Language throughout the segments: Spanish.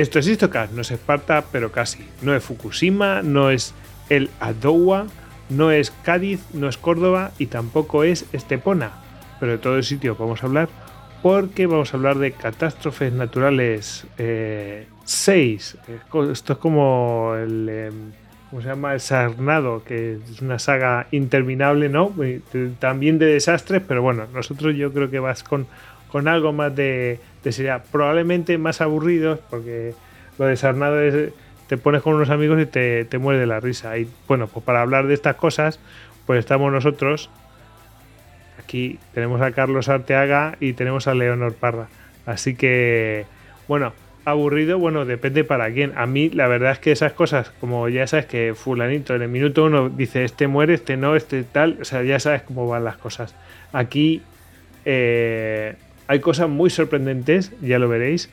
Esto es Istocast, no es Esparta, pero casi. No es Fukushima, no es el Adowa, no es Cádiz, no es Córdoba y tampoco es Estepona. Pero de todo el sitio vamos a hablar porque vamos a hablar de catástrofes naturales 6. Eh, Esto es como el... Em, ¿Cómo se llama? El Sarnado, que es una saga interminable, ¿no? También de desastres, pero bueno, nosotros yo creo que vas con, con algo más de, de seriedad. Probablemente más aburridos, porque lo de Sarnado es te pones con unos amigos y te, te muere de la risa. Y bueno, pues para hablar de estas cosas, pues estamos nosotros. Aquí tenemos a Carlos Arteaga y tenemos a Leonor Parra. Así que, bueno, aburrido, bueno, depende para quién. A mí, la verdad es que esas cosas, como ya sabes que fulanito en el minuto uno dice este muere, este no, este tal, o sea, ya sabes cómo van las cosas. Aquí eh, hay cosas muy sorprendentes, ya lo veréis.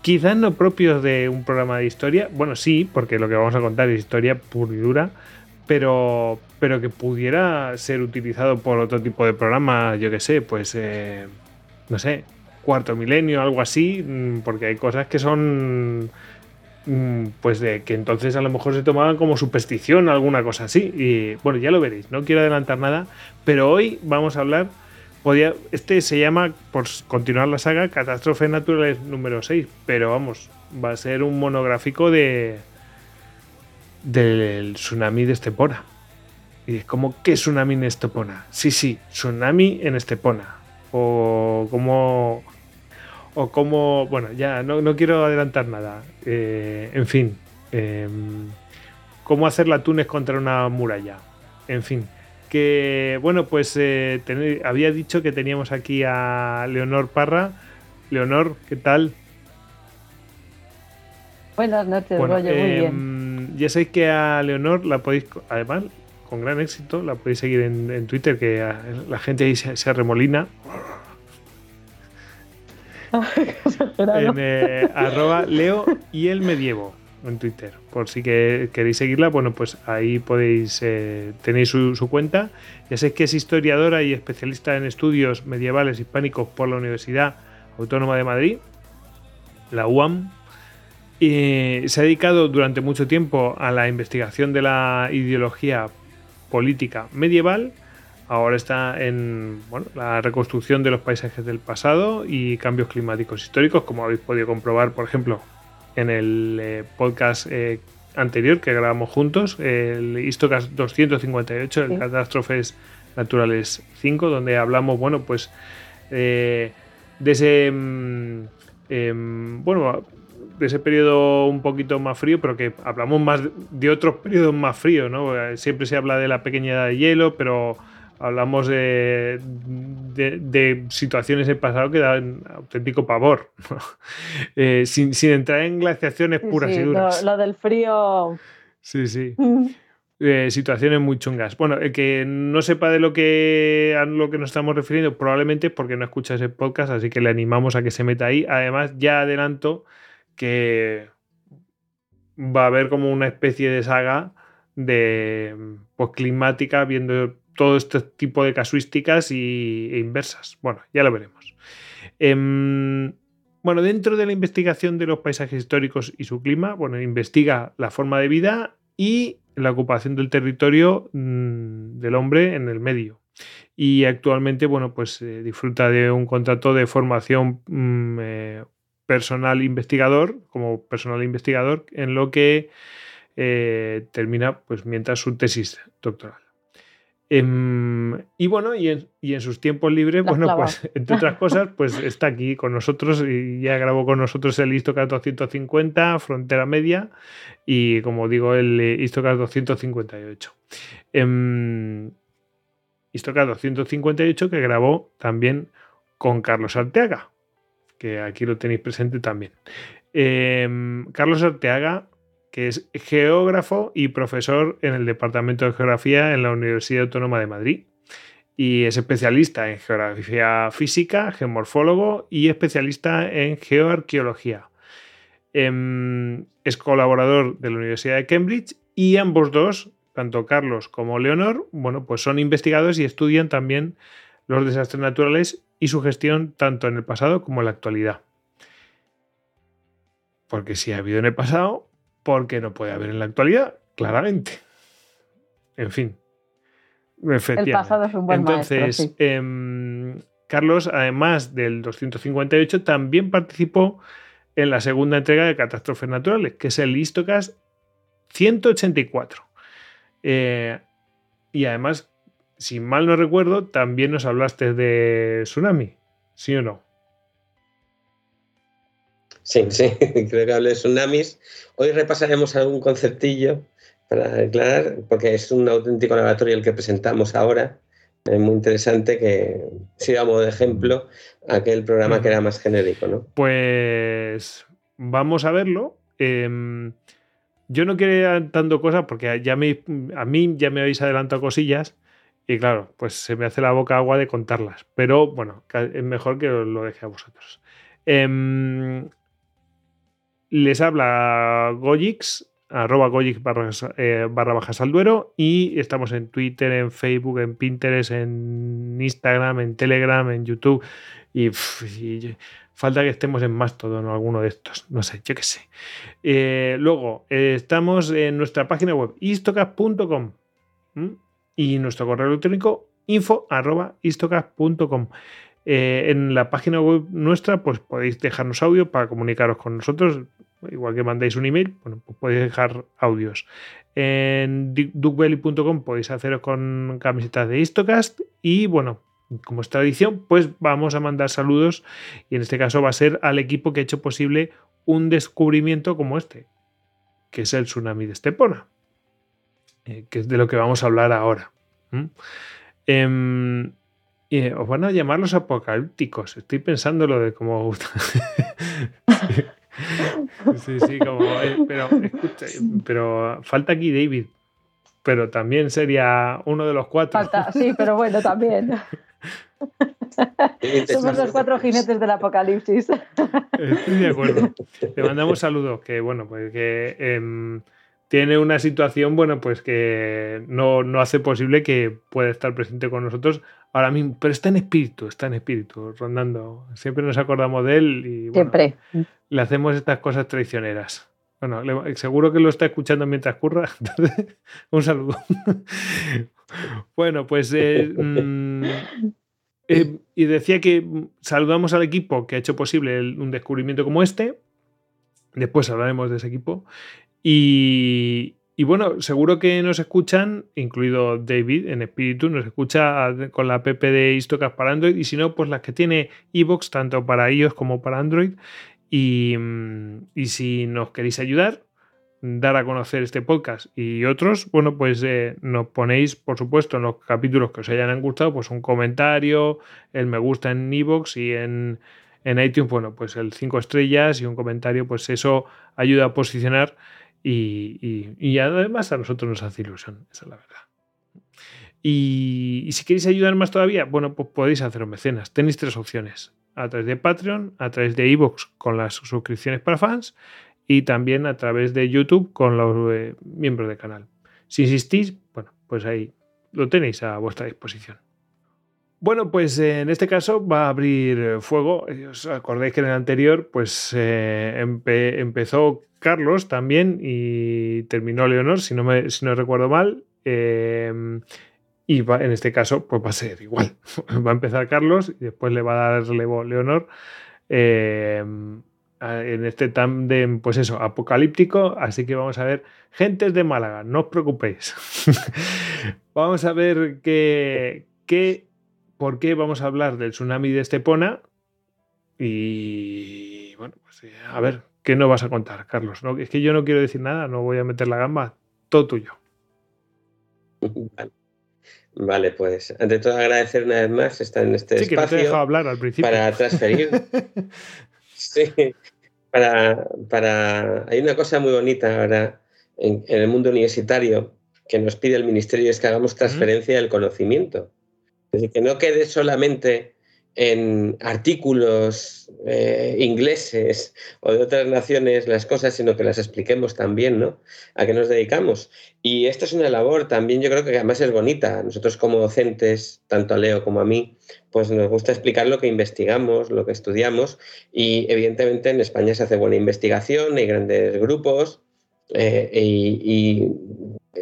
Quizás no propios de un programa de historia, bueno, sí, porque lo que vamos a contar es historia pura y dura, pero, pero que pudiera ser utilizado por otro tipo de programa, yo que sé, pues, eh, no sé, cuarto milenio, algo así, mm, porque hay cosas que son, mm, pues, de que entonces a lo mejor se tomaban como superstición, alguna cosa así, y bueno, ya lo veréis, no quiero adelantar nada, pero hoy vamos a hablar este se llama, por continuar la saga, Catástrofe Naturales número 6, pero vamos, va a ser un monográfico de del tsunami de Estepona. Y es como, ¿qué tsunami en Estepona? Sí, sí, tsunami en Estepona. O como... O como... Bueno, ya, no, quiero adelantar nada. Eh, en fin. Em, ¿Cómo hacer la Túnez contra una muralla? En fin que, bueno, pues eh, había dicho que teníamos aquí a Leonor Parra. Leonor, ¿qué tal? Buenas noches, muy bien. Em, ya sé que a Leonor la podéis, además, con gran éxito, la podéis seguir en, Twitter, que la gente ahí se, remolina. en eh, arroba Leo y el medievo en Twitter. Por si que queréis seguirla, bueno, pues ahí podéis, eh, tenéis su, cuenta. Ya sé que es historiadora y especialista en estudios medievales hispánicos por la Universidad Autónoma de Madrid, la UAM. Y se ha dedicado durante mucho tiempo a la investigación de la ideología política medieval. Ahora está en la reconstrucción de los paisajes del pasado y cambios climáticos históricos, como habéis podido comprobar, por ejemplo, en el eh, podcast eh, anterior que grabamos juntos, el Histocast 258, el Catástrofes Naturales 5, donde hablamos, bueno, pues eh, de ese, mm, em, bueno, de ese periodo un poquito más frío, pero que hablamos más de otros periodos más fríos, ¿no? Siempre se habla de la pequeña edad de hielo, pero hablamos de, de, situaciones en pasado que dan auténtico pavor, eh, sin, entrar en glaciaciones puras y duras. Lo, del frío. Sí, sí. Eh, situaciones muy chungas. Bueno, el que no sepa de lo que, a lo que nos estamos refiriendo, probablemente porque no escucha ese podcast, así que le animamos a que se meta ahí. Además, ya adelanto que va a haber como una especie de saga de pues, climática viendo todo este tipo de casuísticas y, e inversas. Bueno, ya lo veremos. Em, bueno, dentro de la investigación de los paisajes históricos y su clima, bueno, investiga la forma de vida y la ocupación del territorio mm, del hombre en el medio. Y actualmente, bueno, pues eh, disfruta de un contrato de formación mm, eh, personal investigador, como personal investigador, en lo que eh, termina, pues, mientras su tesis doctoral. Em, y bueno, y en, sus tiempos libres, bueno, pues entre otras cosas, pues está aquí con nosotros y ya grabó con nosotros el Istocast 250, Frontera Media, y como digo, el Istocast 258. Eh, Istocast 258 que grabó también con Carlos Arteaga, que aquí lo tenéis presente también. Em, Carlos Arteaga que es geógrafo y profesor en el Departamento de Geografía en la Universidad Autónoma de Madrid. Y es especialista en geografía física, geomorfólogo y especialista en geoarqueología. Em, es colaborador de la Universidad de Cambridge y ambos dos, tanto Carlos como Leonor, bueno, pues son investigadores y estudian también los desastres naturales y su gestión tanto en el pasado como en la actualidad. Porque si ha habido en el pasado, ¿por qué no puede haber en la actualidad? Claramente. En fin. El pasado es un buen Entonces, em, Carlos, además del 258, también participó en la segunda entrega de Catástrofes Naturales, que es el Histocast 184. Eh, y además, si mal no recuerdo, también nos hablaste de Tsunami, ¿sí o no? Sí, sí, creo que hablé de tsunamis. Hoy repasaremos algún conceptillo para aclarar, porque es un auténtico laboratorio el que presentamos ahora. Es muy interesante que sirva de ejemplo aquel programa que era más genérico, ¿no? Pues vamos a verlo. Em, yo no quiero ir tanto cosas porque ya me, a mí ya me habéis adelantado cosillas y claro, pues se me hace la boca agua de contarlas. Pero bueno, es mejor que lo deje a vosotros. Em, les habla Gojix, arroba Gojix barra, eh, barra bajas al duero y estamos en Twitter, en Facebook, en Pinterest, en Instagram, en Telegram, en YouTube y, falta que estemos en Mastodon o alguno de estos, no sé, yo qué sé. Eh, luego, eh, estamos en nuestra página web istocast.com y nuestro correo electrónico info arroba en la página web nuestra, pues podéis dejarnos audio para comunicaros con nosotros. Igual que mandáis un email, bueno, pues podéis dejar audios. En duckbelly.com podéis haceros con camisetas de Istocast y bueno, como es tradición, pues vamos a mandar saludos y en este caso va a ser al equipo que ha hecho posible un descubrimiento como este, que es el tsunami de Estepona, eh, que es de lo que vamos a hablar ahora. Y os van a llamar los apocalípticos. Estoy pensando lo de cómo. sí, sí, como. Eh, pero, escucha, pero falta aquí David. Pero también sería uno de los cuatro. Falta, sí, pero bueno, también. Somos los cuatro jinetes del apocalipsis. Estoy de acuerdo. Te mandamos saludos. Que bueno, pues que. Em, tiene una situación, bueno, pues que no, no, hace posible que pueda estar presente con nosotros ahora mismo, pero está en espíritu, está en espíritu, rondando. Siempre nos acordamos de él y bueno, Siempre. le hacemos estas cosas traicioneras. Bueno, seguro que lo está escuchando mientras curra. un saludo. bueno, pues eh, mm, eh, y decía que saludamos al equipo que ha hecho posible un descubrimiento como este. Después hablaremos de ese equipo. Y, bueno, seguro que nos escuchan, incluido David en espíritu, nos escucha con la app de Istocast para Android y si no, pues las que tiene iVoox, tanto para iOS como para Android. Y, si nos queréis ayudar, dar a conocer este podcast y otros, bueno, pues eh, nos ponéis, por supuesto, en los capítulos que os hayan gustado, pues un comentario, el me gusta en iVoox y en, en iTunes, bueno, pues el 5 estrellas y un comentario, pues eso ayuda a posicionar y, además a nosotros nos hace ilusión, esa es la verdad. Y, si queréis ayudar más todavía, bueno, pues podéis haceros mecenas. Tenéis tres opciones. A través de Patreon, a través de iVoox con las suscripciones para fans y también a través de YouTube con los eh, miembros del canal. Si insistís, bueno, pues ahí lo tenéis a vuestra disposición. Bueno, pues en este caso va a abrir fuego. ¿Os acordáis que en el anterior pues eh, empezó Carlos también y terminó Leonor, si no, me, si no recuerdo mal. Em, y va, en este caso pues va a ser igual. va a empezar Carlos y después le va a dar relevo Leonor. Em, en este tándem, pues eso, apocalíptico. Así que vamos a ver, gentes de Málaga, no os preocupéis. vamos a ver qué, qué por qué vamos a hablar del tsunami de Estepona. Y bueno, pues eh, a ver, ¿qué nos vas a contar, Carlos? es que yo no quiero decir nada, no voy a meter la gamba, todo tuyo. Vale. pues ante todo agradecer una vez más estar en este sí, espacio. Que no te hablar al principio. Para transferir. sí, para, para. Hay una cosa muy bonita ahora en, el mundo universitario que nos pide el ministerio es que hagamos transferencia del conocimiento. Es decir, que no quede solamente en artículos eh, ingleses o de otras naciones las cosas, sino que las expliquemos también, ¿no? A qué nos dedicamos. Y esta es una labor también, yo creo que además es bonita. Nosotros como docentes, tanto a Leo como a mí, pues nos gusta explicar lo que investigamos, lo que estudiamos. Y evidentemente en España se hace buena investigación, hay grandes grupos eh, y,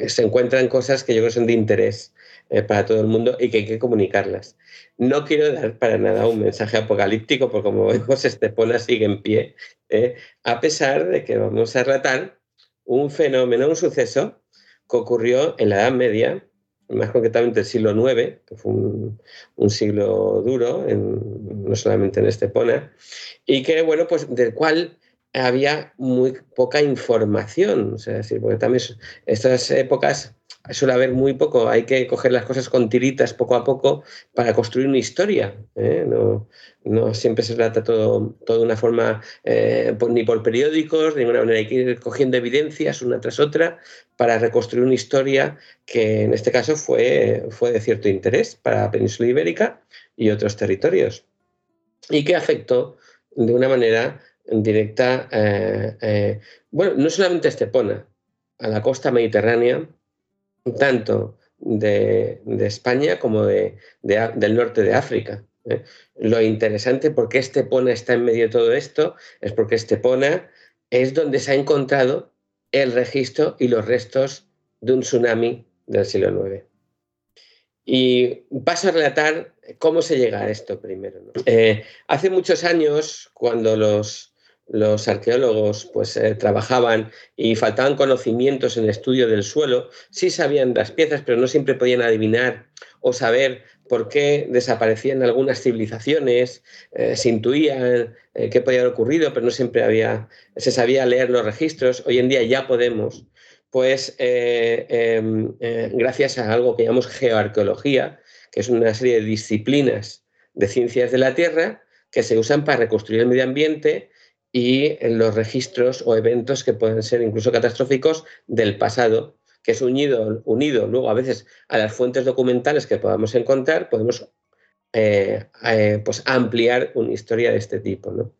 se encuentran cosas que yo creo que son de interés eh, para todo el mundo y que hay que comunicarlas. No quiero dar para nada un mensaje apocalíptico, porque como vemos, Estepona sigue en pie, ¿eh? a pesar de que vamos a tratar un fenómeno, un suceso que ocurrió en la Edad Media, más concretamente el siglo IX, que fue un, siglo duro, no solamente en Estepona, y que, bueno, pues del cual había muy poca información, o sea, decir, porque también estas épocas suele haber muy poco, hay que coger las cosas con tiritas poco a poco para construir una historia. ¿eh? No, no, siempre se trata todo, todo de una forma, eh, ni por periódicos, de ninguna manera, hay que ir cogiendo evidencias una tras otra para reconstruir una historia que en este caso fue, fue de cierto interés para la península ibérica y otros territorios y que afectó de una manera directa, eh, bueno, no solamente a Estepona, a la costa mediterránea, tanto de, España como de, del norte de África. ¿eh? Lo interesante porque Estepona está en medio de todo esto es porque Estepona es donde se ha encontrado el registro y los restos de un tsunami del siglo IX. Y paso a relatar cómo se llega a esto primero. Eh, hace muchos años, cuando los, los arqueólogos pues eh, trabajaban y faltaban conocimientos en el estudio del suelo, sí sabían las piezas, pero no siempre podían adivinar o saber por qué desaparecían algunas civilizaciones, eh, se intuían eh, qué podía haber ocurrido, pero no siempre había, se sabía leer los registros. Hoy en día ya podemos, pues em, gracias a algo que llamamos geoarqueología, que es una serie de disciplinas de ciencias de la Tierra que se usan para reconstruir el medio ambiente y en los registros o eventos que pueden ser incluso catastróficos del pasado, que es unido, unido luego a veces a las fuentes documentales que podamos encontrar, podemos eh, eh, pues ampliar una historia de este tipo.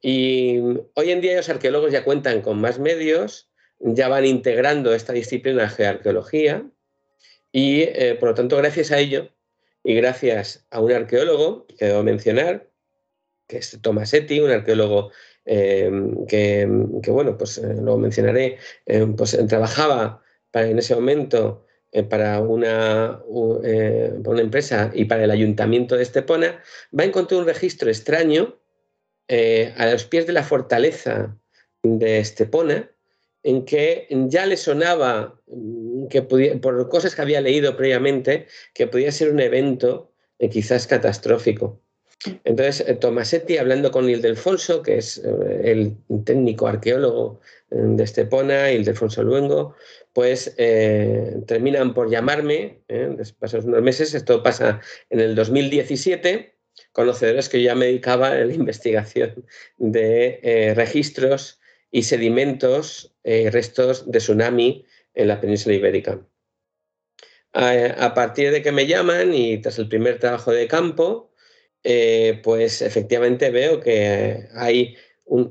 Y hoy en día los arqueólogos ya cuentan con más medios, ya van integrando esta disciplina de geoarqueología y por lo tanto gracias a ello y gracias a un arqueólogo que debo mencionar, que es Tomasetti, un arqueólogo Em, que, bueno, pues eh, lo mencionaré, em, pues eh, trabajaba en ese momento eh, para una, una, empresa y para el ayuntamiento de Estepona, va a encontrar un registro extraño a los pies de la fortaleza de Estepona, en que ya le sonaba mm, que por cosas que había leído previamente, que podía ser un evento quizás catastrófico. Entonces, eh, Tomasetti, hablando con Ildefonso, que es eh, el técnico arqueólogo eh, de Estepona, Ildefonso Luengo, pues terminan por llamarme, ¿eh? pasados unos meses, esto pasa en el 2017, conocedores que yo ya me dedicaba a la investigación de registros y sedimentos, restos de tsunami en la península ibérica. a partir de que me llaman y tras el primer trabajo de campo, eh, pues efectivamente veo que hay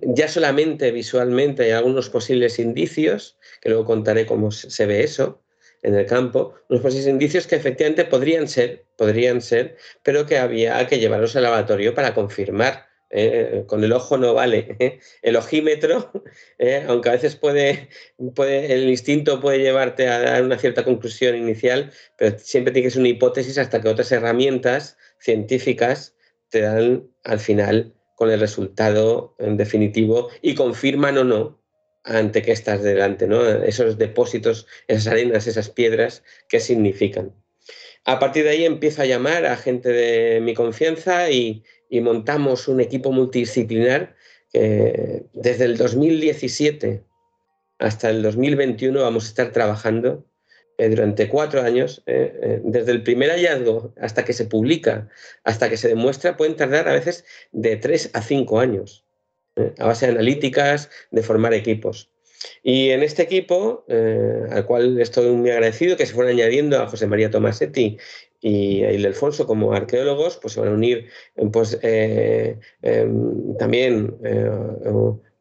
ya solamente visualmente hay algunos posibles indicios, que luego contaré cómo se ve eso en el campo, unos posibles indicios que efectivamente podrían ser, podrían ser, pero que había que llevarlos al laboratorio para confirmar. ¿eh? con el ojo no vale. ¿eh? El ojímetro, aunque a veces puede, puede, el instinto puede llevarte a dar una cierta conclusión inicial, pero siempre tiene que ser una hipótesis hasta que otras herramientas científicas te dan al final con el resultado en definitivo y confirman o no ante qué estás delante, ¿no? Esos depósitos, esas arenas, esas piedras, ¿qué significan? A partir de ahí empiezo a llamar a gente de mi confianza y, y montamos un equipo multidisciplinar que desde el 2017 hasta el 2021 vamos a estar trabajando eh, durante cuatro años, eh, eh, desde el primer hallazgo hasta que se publica, hasta que se demuestra, pueden tardar a veces de tres a cinco años, a base de analíticas, de formar equipos. Y en este equipo, al cual estoy muy agradecido, que se fueron añadiendo a José María Tomasetti y a Ildefonso como arqueólogos, pues se van a unir pues, también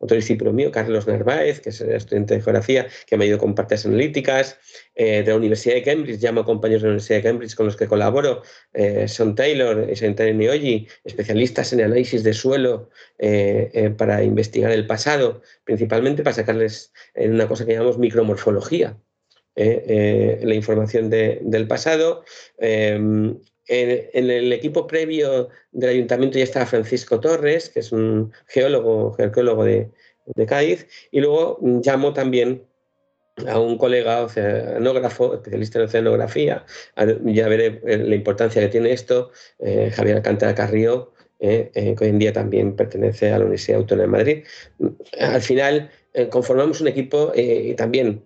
otro discípulo mío, Carlos Narváez, que es estudiante de geografía, que me ha ido con partes analíticas, eh, de la Universidad de Cambridge, llamo compañeros de la Universidad de Cambridge con los que colaboro, eh, Son Taylor y Sanitario Niogi, especialistas en análisis de suelo eh, para investigar el pasado, principalmente para sacarles una cosa que llamamos micromorfología, la información del pasado. En, el equipo previo del ayuntamiento ya estaba Francisco Torres, que es un geólogo, geólogo de, Cádiz, y luego llamo también a un colega oceanógrafo, especialista en oceanografía, ya veré eh, la importancia que tiene esto, eh, Javier Alcántara Carrillo, eh, que hoy en día también pertenece a la Universidad Autónoma de Madrid. Al final conformamos un equipo y también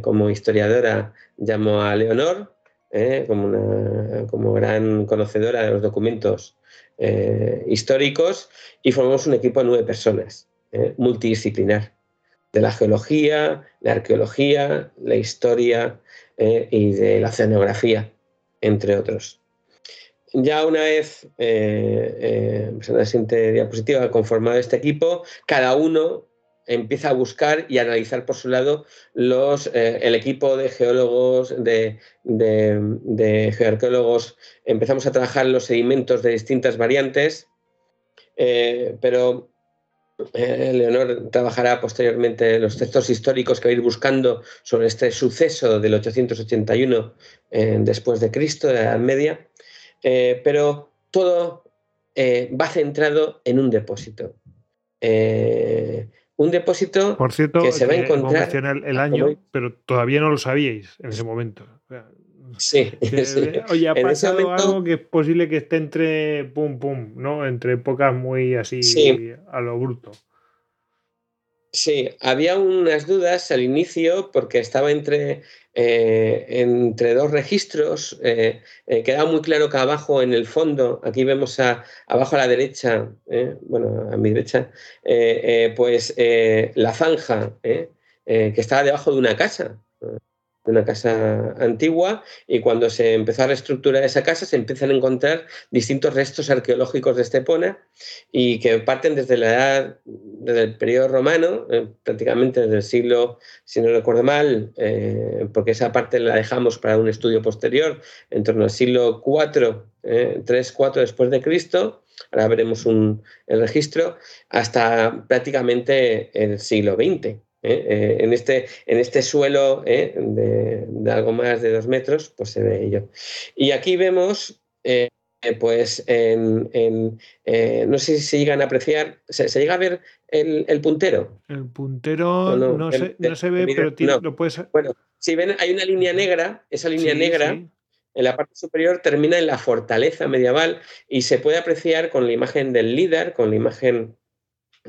como historiadora llamo a Leonor, ¿eh? como, una, como gran conocedora de los documentos eh, históricos y formamos un equipo de nueve personas, ¿eh? multidisciplinar, de la geología, la arqueología, la historia y de la oceanografía, entre otros. Ya una vez, en la siguiente diapositiva, conformado este equipo, cada uno empieza a buscar y analizar por su lado eh, el equipo de geólogos, de, de, geoarqueólogos, empezamos a trabajar los sedimentos de distintas variantes, eh, pero eh, Leonor trabajará posteriormente los textos históricos que va a ir buscando sobre este suceso del 881 después de Cristo, de la Edad Media, pero todo va centrado en un depósito un depósito Por cierto, que se va a encontrar. el, año, pero todavía no lo sabíais en ese momento. Sí, Oye, ha pasado algo que es posible que esté entre pum pum, ¿no? Entre épocas muy así a lo bruto. Sí, había unas dudas al inicio porque estaba entre, eh, entre dos registros. Eh, eh, quedaba muy claro que abajo en el fondo, aquí vemos a, abajo a la derecha, bueno, a mi derecha, pues la zanja que estaba debajo de una casa una casa antigua y cuando se empezó a reestructurar esa casa se empiezan a encontrar distintos restos arqueológicos de Estepona y que parten desde la edad, desde el periodo romano, eh, prácticamente desde el siglo, si no recuerdo mal, eh, porque esa parte la dejamos para un estudio posterior, en torno al siglo IV, eh, 3, 4 después de Cristo, ahora veremos un, el registro, hasta prácticamente el siglo XX. ¿Eh? Eh, en, este, en este suelo ¿eh? de, algo más de dos metros, pues se ve ello. Y aquí vemos, pues, en, no sé si se llegan a apreciar, ¿se, llega a ver el, puntero? El puntero no, se, ve, pero lo puedes... Bueno, si ven, hay una línea negra, esa línea negra... en la parte superior termina en la fortaleza medieval y se puede apreciar con la imagen del líder, con la imagen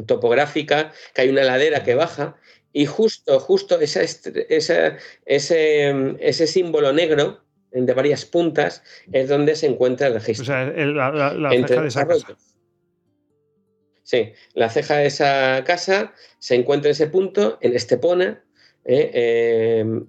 topográfica, que hay una ladera que baja y justo, justo esa, ese, ese símbolo negro de varias puntas es donde se encuentra el registro. O sea, la, ceja de esa casa. Sí, la ceja de esa casa se encuentra en ese punto, en Estepona, eh, em,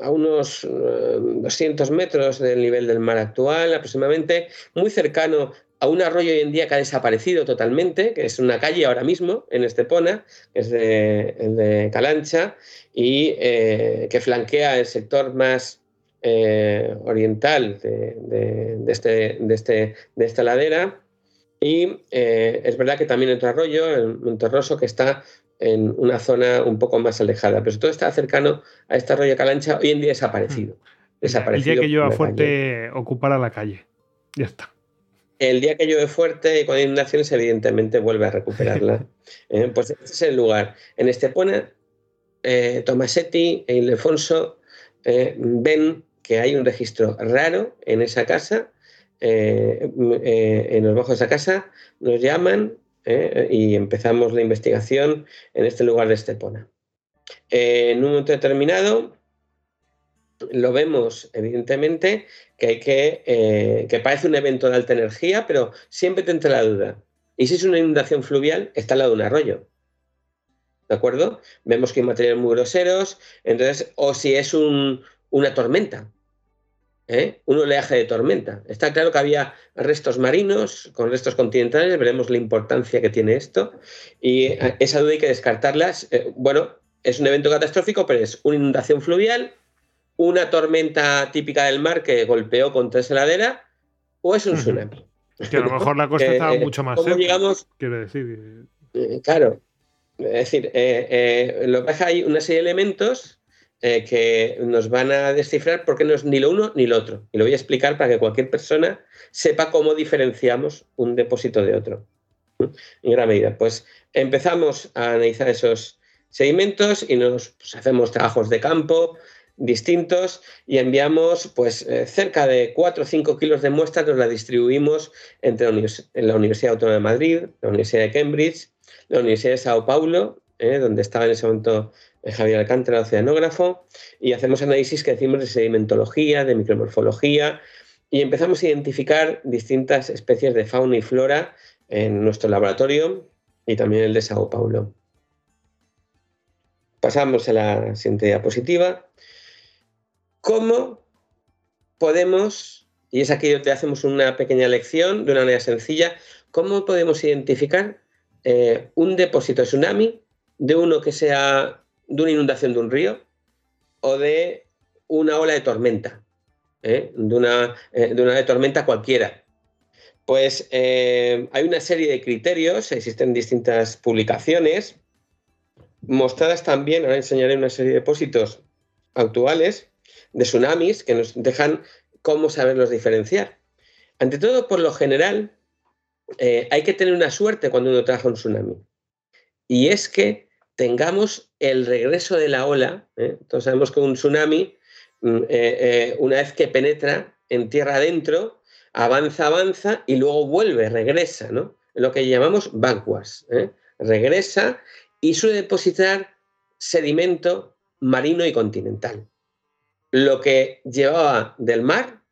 a unos 200 eh, metros del nivel del mar actual aproximadamente, muy cercano a un arroyo hoy en día que ha desaparecido totalmente, que es una calle ahora mismo en Estepona, que es de, de Calancha, y eh, que flanquea el sector más eh, oriental de, este, de, este, de esta ladera. Y eh, es verdad que también otro arroyo, el Monterroso, que está en una zona un poco más alejada, pero todo está cercano a este arroyo Calancha, hoy en día desaparecido. Hmm. desaparecido el día que llueva fuerte ocupará la calle. Ya está. El día que llueve fuerte y con inundaciones, evidentemente vuelve a recuperarla. Eh, pues este es el lugar. En Estepona, eh, Tomasetti e Ildefonso eh, ven que hay un registro raro en esa casa, en los bajos de esa casa, nos llaman y empezamos la investigación en este lugar de Estepona. en un momento determinado, lo vemos, evidentemente, que hay que, eh, que parece un evento de alta energía, pero siempre te entra la duda. ¿Y si es una inundación fluvial? Está al lado de un arroyo. ¿de acuerdo? Vemos que hay materiales muy groseros, entonces, o si es una tormenta, ¿eh? un oleaje de tormenta. Está claro que había restos marinos con restos continentales, veremos la importancia que tiene esto, y eh, esa duda hay que descartarlas. Eh, bueno, es un evento catastrófico, pero es una inundación fluvial, una tormenta típica del mar que golpeó contra esa ladera, o es un tsunami. Que a lo mejor la costa estaba mucho más cerca. Llegamos? Quiero decir. claro. Es decir, lo que pasa hay una serie de elementos eh, que nos van a descifrar porque no es ni lo uno ni lo otro. Y lo voy a explicar para que cualquier persona sepa cómo diferenciamos un depósito de otro. En gran medida. Pues empezamos a analizar esos sedimentos y nos pues, hacemos trabajos de campo distintos y enviamos pues eh, cerca de 4 o 5 kilos de muestras, nos la distribuimos entre la Universidad Autónoma de Madrid, la Universidad de Cambridge, la Universidad de Sao Paulo, eh, donde estaba en ese momento Javier Alcántara, oceanógrafo, y hacemos análisis que decimos de sedimentología, de micromorfología, y empezamos a identificar distintas especies de fauna y flora en nuestro laboratorio y también el de Sao Paulo. Pasamos a la siguiente diapositiva. ¿Cómo podemos, y es aquí donde hacemos una pequeña lección de una manera sencilla, cómo podemos identificar eh, un depósito de tsunami de uno que sea de una inundación de un río o de una ola de tormenta, ¿eh? de, una, eh, de, una, de tormenta cualquiera. Pues eh, hay una serie de criterios, existen distintas publicaciones, mostradas también, ahora enseñaré una serie de depósitos actuales de tsunamis que nos dejan cómo saberlos diferenciar. Ante todo, por lo general, hay que tener una suerte cuando uno trabaja un tsunami. Y es que tengamos el regreso de la ola. ¿eh? Entonces sabemos que un tsunami, mm, eh, eh, una vez que penetra en tierra adentro, avanza, avanza y luego vuelve, regresa, ¿no? Lo que llamamos backwards. Regresa y suele depositar sedimento marino y continental. Lo que llevaba del mar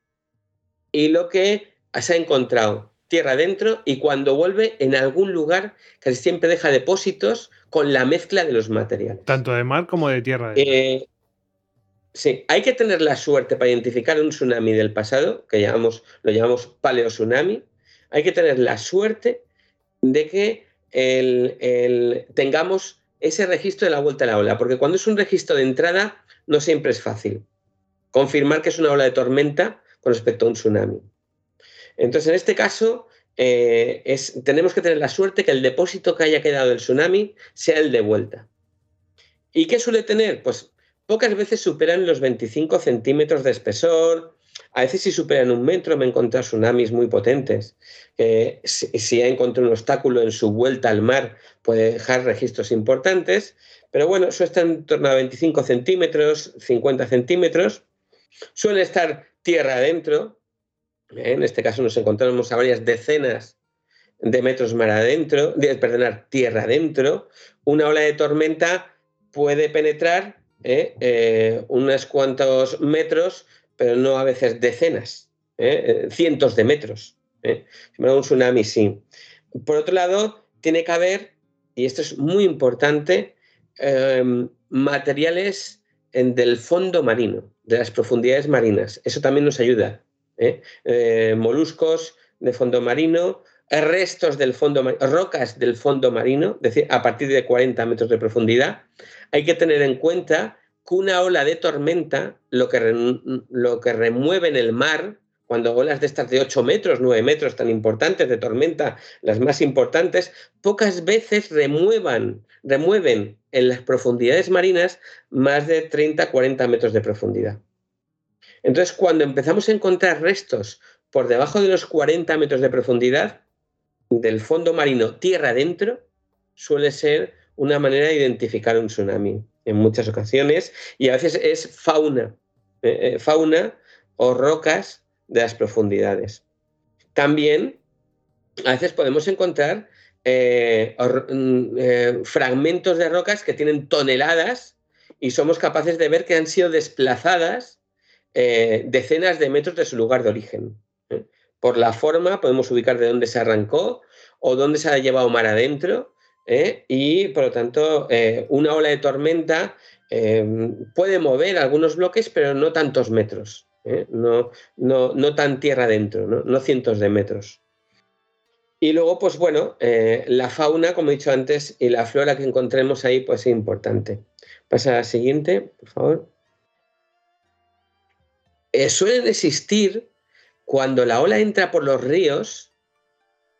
y lo que se ha encontrado tierra adentro y cuando vuelve en algún lugar que siempre deja depósitos con la mezcla de los materiales. Tanto de mar como de tierra. Eh, sí, hay que tener la suerte para identificar un tsunami del pasado, que llamamos, lo llamamos paleotsunami. Hay que tener la suerte de que tengamos ese registro de la vuelta a la ola, porque cuando es un registro de entrada no siempre es fácil confirmar que es una ola de tormenta con respecto a un tsunami. Entonces, en este caso, eh, tenemos que tener la suerte que el depósito que haya quedado del tsunami sea el de vuelta. ¿Y qué suele tener? Pues pocas veces superan los 25 centímetros de espesor, a veces si superan un metro me he encontrado tsunamis muy potentes. si, si ha encontrado un obstáculo en su vuelta al mar puede dejar registros importantes, pero bueno, eso está en torno a 25 centímetros, 50 centímetros. Suele estar tierra adentro, en este caso nos encontramos a varias decenas de metros mar adentro, de, perdonar, tierra adentro. Una ola de tormenta puede penetrar ¿eh? Eh, unos cuantos metros, pero no a veces decenas, ¿eh? cientos de metros. Un tsunami sí. Por otro lado, tiene que haber, y esto es muy importante, materiales del fondo marino, de las profundidades marinas. Eso también nos ayuda. ¿eh? Eh, moluscos de fondo marino, restos del fondo rocas del fondo marino, es decir, a partir de 40 metros de profundidad. Hay que tener en cuenta que una ola de tormenta, lo que, lo que remueve en el mar, cuando olas de estas de 8 metros, 9 metros tan importantes de tormenta, las más importantes, pocas veces remuevan, remueven en las profundidades marinas más de 30, 40 metros de profundidad. Entonces, cuando empezamos a encontrar restos por debajo de los 40 metros de profundidad del fondo marino tierra adentro, suele ser una manera de identificar un tsunami en muchas ocasiones y a veces es fauna, eh, eh, fauna o rocas de las profundidades. También a veces podemos encontrar eh, mm, fragmentos de rocas que tienen toneladas y somos capaces de ver que han sido desplazadas eh, decenas de metros de su lugar de origen. ¿eh? Por la forma podemos ubicar de dónde se arrancó o dónde se ha llevado mar adentro y por lo tanto una ola de tormenta puede mover algunos bloques, pero no tantos metros, no, no, tan tierra adentro, no cientos de metros. Y luego, pues bueno, eh, la fauna, como he dicho antes, y la flora que encontremos ahí, pues es importante. Pasa a la siguiente, por favor. Eh, suelen existir cuando la ola entra por los ríos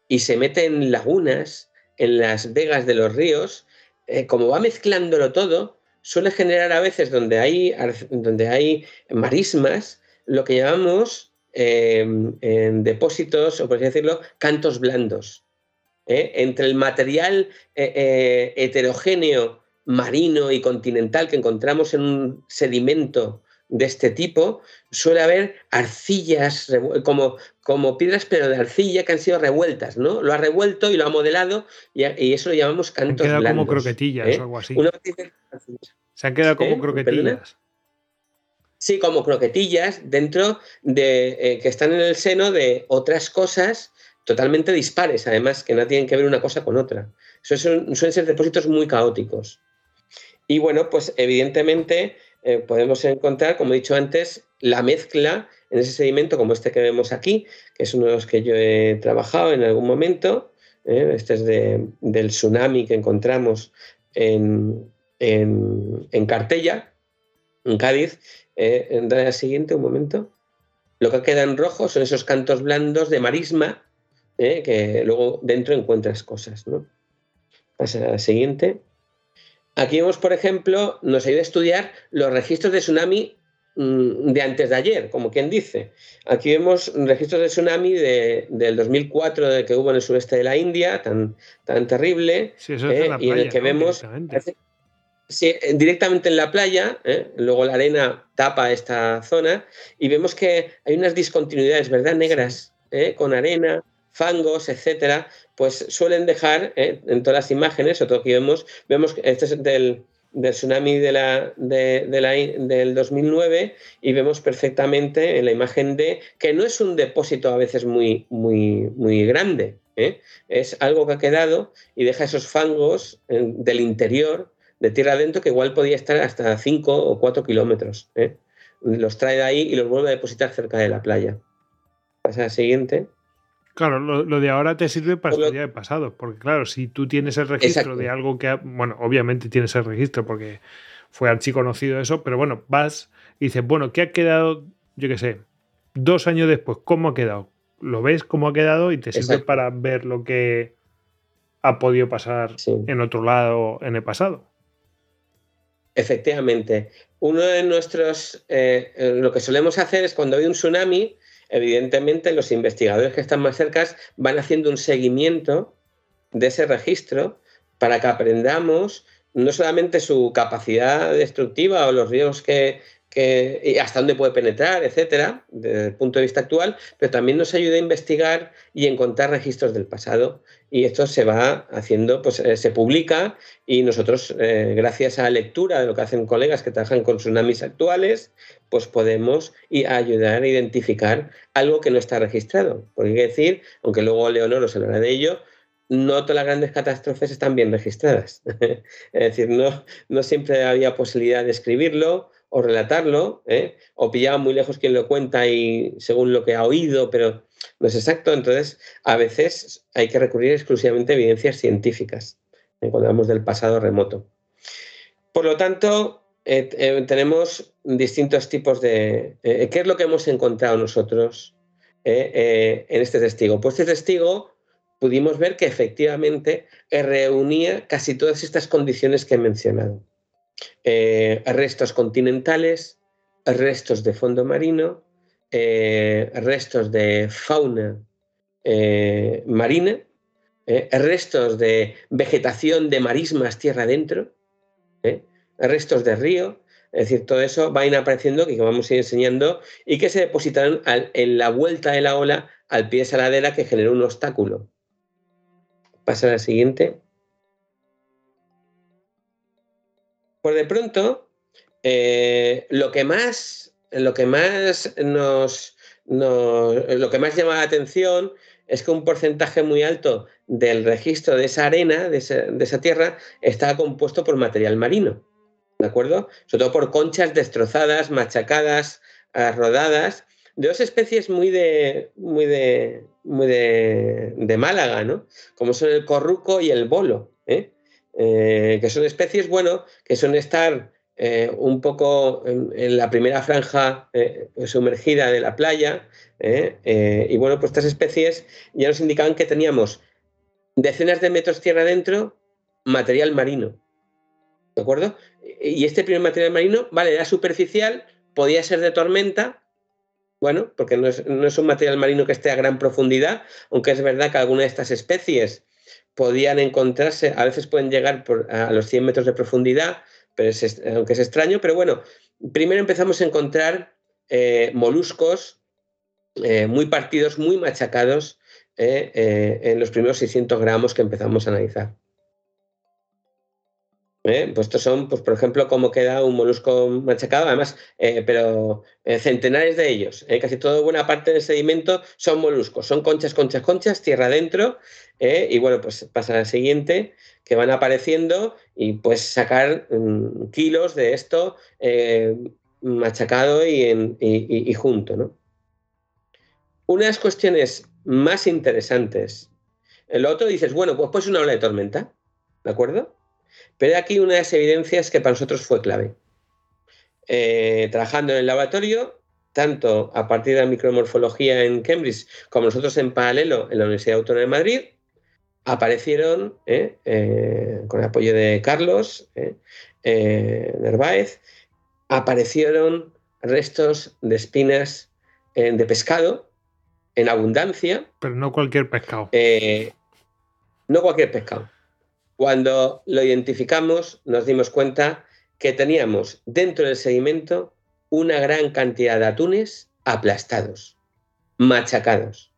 y se mete en lagunas, en las vegas de los ríos, eh, como va mezclándolo todo, suele generar a veces donde hay, donde hay marismas, lo que llamamos Em, en depósitos, o por así decirlo, cantos blandos. ¿eh? Entre el material eh, eh, heterogéneo marino y continental que encontramos en un sedimento de este tipo, suele haber arcillas, como, como piedras, pero de arcilla que han sido revueltas, ¿no? Lo ha revuelto y lo ha modelado y, eso lo llamamos cantos blandos. Se han quedado como croquetillas o algo así. Se han quedado como croquetillas. Sí, como croquetillas dentro de eh, que están en el seno de otras cosas totalmente dispares, además, que no tienen que ver una cosa con otra. Eso son, suelen ser depósitos muy caóticos. Y bueno, pues evidentemente eh, podemos encontrar, como he dicho antes, la mezcla en ese sedimento como este que vemos aquí, que es uno de los que yo he trabajado en algún momento. ¿eh? este es del tsunami que encontramos en, en, en Cartella, en Cádiz, eh, en la siguiente, un momento. Lo que queda en rojo son esos cantos blandos de marisma, eh, que luego dentro encuentras cosas. ¿no? Pasa a la siguiente. Aquí vemos, por ejemplo, nos ayuda a estudiar los registros de tsunami mm, de antes de ayer, como quien dice. Aquí vemos registros de tsunami del 2004 de que hubo en el sureste de la India, tan, tan terrible, eh, y en el que vemos Sí, eh, directamente en la playa, ¿eh? luego la arena tapa esta zona y vemos que hay unas discontinuidades, ¿verdad? Negras, ¿eh? con arena, fangos, etcétera, pues suelen dejar en todas las imágenes, o todo que vemos, vemos que este es del, tsunami de la, de, la, del 2009 y vemos perfectamente en la imagen de que no es un depósito a veces muy, muy, muy grande, es algo que ha quedado y deja esos fangos del interior de tierra adentro que igual podía estar hasta 5 o 4 kilómetros. ¿eh? Los trae de ahí y los vuelve a depositar cerca de la playa. Pasa la siguiente. Claro, lo, de ahora te sirve para estudiar el pasado, porque claro, si tú tienes el registro de algo que, bueno, obviamente tienes el registro porque fue archiconocido eso, pero bueno, vas y dices, bueno, ¿qué ha quedado, yo qué sé, dos años después, cómo ha quedado? Lo ves cómo ha quedado y te sirve para ver lo que ha podido pasar en otro lado en el pasado. Efectivamente. Uno de nuestros, eh, eh, lo que solemos hacer es cuando hay un tsunami, evidentemente los investigadores que están más cerca van haciendo un seguimiento de ese registro para que aprendamos no solamente su capacidad destructiva o los riesgos que, hasta dónde puede penetrar, etcétera, desde el punto de vista actual, pero también nos ayuda a investigar y encontrar registros del pasado. Y esto se va haciendo, pues eh, se publica y nosotros, eh, gracias a la lectura de lo que hacen colegas que trabajan con tsunamis actuales, pues podemos ayudar a identificar algo que no está registrado. Porque hay que decir, aunque luego Leonor os hablará de ello, no todas las grandes catástrofes están bien registradas. es decir, no siempre había posibilidad de escribirlo o relatarlo, ¿eh? o pillaba muy lejos quien lo cuenta y según lo que ha oído, pero no es exacto. Entonces, a veces hay que recurrir exclusivamente a evidencias científicas ¿eh? cuando hablamos del pasado remoto. Por lo tanto, eh, tenemos distintos tipos de... ¿Qué es lo que hemos encontrado nosotros en este testigo? Pues este testigo pudimos ver que efectivamente reunía casi todas estas condiciones que he mencionado. Eh, restos continentales, restos de fondo marino, eh, restos de fauna eh, marina, restos de vegetación de marismas tierra adentro, restos de río, es decir, todo eso va a ir apareciendo que vamos a ir enseñando y que se depositaron en la vuelta de la ola al pie de esa ladera que generó un obstáculo. Pasa a la siguiente. Pues de pronto, eh, lo que más, lo que más nos, lo que más llama la atención es que un porcentaje muy alto del registro de esa arena, de esa, tierra, está compuesto por material marino. ¿De acuerdo? Sobre todo por conchas destrozadas, machacadas, rodadas, de dos especies muy de, muy de, muy de, Málaga, ¿no? Como son el corruco y el bolo, ¿eh? Eh, que son especies, bueno, que son estar eh, un poco en, la primera franja eh, sumergida de la playa. Y bueno, pues estas especies ya nos indicaban que teníamos decenas de metros tierra adentro, material marino. ¿De acuerdo? Y este primer material marino, vale, era superficial, podía ser de tormenta, bueno, porque no es, no es, un material marino que esté a gran profundidad, aunque es verdad que algunas de estas especies podían encontrarse, a veces pueden llegar por, a los 100 metros de profundidad, pero aunque es extraño, pero bueno, primero empezamos a encontrar eh, moluscos eh, muy partidos, muy machacados eh, en los primeros 600 gramos que empezamos a analizar. Pues estos son, pues, por ejemplo, cómo queda un molusco machacado, además, pero centenares de ellos. Casi toda buena parte del sedimento son moluscos, son conchas, conchas, conchas, tierra adentro. y bueno, pues pasa al siguiente que van apareciendo y puedes sacar mm, kilos de esto eh, machacado y, junto. ¿no? Una de las cuestiones más interesantes, el otro dices, bueno, pues pues una ola de tormenta, ¿de acuerdo? Pero aquí una de las evidencias que para nosotros fue clave. Eh, trabajando en el laboratorio, tanto a partir de la micromorfología en Cambridge como nosotros en paralelo en la Universidad Autónoma de Madrid, aparecieron, ¿eh? Eh, con el apoyo de Carlos. Nerváez, aparecieron restos de espinas de pescado en abundancia. Pero no cualquier pescado. no cualquier pescado. Cuando lo identificamos, nos dimos cuenta que teníamos dentro del sedimento una gran cantidad de atunes aplastados, machacados.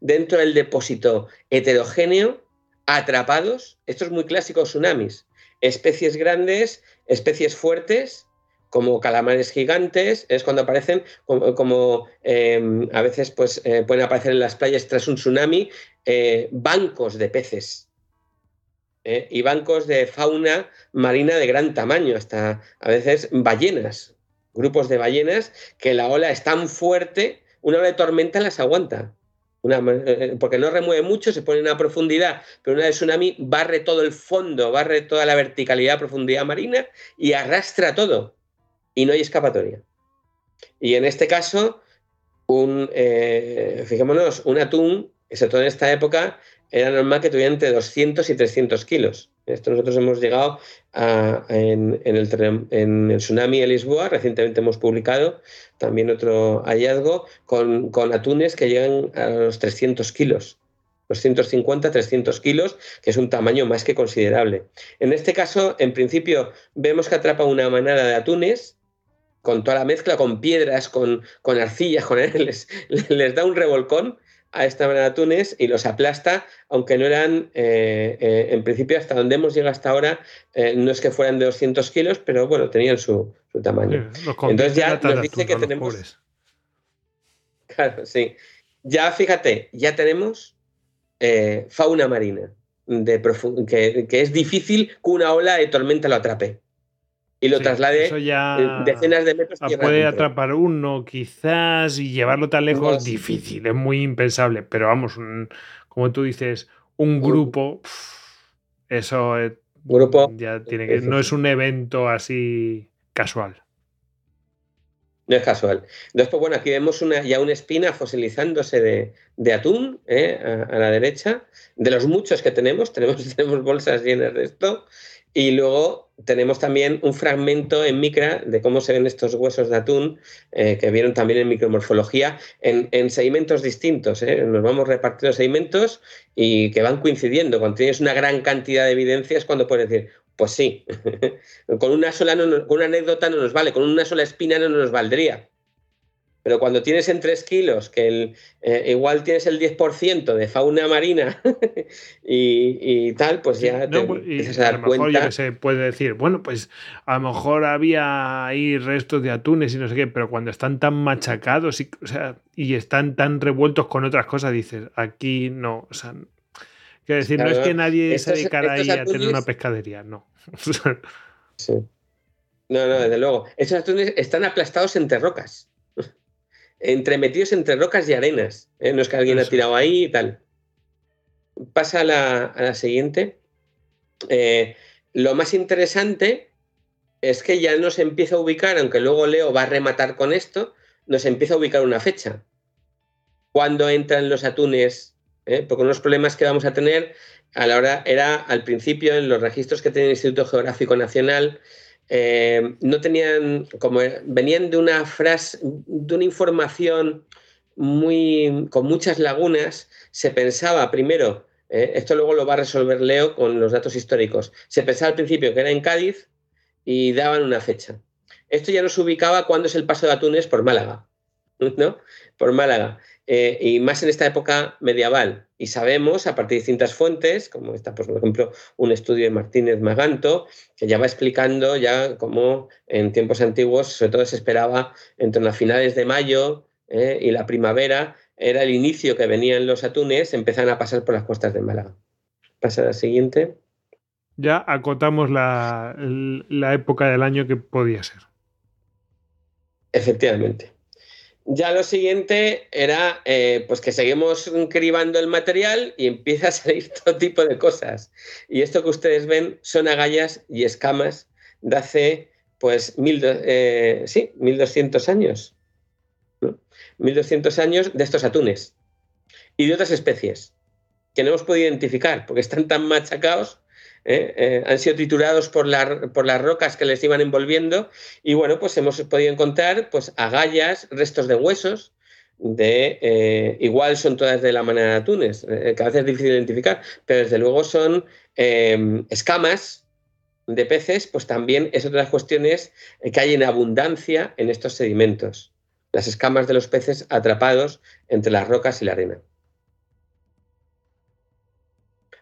Dentro del depósito heterogéneo, atrapados, esto es muy clásico tsunamis, especies grandes, especies fuertes, como calamares gigantes, es cuando aparecen, como, em, a veces pues, eh, pueden aparecer en las playas tras un tsunami, eh, bancos de peces. ¿eh? y bancos de fauna marina de gran tamaño, hasta a veces ballenas, grupos de ballenas, que la ola es tan fuerte, una ola de tormenta las aguanta. Porque no remueve mucho, se pone en una profundidad, pero una de tsunami barre todo el fondo, barre toda la verticalidad, profundidad marina y arrastra todo. Y no hay escapatoria. Y en este caso, un, eh, fijémonos, un atún, sobre todo en esta época, era normal que tuviera entre 200 y 300 kilos. Esto nosotros hemos llegado en, el, en, el, tsunami de Lisboa, recientemente hemos publicado también otro hallazgo con, atunes que llegan a los 300 kilos. 250, 300 kilos, que es un tamaño más que considerable. En este caso, en principio, vemos que atrapa una manada de atunes, con toda la mezcla, con piedras, con, con arcillas, con les, les da un revolcón a esta manera de atunes y los aplasta, aunque no eran, eh, eh, en principio, hasta donde hemos llegado hasta ahora, eh, no es que fueran de 200 kilos, pero bueno, tenían su, tamaño. Entonces ya nos dice que tenemos... Claro, sí. Ya fíjate, ya tenemos fauna marina de que, que, es difícil que una ola de tormenta lo atrape y lo traslade decenas de metros. Puede atrapar uno quizás y llevarlo tan lejos, difícil, es muy impensable. Pero vamos, como tú dices, un grupo, eso grupo, ya tiene que, no es un evento así casual. No es casual. Entonces, pues bueno, aquí vemos una, ya una espina fosilizándose de, atún ¿eh? a, a, la derecha, de los muchos que tenemos, tenemos, tenemos bolsas llenas de esto, y luego tenemos también un fragmento en micra de cómo se ven estos huesos de atún, eh, que vieron también en micromorfología, en, en sedimentos distintos. ¿eh? Nos vamos repartiendo sedimentos y que van coincidiendo. Cuando tienes una gran cantidad de evidencias, cuando puedes decir, pues sí, con una sola con una anécdota no nos vale, con una sola espina no nos valdría. Pero cuando tienes en 3 kilos, que el, eh, igual tienes el 10% de fauna marina y, tal, pues ya te pues, a, lo mejor se puede decir, bueno, pues a lo mejor había ahí restos de atunes y no sé qué, pero cuando están tan machacados y, y están tan revueltos con otras cosas, dices, aquí no, o sea, quiero decir, no es que nadie se dedicara ahí a tener una pescadería, no. sí. No, no, desde luego. Estos atunes están aplastados entre rocas entremetidos entre rocas y arenas. ¿eh? No es que alguien ha tirado ahí y tal. Pasa a la, siguiente. Eh, lo más interesante es que ya nos empieza a ubicar, aunque luego Leo va a rematar con esto, nos empieza a ubicar una fecha. ¿Cuándo entran los atunes? ¿Eh? Porque unos problemas que vamos a tener a la hora era al principio en los registros que tiene el Instituto Geográfico Nacional eh, no tenían, como venían de una frase, de una información muy, con muchas lagunas, se pensaba primero, eh, esto luego lo va a resolver Leo con los datos históricos, se pensaba al principio que era en Cádiz y daban una fecha. Esto ya nos ubicaba cuando es el paso de Atunes por Málaga, ¿no? Por Málaga. Eh, y más en esta época medieval. Y sabemos, a partir de distintas fuentes, como está, pues, por ejemplo, un estudio de Martínez Maganto, que ya va explicando ya cómo en tiempos antiguos, sobre todo se esperaba entre las finales de mayo eh, y la primavera, era el inicio que venían los atunes, empezaban a pasar por las costas de Málaga. Pasa a la siguiente. Ya acotamos la época del año que podía ser. Efectivamente. Ya lo siguiente era eh, pues que seguimos cribando el material y empieza a salir todo tipo de cosas. Y esto que ustedes ven son agallas y escamas de hace pues mil, eh, sí, 1200 años. 1200 años de estos atunes y de otras especies que no hemos podido identificar porque están tan machacados ¿eh? Eh, han sido triturados por, por, las rocas que les iban envolviendo y bueno, pues hemos podido encontrar pues agallas, restos de huesos, de eh, igual son todas de la manera de atunes, que a veces es difícil identificar, pero desde luego son escamas de peces, pues también es otra de las cuestiones que hay en abundancia en estos sedimentos, las escamas de los peces atrapados entre las rocas y la arena.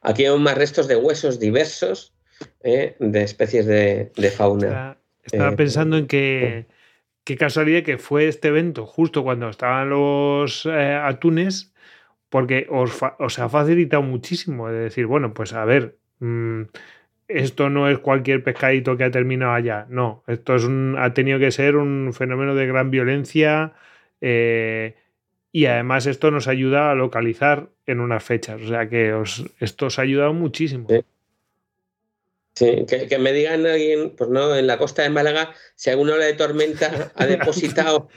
Aquí hay más restos de huesos diversos eh, de especies de, fauna. Estaba, eh, pensando en que qué casualidad que fue este evento justo cuando estaban los eh, atunes, porque os, ha facilitado muchísimo. de decir, bueno, pues a ver, mm, esto no es cualquier pescadito que ha terminado allá. No, esto es un, ha tenido que ser un fenómeno de gran violencia. Y además esto nos ayuda a localizar en unas fechas. O sea que os, esto os ha ayudado muchísimo. Sí. que, me digan alguien, pues no, en la costa de Málaga, si alguna ola de tormenta ha depositado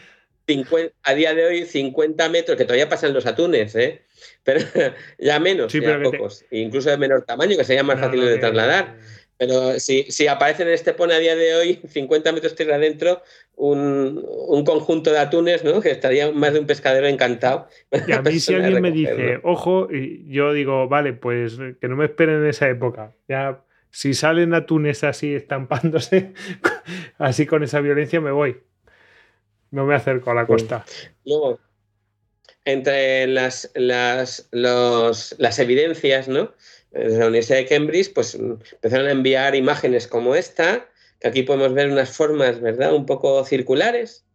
a día de hoy 50 metros, que todavía pasan los atunes, ¿eh? pero ya menos, ya pocos, incluso de menor tamaño, que sería más fácil de trasladar. Pero si, si aparece en este pone a día de hoy, 50 metros tierra adentro, un, conjunto de atunes, ¿no? Que estaría más de un pescadero encantado. Y a mí si alguien me dice, ojo, y yo digo, vale, pues que no me esperen en esa época. Ya, si salen atunes así estampándose, así con esa violencia, me voy. No me acerco a la costa. Luego, entre las, las, las evidencias, ¿no? Desde la Universidad de Cambridge, pues empezaron a enviar imágenes como esta, que aquí podemos ver unas formas, ¿verdad?, un poco circulares,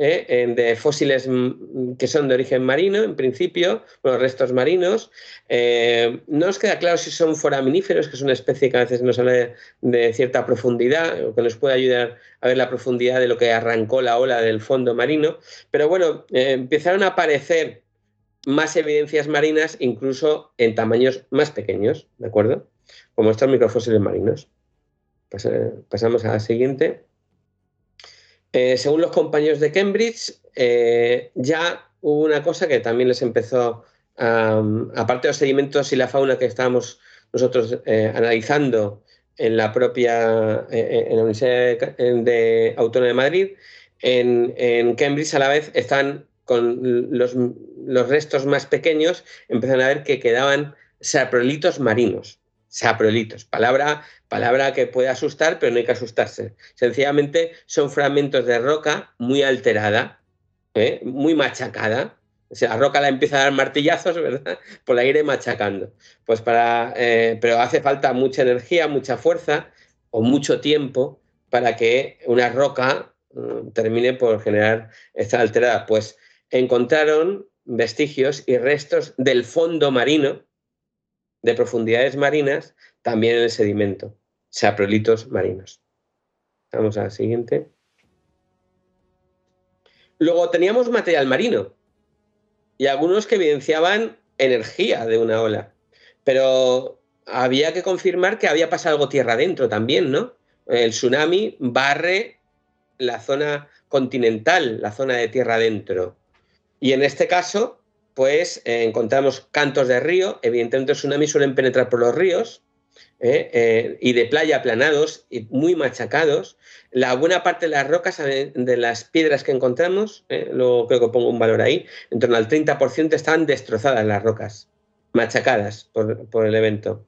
¿eh? de fósiles mm, que son de origen marino, en principio, los restos marinos. Eh, no nos queda claro si son foraminíferos, que es una especie que a veces nos habla de, cierta profundidad, o que nos puede ayudar a ver la profundidad de lo que arrancó la ola del fondo marino. Pero bueno, eh, empezaron a aparecer más evidencias marinas, incluso en tamaños más pequeños, ¿de acuerdo? Como estos microfósiles marinos. pasamos a la siguiente. Eh, según los compañeros de Cambridge, eh, ya hubo una cosa que también les empezó, aparte de los sedimentos y la fauna que estábamos nosotros eh, analizando en la propia en la Universidad de, Autónoma de Madrid, en, en Cambridge a la vez están con los, restos más pequeños, empezaron a ver que quedaban saprolitos marinos. Saprolitos, palabra, palabra que puede asustar, pero no hay que asustarse. Sencillamente son fragmentos de roca muy alterada, ¿eh? muy machacada. La roca la empieza a dar martillazos, ¿verdad? Por la iré machacando. Pues para, eh, pero hace falta mucha energía, mucha fuerza o mucho tiempo para que una roca mm, termine por generar esta alterada. Pues encontraron vestigios y restos del fondo marino, de profundidades marinas, también en el sedimento, saprolitos marinos. Vamos a la siguiente. Luego teníamos material marino y algunos que evidenciaban energía de una ola, pero había que confirmar que había pasado algo tierra adentro también, ¿no? El tsunami barre la zona continental, la zona de tierra adentro. Y en este caso, pues eh, encontramos cantos de río, evidentemente los tsunamis suelen penetrar por los ríos, ¿eh? Eh, y de playa aplanados y muy machacados. La buena parte de las rocas, de las piedras que encontramos, luego creo que pongo un valor ahí, en torno al 30% están destrozadas las rocas, machacadas por, el evento.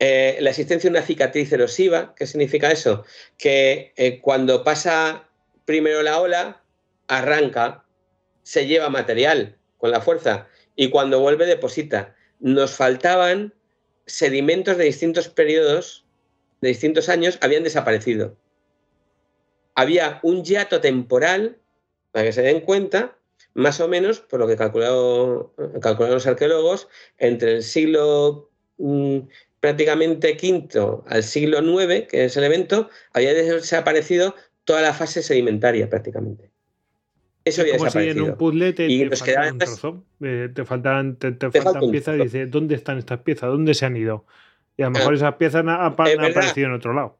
la existencia de una cicatriz erosiva, ¿qué significa eso? Que cuando pasa primero la ola, arranca, se lleva material con la fuerza y cuando vuelve deposita. Nos faltaban sedimentos de distintos periodos, de distintos años, habían desaparecido. Había un hiato temporal, para que se den cuenta, más o menos, por lo que calcularon los arqueólogos, entre el siglo mm, prácticamente quinto al siglo IX, que es el evento, había desaparecido toda la fase sedimentaria prácticamente. Eso es como si en un puzzle te, y te faltan trozo, eh, te faltan, te, faltan piezas y dices, ¿dónde están estas piezas? ¿Dónde se han ido? Y a lo mejor esas piezas han, aparecido en otro lado.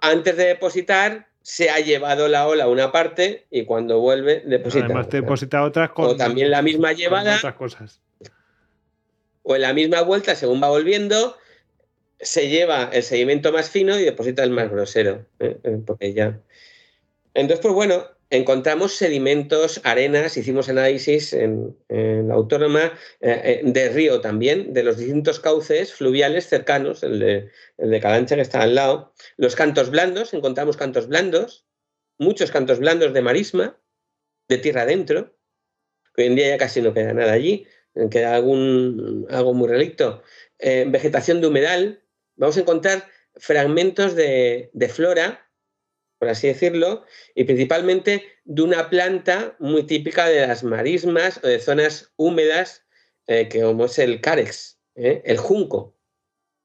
Antes de depositar, se ha llevado la ola a una parte y cuando vuelve, deposita. Además, te deposita otras cosas. O también la misma llevada. Otras cosas. O en la misma vuelta, según va volviendo, se lleva el sedimento más fino y deposita el más grosero. ¿eh? Eh, porque ya. Entonces, pues bueno, encontramos sedimentos, arenas, hicimos análisis en, la autónoma eh, eh, de río también, de los distintos cauces fluviales cercanos, el de, el de Calancha que está al lado. Los cantos blandos, encontramos cantos blandos, muchos cantos blandos de marisma, de tierra adentro, hoy en día ya casi no queda nada allí, queda algún, algo muy relicto. Eh, vegetación de humedal, vamos a encontrar fragmentos de, de flora por así decirlo, y principalmente de una planta muy típica de las marismas o de zonas húmedas, eh, que como es el carex, ¿eh? el junco.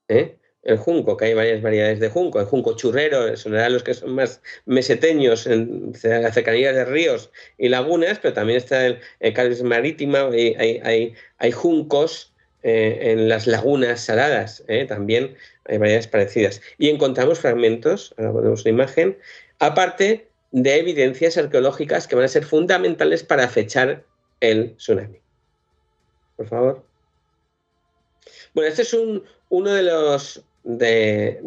¿eh? El junco, que hay varias variedades de junco. El junco churrero son los que son más meseteños en las cercanías de ríos y lagunas, pero también está el, carex marítima, hay, hay, hay, juncos en las lagunas saladas, también hay variedades parecidas. Y encontramos fragmentos, ahora ponemos una imagen, aparte de evidencias arqueológicas que van a ser fundamentales para fechar el tsunami. Por favor. Bueno, este es uno de los, de,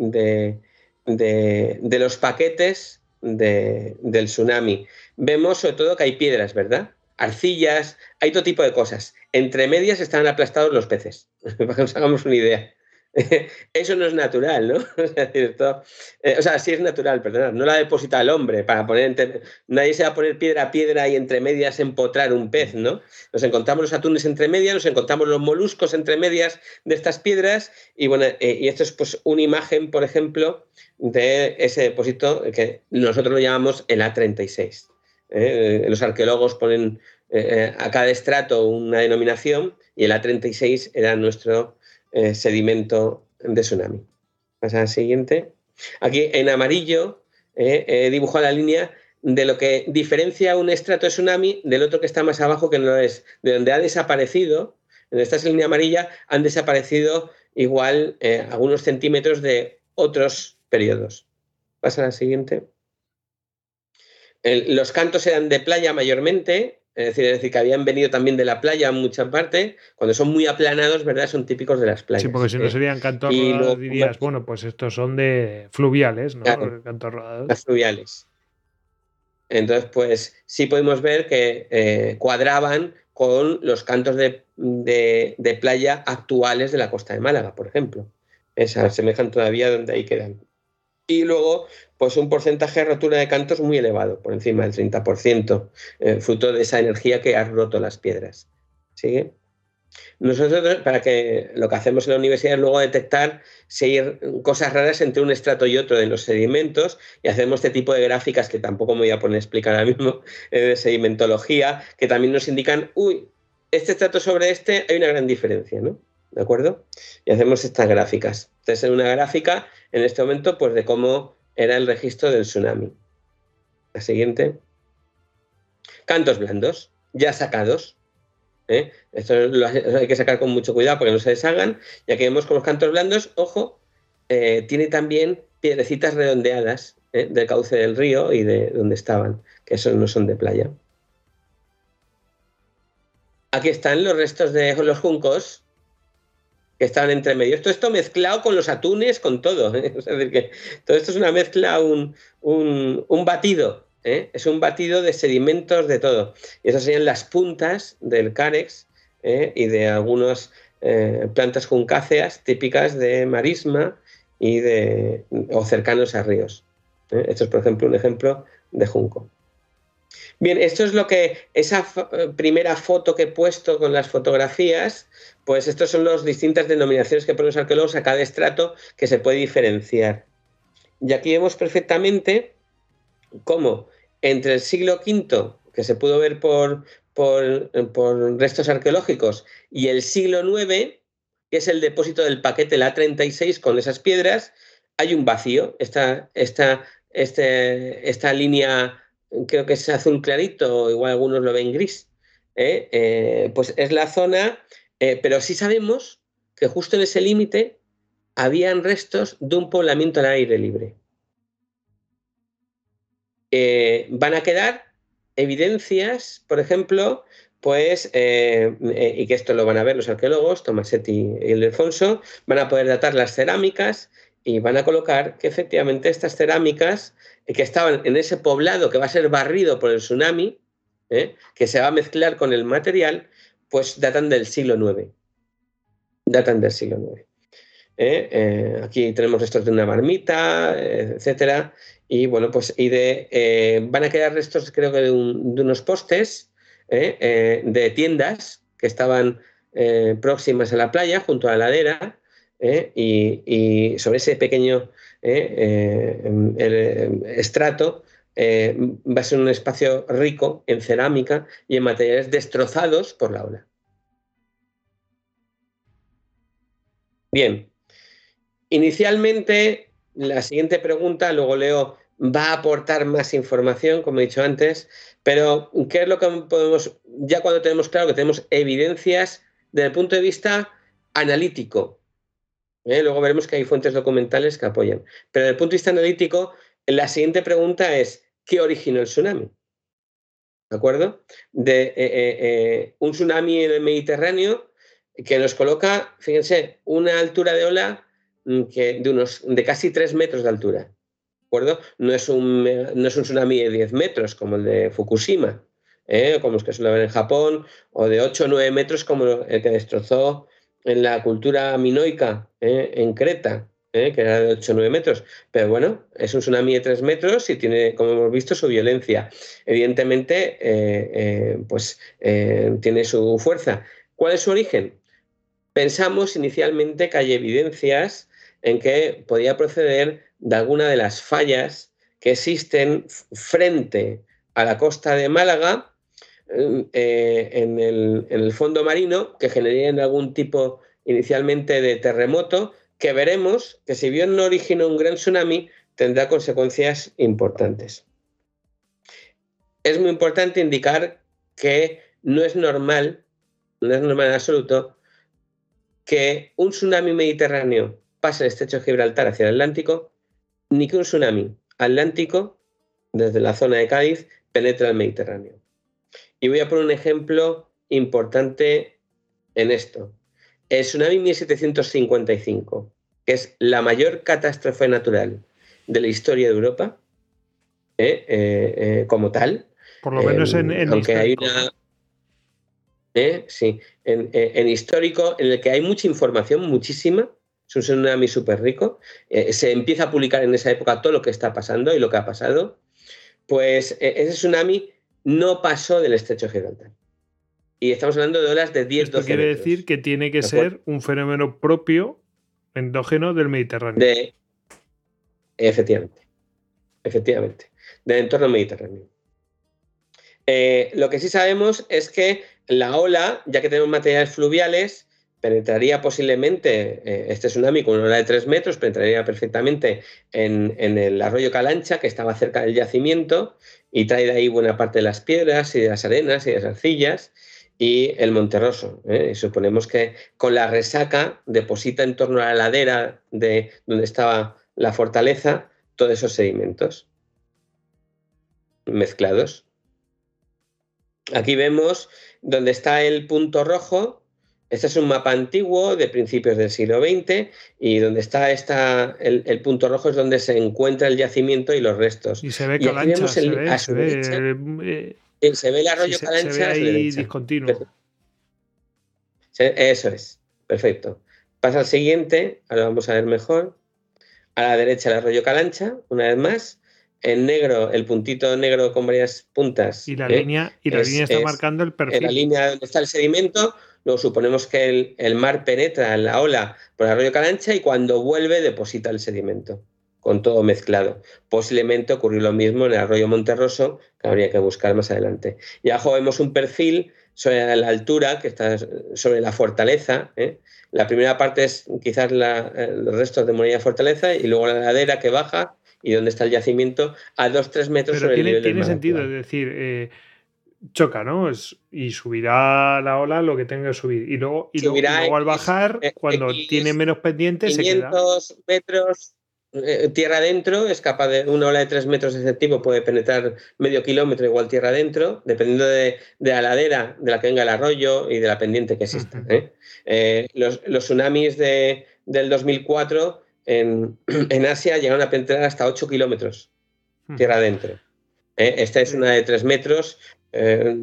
los paquetes del tsunami. Vemos sobre todo que hay piedras, ¿verdad? Arcillas, hay todo tipo de cosas. Entre medias están aplastados los peces, para que nos hagamos una idea. Eso no es natural, ¿no? Eh, o sea, sí es natural, perdón, no la deposita el hombre para poner, nadie se va a poner piedra a piedra y entre medias empotrar un pez, ¿no? Nos encontramos los atunes entre medias, nos encontramos los moluscos entre medias de estas piedras y bueno, eh, y esto es pues una imagen, por ejemplo, de ese depósito que nosotros lo llamamos el A36. ¿eh? Los arqueólogos ponen a cada estrato una denominación y el A36 era nuestro eh, sedimento de tsunami. Pasa al siguiente. Aquí en amarillo eh, he dibujado la línea de lo que diferencia un estrato de tsunami del otro que está más abajo que no es, de donde ha desaparecido, en esta línea amarilla, han desaparecido igual eh, algunos centímetros de otros periodos. Pasa a la siguiente. los cantos eran de playa mayormente, es decir, es decir, que habían venido también de la playa en mucha parte, cuando son muy aplanados, ¿verdad? Son típicos de las playas. Sí, porque si no ¿eh? serían cantos rodados, dirías, bueno, pues estos son de fluviales, ¿no? cantos rodados. Las fluviales. Entonces, pues sí podemos ver que eh, cuadraban con los cantos de, playa actuales de la costa de Málaga, por ejemplo. Se asemejan todavía donde ahí quedan. Y luego, pues un porcentaje de rotura de cantos muy elevado, por encima del 30%, eh, fruto de esa energía que ha roto las piedras. ¿Sigue? Nosotros, para que lo que hacemos en la universidad es luego detectar cosas raras entre un estrato y otro de los sedimentos y hacemos este tipo de gráficas que tampoco me voy a poner a explicar ahora mismo, eh, de sedimentología, que también nos indican, uy, este estrato sobre este hay una gran diferencia, ¿no? ¿De acuerdo? Y hacemos estas gráficas. Entonces, en una gráfica, en este momento, pues de cómo era el registro del tsunami. La siguiente. Cantos blandos, ya sacados. ¿eh? Esto lo hay que sacar con mucho cuidado para que no se deshagan. Y aquí vemos con los cantos blandos, ojo, eh, tiene también piedrecitas redondeadas ¿eh? del cauce del río y de donde estaban, que esos no son de playa. Aquí están los restos de los juncos que estaban entre medio. Todo esto mezclado con los atunes, con todo. Es decir, que todo esto es una mezcla, un, batido. ¿eh? Es un batido de sedimentos de todo. Y esas serían las puntas del cárex ¿eh? y de algunas eh, plantas juncáceas típicas de marisma y de, o cercanos a ríos. Esto es, por ejemplo, un ejemplo de junco. Bien, esto es lo que, esa eh, primera foto que he puesto con las fotografías, pues estas son las distintas denominaciones que ponen los arqueólogos a cada estrato que se puede diferenciar. Y aquí vemos perfectamente cómo entre el siglo V, que se pudo ver por, por, restos arqueológicos, y el siglo IX, que es el depósito del paquete la 36 con esas piedras, hay un vacío. Esta, esta, este, esta línea creo que es azul clarito, igual algunos lo ven gris, ¿eh? Eh, pues es la zona, eh, pero sí sabemos que justo en ese límite habían restos de un poblamiento al aire libre. van a quedar evidencias, por ejemplo, pues, y que esto lo van a ver los arqueólogos, Tomasetti y Ildefonso, van a poder datar las cerámicas y van a colocar que efectivamente estas cerámicas eh, que estaban en ese poblado que va a ser barrido por el tsunami, ¿eh? que se va a mezclar con el material, pues datan del siglo IX. Datan del siglo IX. ¿eh? aquí tenemos restos de una marmita, etcétera, y bueno, pues y de, van a quedar restos, creo que de, de unos postes de tiendas que estaban próximas a la playa, junto a la ladera, ¿eh? y, sobre ese pequeño ¿eh? Eh, estrato va a ser un espacio rico en cerámica y en materiales destrozados por la ola. Bien, inicialmente la siguiente pregunta, luego Leo va a aportar más información, como he dicho antes, pero ¿qué es lo que podemos, ya cuando tenemos claro que tenemos evidencias desde el punto de vista analítico, ¿eh? Luego veremos que hay fuentes documentales que apoyan. Pero desde el punto de vista analítico, la siguiente pregunta es, ¿qué originó el tsunami? ¿De acuerdo? De eh, eh, un tsunami en el Mediterráneo que nos coloca, fíjense, una altura de ola mm, de, unos, de casi 3 metros de altura. ¿De acuerdo? No es, un, tsunami de 10 metros como el de Fukushima, como los que suele haber en Japón, o de 8 o 9 metros como el que destrozó en la cultura minoica ¿eh? en Creta, ¿eh? que era de 8 o 9 metros. Pero bueno, es un tsunami de 3 metros y tiene, como hemos visto, su violencia. Evidentemente, eh, pues tiene su fuerza. ¿Cuál es su origen? Pensamos inicialmente que hay evidencias en que podía proceder de alguna de las fallas que existen frente a la costa de Málaga eh, en, el, fondo marino que generarían algún tipo inicialmente de terremoto que veremos que si bien no originó un gran tsunami, tendrá consecuencias importantes. Es muy importante indicar que no es normal, no es normal en absoluto, que un tsunami mediterráneo pase el estrecho de Gibraltar hacia el Atlántico, ni que un tsunami atlántico, desde la zona de Cádiz, penetre al Mediterráneo. Y voy a poner un ejemplo importante en esto. El tsunami 1755, que es la mayor catástrofe natural de la historia de Europa, ¿eh? Eh, eh, como tal. Por lo menos en, en aunque hay una, sí, en, histórico, en el que hay mucha información, muchísima, es un tsunami súper rico, se empieza a publicar en esa época todo lo que está pasando y lo que ha pasado, pues ese tsunami no pasó del estrecho de Gibraltar. Y estamos hablando de olas de 10, Esto 12 quiere decir que tiene que ser un fenómeno propio, endógeno del Mediterráneo. efectivamente. Efectivamente. Del entorno mediterráneo. Eh, lo que sí sabemos es que la ola, ya que tenemos materiales fluviales, penetraría posiblemente eh, este tsunami con una ola de 3 metros, penetraría perfectamente en, el arroyo Calancha, que estaba cerca del yacimiento, y trae de ahí buena parte de las piedras y de las arenas y de las arcillas y el Monterroso. ¿eh? Suponemos que con la resaca deposita en torno a la ladera de donde estaba la fortaleza todos esos sedimentos mezclados. Aquí vemos donde está el punto rojo. Este es un mapa antiguo de principios del siglo XX y donde está esta, el, punto rojo es donde se encuentra el yacimiento y los restos. Y se ve Calancha, se, ve, se, ve, eh, eh, se, ve, el arroyo Calancha. Se ve ahí discontinuo. Eso es, perfecto. Pasa al siguiente, ahora vamos a ver mejor. A la derecha el arroyo Calancha, una vez más en negro, el puntito negro con varias puntas. Y la ¿eh? línea, y la línea está marcando el perfil. En la línea donde está el sedimento, luego suponemos que el, mar penetra en la ola por el arroyo Calancha y cuando vuelve deposita el sedimento, con todo mezclado. Posiblemente ocurrió lo mismo en el arroyo Monterroso, que habría que buscar más adelante. Y abajo vemos un perfil sobre la altura, que está sobre la fortaleza. ¿eh? La primera parte es quizás los restos de muralla de fortaleza y luego la ladera que baja y dónde está el yacimiento a 2-3 metros sobre el nivel tiene sentido, es decir, eh, choca, ¿no? Es, y subirá la ola lo que tenga que subir. Y luego, y luego, al bajar, eh, cuando tiene menos pendientes, 500 se queda. metros eh, tierra adentro, es capaz de una ola de 3 metros de tipo, puede penetrar medio kilómetro igual tierra adentro, dependiendo de, la ladera de la que venga el arroyo y de la pendiente que exista. los, los, tsunamis de, del 2004 en, Asia llegaron a penetrar hasta 8 kilómetros tierra adentro. ¿eh? Esta es una de 3 metros, eh,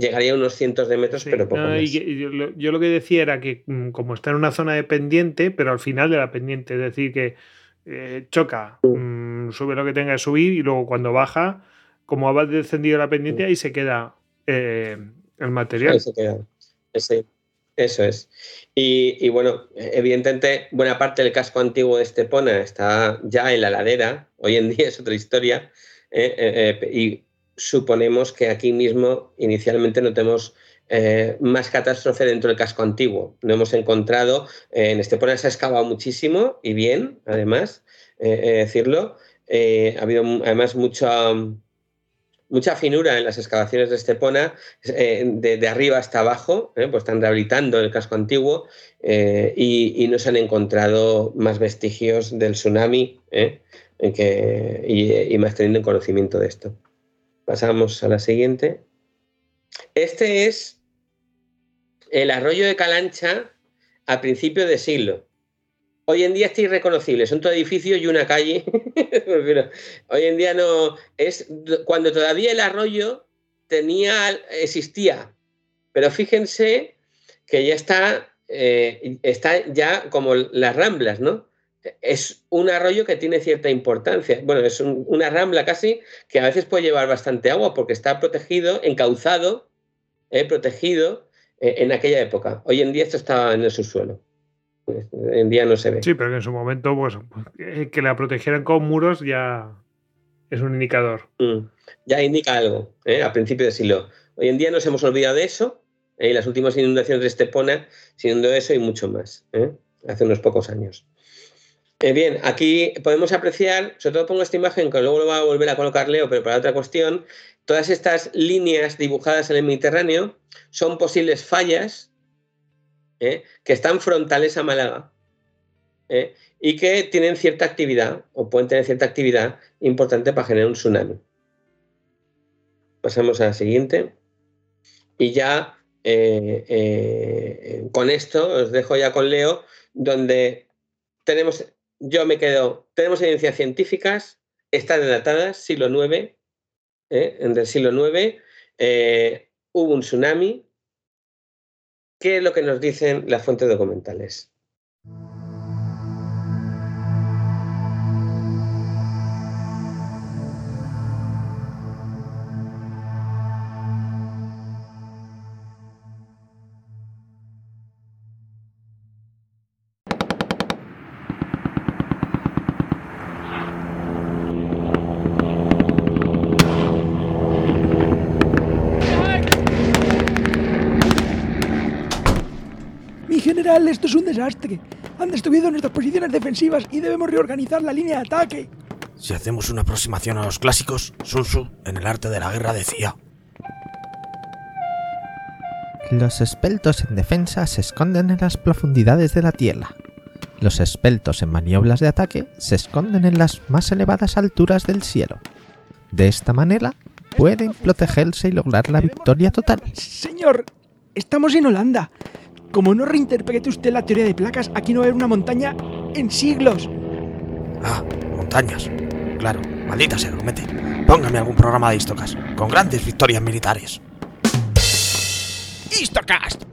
llegaría a unos cientos de metros, pero poco más. yo, lo que decía era que mm, como está en una zona de pendiente, pero al final de la pendiente, es decir, que eh, choca, mm, sube lo que tenga que subir y luego cuando baja, como ha descendido la pendiente, ahí se queda el material. Ahí se queda. Eso es. Y, bueno, evidentemente, buena parte del casco antiguo de Estepona está ya en la ladera. Hoy en día es otra historia. Eh, eh, eh, y suponemos que aquí mismo inicialmente no tenemos más catástrofe dentro del casco antiguo. No hemos encontrado, en Estepona se ha excavado muchísimo y bien, además, decirlo. ha habido además mucha mucha finura en las excavaciones de Estepona, eh, de, arriba hasta abajo, eh, pues están rehabilitando el casco antiguo eh, y, no se han encontrado más vestigios del tsunami y, más teniendo conocimiento de esto. Pasamos a la siguiente. Este es el arroyo de Calancha a principio de siglo. Hoy en día está irreconocible, son todo edificios y una calle. hoy en día no. Es cuando todavía el arroyo tenía, existía. Pero fíjense que ya está, eh, está ya como las ramblas, ¿no? Es un arroyo que tiene cierta importancia. Bueno, es una rambla casi que a veces puede llevar bastante agua porque está protegido, encauzado, eh, protegido eh, en aquella época. Hoy en día esto está en el subsuelo en día no se ve. Sí, pero en su momento, pues, eh, que la protegieran con muros ya es un indicador. Mm, ya indica algo, ¿eh? a principio de siglo. Hoy en día nos hemos olvidado de eso. ¿eh? las últimas inundaciones de Estepona, siendo eso y mucho más, hace unos pocos años. Bien, aquí podemos apreciar, sobre todo pongo esta imagen que luego lo va a volver a colocar Leo, pero para otra cuestión, todas estas líneas dibujadas en el Mediterráneo son posibles fallas ¿eh? que están frontales a Málaga ¿eh? y que tienen cierta actividad o pueden tener cierta actividad importante para generar un tsunami. Pasamos a la siguiente. Y ya eh, con esto os dejo ya con Leo, donde tenemos, yo me quedo, tenemos evidencias científicas, están datadas, siglo IX, en el siglo IX, hubo un tsunami, ¿Qué es lo que nos dicen las fuentes documentales? Desastre. Han destruido nuestras posiciones defensivas y debemos reorganizar la línea de ataque. Si hacemos una aproximación a los clásicos, Sun Tzu en el arte de la guerra decía... Los espeltos en defensa se esconden en las profundidades de la tierra. Los espeltos en maniobras de ataque se esconden en las más elevadas alturas del cielo. De esta manera, pueden protegerse y lograr la victoria total. Señor, estamos en Holanda. Como no reinterprete usted la teoría de placas, aquí no va a haber una montaña en siglos. Ah, montañas. Claro, maldita sea, grumete. Póngame algún programa de Histocast, con grandes victorias militares. ¡Histocast!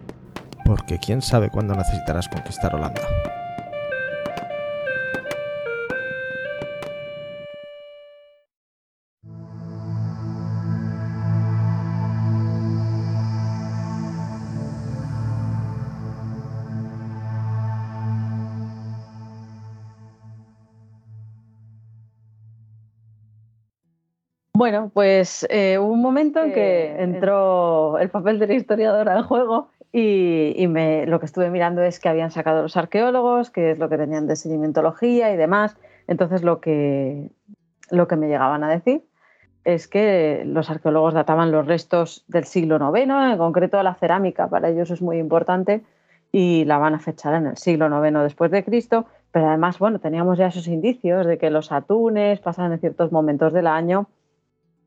Porque quién sabe cuándo necesitarás conquistar Holanda. Bueno, pues eh, hubo un momento en que entró el papel de la historiadora en juego y, me, lo que estuve mirando es que habían sacado los arqueólogos, que es lo que tenían de sedimentología y demás. Entonces lo que, lo que me llegaban a decir es que los arqueólogos databan los restos del siglo IX, en concreto la cerámica, para ellos es muy importante y la van a fechar en el siglo IX después de Cristo, pero además, bueno, teníamos ya esos indicios de que los atunes pasan en ciertos momentos del año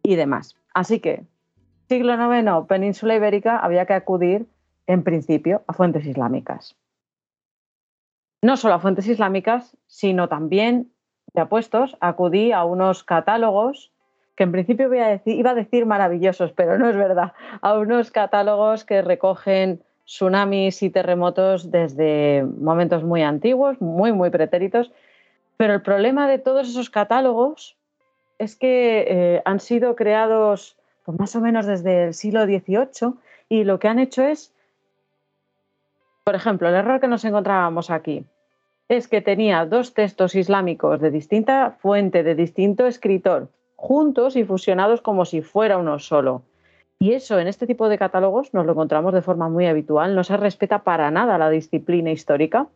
y demás. Así que, siglo IX, península ibérica, había que acudir, en principio, a fuentes islámicas. No solo a fuentes islámicas, sino también, de apuestos, acudí a unos catálogos que en principio iba a decir maravillosos, pero no es verdad, a unos catálogos que recogen tsunamis y terremotos desde momentos muy antiguos, muy, muy pretéritos. Pero el problema de todos esos catálogos es que eh, han sido creados pues, más o menos desde el siglo XVIII y lo que han hecho es, por ejemplo, el error que nos encontrábamos aquí es que tenía dos textos islámicos de distinta fuente, de distinto escritor, juntos y fusionados como si fuera uno solo. Y eso en este tipo de catálogos nos lo encontramos de forma muy habitual, no se respeta para nada la disciplina histórica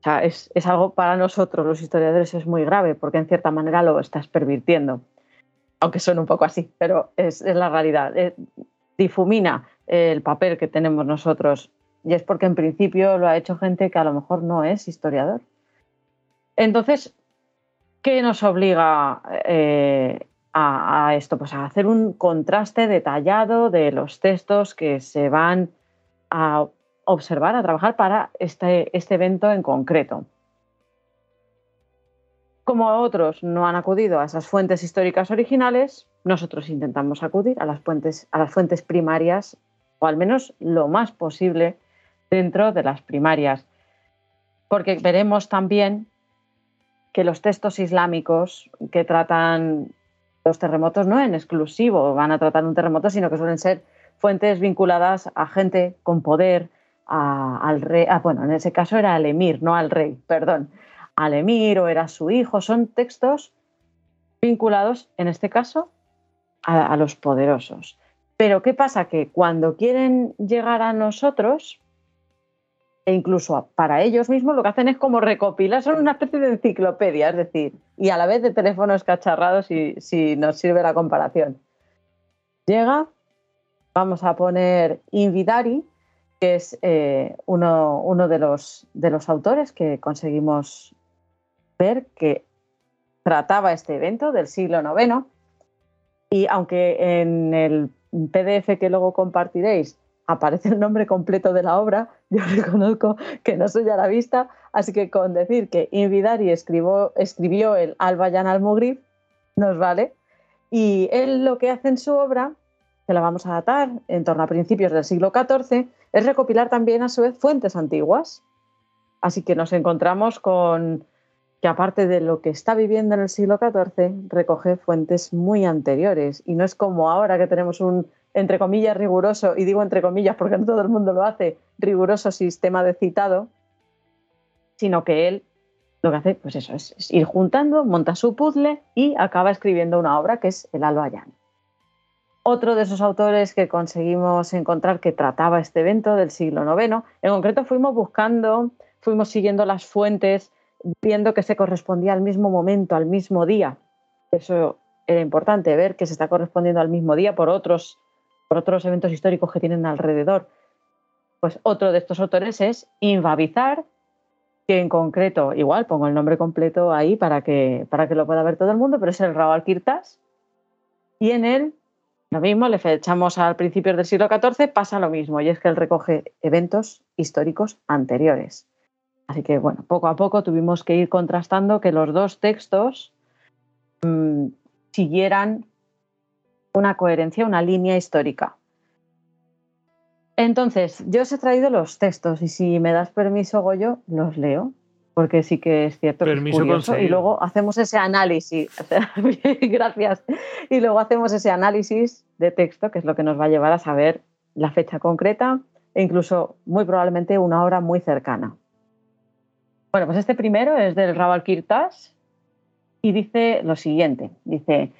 o sea, es, algo para nosotros, los historiadores, es muy grave porque en cierta manera lo estás pervirtiendo. Aunque suene un poco así, pero es, la realidad. Eh, difumina el papel que tenemos nosotros y es porque en principio lo ha hecho gente que a lo mejor no es historiador. Entonces, ¿qué nos obliga eh, a, a, esto? Pues a hacer un contraste detallado de los textos que se van a observar, a trabajar para este, este evento en concreto. Como otros no han acudido a esas fuentes históricas originales, nosotros intentamos acudir a las fuentes, a las fuentes primarias, o al menos lo más posible dentro de las primarias. Porque veremos también que los textos islámicos que tratan los terremotos no en exclusivo van a tratar un terremoto, sino que suelen ser fuentes vinculadas a gente con poder, al rey, ah, bueno, en ese caso era al emir, no al rey, perdón, al emir o era su hijo, son textos vinculados, en este caso, a, los poderosos. Pero ¿qué pasa? Que cuando quieren llegar a nosotros, e incluso para ellos mismos, lo que hacen es como recopilar, son una especie de enciclopedia, es decir, y a la vez de teléfonos cacharrados, si, si nos sirve la comparación. Llega, vamos a poner Invidari, que es eh, uno, de, los, de los autores que conseguimos ver que trataba este evento del siglo IX. Y aunque en el PDF que luego compartiréis aparece el nombre completo de la obra, yo reconozco que no soy a la vista, así que con decir que Invidari escribió, escribió el Al-Bayan al-Mugrib nos vale. Y él lo que hace en su obra, que la vamos a datar en torno a principios del siglo XIV, es recopilar también a su vez fuentes antiguas. Así que nos encontramos con que aparte de lo que está viviendo en el siglo XIV, recoge fuentes muy anteriores. Y no es como ahora que tenemos un, entre comillas, riguroso, y digo entre comillas porque no todo el mundo lo hace, riguroso sistema de citado, sino que él lo que hace, pues eso, es, ir juntando, monta su puzzle y acaba escribiendo una obra que es el Albayán. Otro de esos autores que conseguimos encontrar que trataba este evento del siglo IX. En concreto fuimos buscando, fuimos siguiendo las fuentes, viendo que se correspondía al mismo momento, al mismo día. Eso era importante, ver que se está correspondiendo al mismo día por otros, por otros eventos históricos que tienen alrededor. Pues otro de estos autores es Invavizar, que en concreto, igual pongo el nombre completo ahí para que, para que lo pueda ver todo el mundo, pero es el Raúl Kirtas. Y en él lo mismo, le fechamos al principios del siglo XIV, pasa lo mismo, y es que él recoge eventos históricos anteriores. Así que, bueno, poco a poco tuvimos que ir contrastando que los dos textos mmm, siguieran una coherencia, una línea histórica. Entonces, yo os he traído los textos y si me das permiso, Goyo, los leo porque sí que es cierto que es curioso. Y luego hacemos ese análisis. Gracias. Y luego hacemos ese análisis de texto, que es lo que nos va a llevar a saber la fecha concreta e incluso muy probablemente una hora muy cercana. Bueno, pues este primero es del Rabal Kirtas y dice lo siguiente. Dice,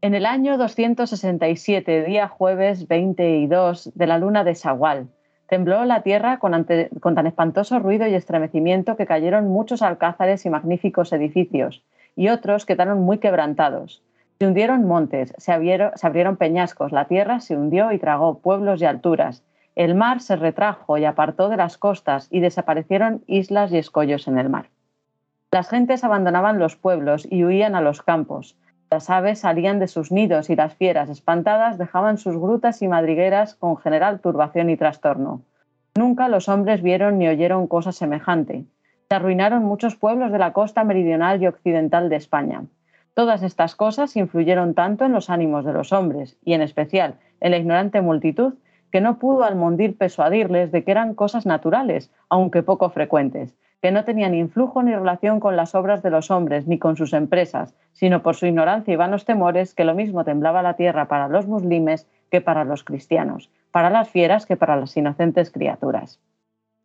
en el año 267, día jueves 22 de la luna de Shawwal, Tembló la tierra con, tan espantoso ruido y estremecimiento que cayeron muchos alcázares y magníficos edificios, y otros quedaron muy quebrantados. Se hundieron montes, se abrieron peñascos, la tierra se hundió y tragó pueblos y alturas. El mar se retrajo y apartó de las costas y desaparecieron islas y escollos en el mar. Las gentes abandonaban los pueblos y huían a los campos. Las aves salían de sus nidos y las fieras, espantadas, dejaban sus grutas y madrigueras con general turbación y trastorno. Nunca los hombres vieron ni oyeron cosa semejante. Se arruinaron muchos pueblos de la costa meridional y occidental de España. Todas estas cosas influyeron tanto en los ánimos de los hombres, y en especial en la ignorante multitud, que no pudo Almondir persuadirles de que eran cosas naturales, aunque poco frecuentes, que no tenían influjo ni relación con las obras de los hombres ni con sus empresas, sino por su ignorancia y vanos temores que lo mismo temblaba la tierra para los muslimes que para los cristianos, para las fieras que para las inocentes criaturas.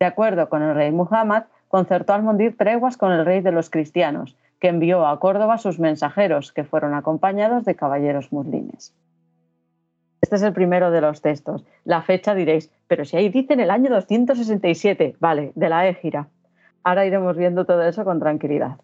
De acuerdo con el rey Muhammad, concertó al mundir treguas con el rey de los cristianos, que envió a Córdoba sus mensajeros, que fueron acompañados de caballeros muslimes. Este es el primero de los textos. La fecha diréis, pero si ahí dicen el año 267, vale, de la égira. Ahora iremos viendo todo eso con tranquilidad.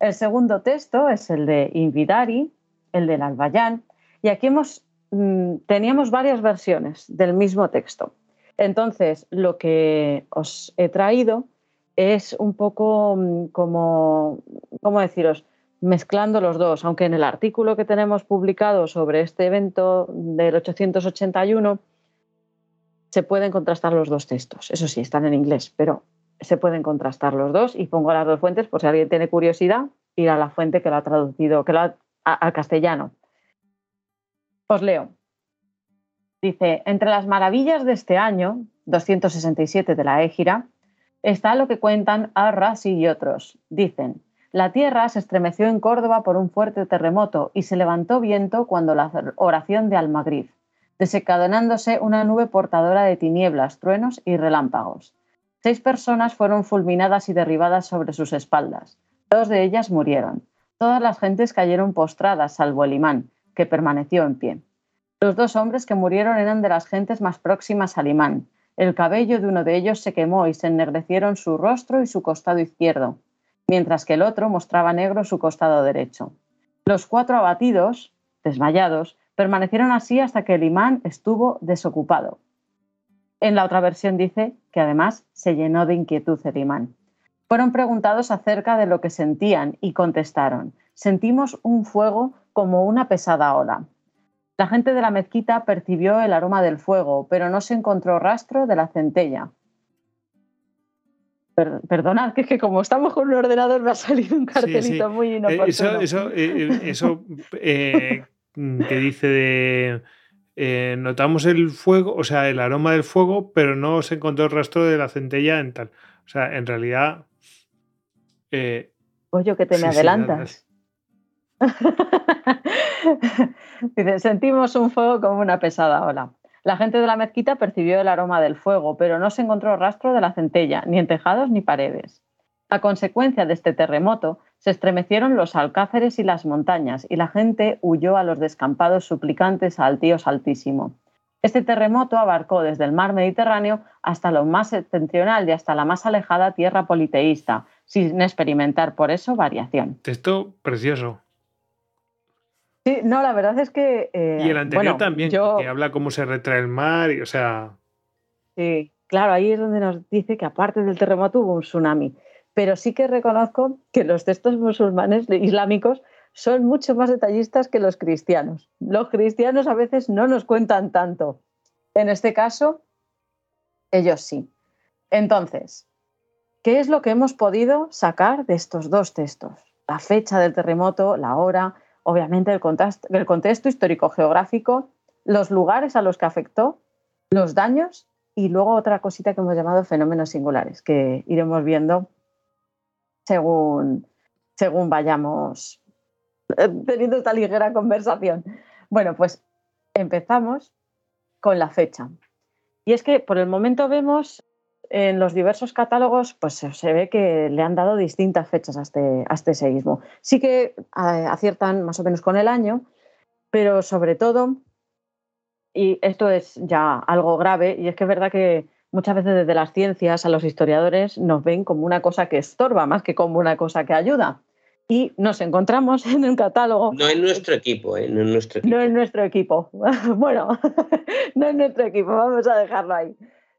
El segundo texto es el de Invidari, el del Albayán, y aquí hemos, mm, teníamos varias versiones del mismo texto. Entonces, lo que os he traído es un poco mm, como, ¿cómo deciros? Mezclando los dos, aunque en el artículo que tenemos publicado sobre este evento del 881 se pueden contrastar los dos textos. Eso sí, están en inglés, pero se pueden contrastar los dos y pongo las dos fuentes por si alguien tiene curiosidad, ir a la fuente que lo ha traducido, que lo ha, al castellano. Os leo. Dice, entre las maravillas de este año, 267 de la Égira, está lo que cuentan Al-Razi y otros. Dicen, la tierra se estremeció en Córdoba por un fuerte terremoto y se levantó viento cuando la oración de Almagrib, desencadenándose una nube portadora de tinieblas, truenos y relámpagos. Seis personas fueron fulminadas y derribadas sobre sus espaldas. Dos de ellas murieron. Todas las gentes cayeron postradas, salvo el imán, que permaneció en pie. Los dos hombres que murieron eran de las gentes más próximas al imán. El cabello de uno de ellos se quemó y se ennegrecieron su rostro y su costado izquierdo, mientras que el otro mostraba negro su costado derecho. Los cuatro abatidos, desmayados, permanecieron así hasta que el imán estuvo desocupado. En la otra versión dice que además se llenó de inquietud el imán. Fueron preguntados acerca de lo que sentían y contestaron, sentimos un fuego como una pesada ola. La gente de la mezquita percibió el aroma del fuego, pero no se encontró rastro de la centella. perdonad, que es que como estamos con un ordenador me ha salido un cartelito muy eh, inoportuno. Eso, eso, eh, que dice de eh, notamos el fuego, o sea, el aroma del fuego, pero no se encontró el rastro de la centella en tal. O sea, en realidad. Eh, Oye, que te me adelantas. Dice, sentimos un fuego como una pesada ola. La gente de la mezquita percibió el aroma del fuego, pero no se encontró rastro de la centella, ni en tejados ni paredes. A consecuencia de este terremoto, se estremecieron los alcáceres y las montañas, y la gente huyó a los descampados suplicantes al Dios Altísimo. Este terremoto abarcó desde el mar Mediterráneo hasta lo más septentrional y hasta la más alejada tierra politeísta, sin experimentar por eso variación. Texto precioso. Sí, no, la verdad es que. eh, Y el anterior bueno, también, yo- que habla cómo se retrae el mar, y, o sea, Sí, claro, ahí es donde nos dice que aparte del terremoto hubo un tsunami. Pero sí que reconozco que los textos musulmanes islámicos son mucho más detallistas que los cristianos. Los cristianos a veces no nos cuentan tanto. En este caso, ellos sí. Entonces, ¿qué es lo que hemos podido sacar de estos dos textos? La fecha del terremoto, la hora, obviamente el contexto, el contexto histórico-geográfico, los lugares a los que afectó, los daños y luego otra cosita que hemos llamado fenómenos singulares, que iremos viendo según, según vayamos eh, teniendo esta ligera conversación. Bueno, pues empezamos con la fecha. Y es que por el momento vemos en los diversos catálogos, pues se ve que le han dado distintas fechas a este, a este seísmo. Sí que aciertan más o menos con el año, pero sobre todo y esto es ya algo grave, y es que es verdad que muchas veces desde las ciencias a los historiadores nos ven como una cosa que estorba más que como una cosa que ayuda. Y nos encontramos en un catálogo, No en nuestro equipo, ¿eh? No en nuestro equipo. no en nuestro equipo, bueno, no en nuestro equipo, vamos a dejarlo ahí.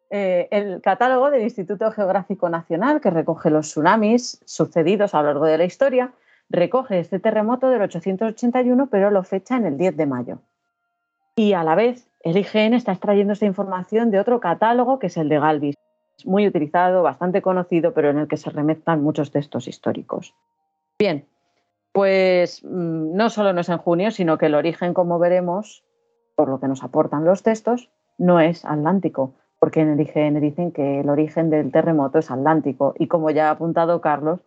Eh, el catálogo del Instituto Geográfico Nacional, que recoge los tsunamis sucedidos a lo largo de la historia, recoge este terremoto del 881, pero lo fecha en el 10 de mayo. Y a la vez, el IGN está extrayendo esta información de otro catálogo que es el de Galvis, muy utilizado, bastante conocido, pero en el que se remezclan muchos textos históricos. Bien, pues mm, no solo no es en junio, sino que el origen, como veremos, por lo que nos aportan los textos, no es atlántico, porque en el IGN dicen que el origen del terremoto es atlántico. Y como ya ha apuntado Carlos,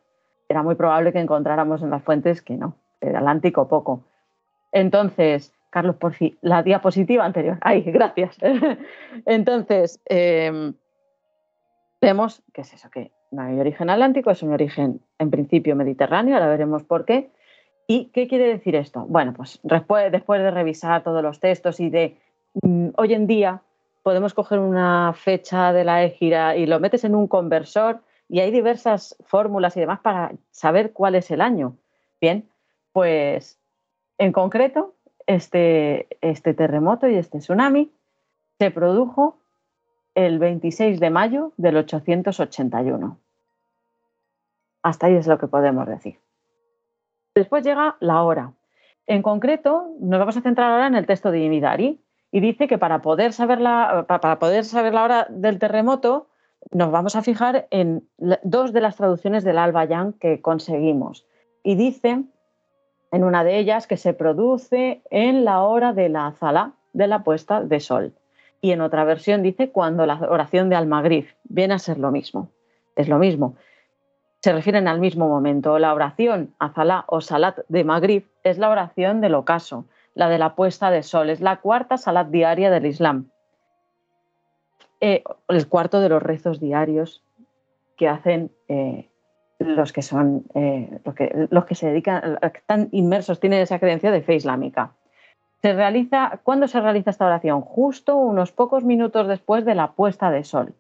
era muy probable que encontráramos en las fuentes que no, de atlántico poco. Entonces, Carlos, por fin, la diapositiva anterior. Ay, gracias. Entonces, eh, vemos que es eso, que hay origen atlántico, es un origen en principio mediterráneo, ahora veremos por qué. ¿Y qué quiere decir esto? Bueno, pues después, después de revisar todos los textos y de mm, hoy en día podemos coger una fecha de la égira y lo metes en un conversor y hay diversas fórmulas y demás para saber cuál es el año. Bien, pues en concreto, este, este terremoto y este tsunami se produjo el 26 de mayo del 881. Hasta ahí es lo que podemos decir. Después llega la hora. En concreto, nos vamos a centrar ahora en el texto de Imidari y dice que para poder saber la, para poder saber la hora del terremoto nos vamos a fijar en dos de las traducciones del Albayán que conseguimos. Y dice en una de ellas que se produce en la hora de la azalá de la puesta de sol. Y en otra versión dice cuando la oración de Almagrif viene a ser lo mismo. Es lo mismo. Se refieren al mismo momento. La oración azalá o salat de Magrib es la oración del ocaso, la de la puesta de sol. Es la cuarta salat diaria del Islam. Eh, el cuarto de los rezos diarios que hacen eh, los que son eh, los, que, los que se dedican, están inmersos, tienen esa creencia de fe islámica. Se realiza, ¿Cuándo se realiza esta oración? Justo unos pocos minutos después de la puesta de sol,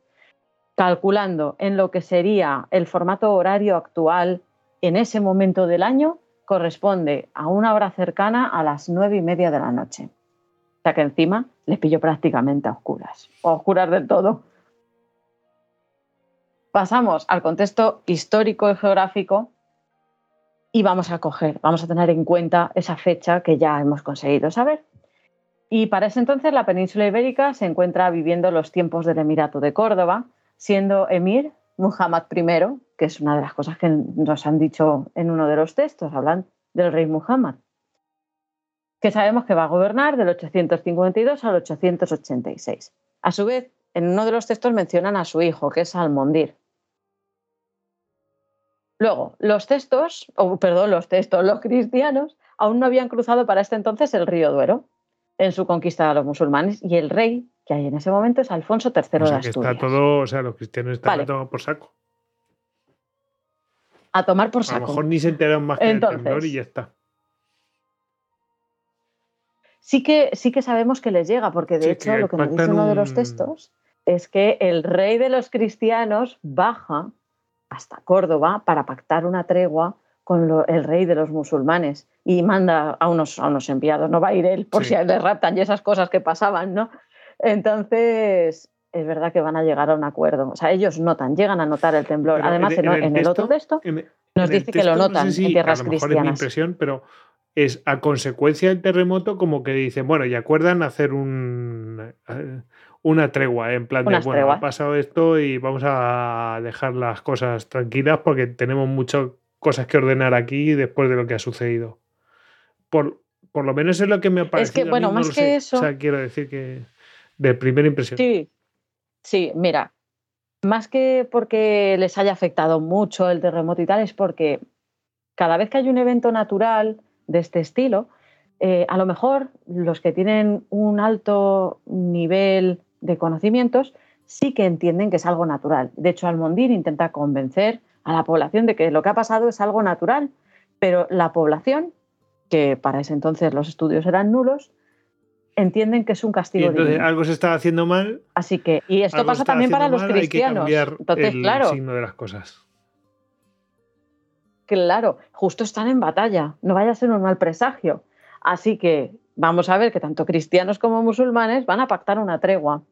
calculando en lo que sería el formato horario actual en ese momento del año, corresponde a una hora cercana a las nueve y media de la noche. O sea que encima les pillo prácticamente a oscuras, o a oscuras del todo. Pasamos al contexto histórico y geográfico y vamos a coger, vamos a tener en cuenta esa fecha que ya hemos conseguido saber. Y para ese entonces la península ibérica se encuentra viviendo los tiempos del Emirato de Córdoba, siendo emir Muhammad I, que es una de las cosas que nos han dicho en uno de los textos, hablan del rey Muhammad, que sabemos que va a gobernar del 852 al 886. A su vez, en uno de los textos mencionan a su hijo, que es Almondir. Luego, los textos, o perdón, los textos, los cristianos aún no habían cruzado para este entonces el río Duero en su conquista a los musulmanes y el rey que hay en ese momento es Alfonso III o sea, de Asturias. está todo, o sea, los cristianos están Vale. todo por saco. a tomar por A saco. lo mejor ni se enteran más que Entonces- temblor y ya está. Sí que, sí que sabemos que les llega, porque de Sí, hecho lo que nos dice uno de los textos es que el rey de los cristianos baja hasta Córdoba para pactar una tregua con lo- el rey de los musulmanes y manda a unos, a unos enviados, no va a ir él por Sí. si a él le raptan y esas cosas que pasaban, ¿no? Entonces, es verdad que van a llegar a un acuerdo. O sea, ellos notan, llegan a notar el temblor. Pero Además, en, en el, otro texto nos el dice que lo texto, no notan sé si- en tierras a lo mejor es mi cristianas. impresión, pero es a consecuencia del terremoto como que dicen, bueno, y acuerdan hacer un, eh, una tregua, eh, en plan de, bueno, treguas. ha pasado esto y vamos a dejar las cosas tranquilas porque tenemos muchas cosas que ordenar aquí después de lo que ha sucedido. Por, por lo menos es lo que me ha parecido. a mí, bueno, no más que sé. eso- O sea, quiero decir que de primera impresión. Sí, sí, mira, más que porque les haya afectado mucho el terremoto y tal, es porque cada vez que hay un evento natural de este estilo, eh, a lo mejor los que tienen un alto nivel de conocimientos sí que entienden que es algo natural. De hecho, Almondir intenta convencer a la población de que lo que ha pasado es algo natural, pero la población, que para ese entonces los estudios eran nulos, entienden que es un Y castigo entonces divino. algo se está haciendo mal. Así que, y esto pasa también para los cristianos. Entonces, el claro, signo de las cosas. Claro, justo están en batalla, no vaya a ser un mal presagio. Así que vamos a ver que tanto cristianos como musulmanes van a pactar una tregua.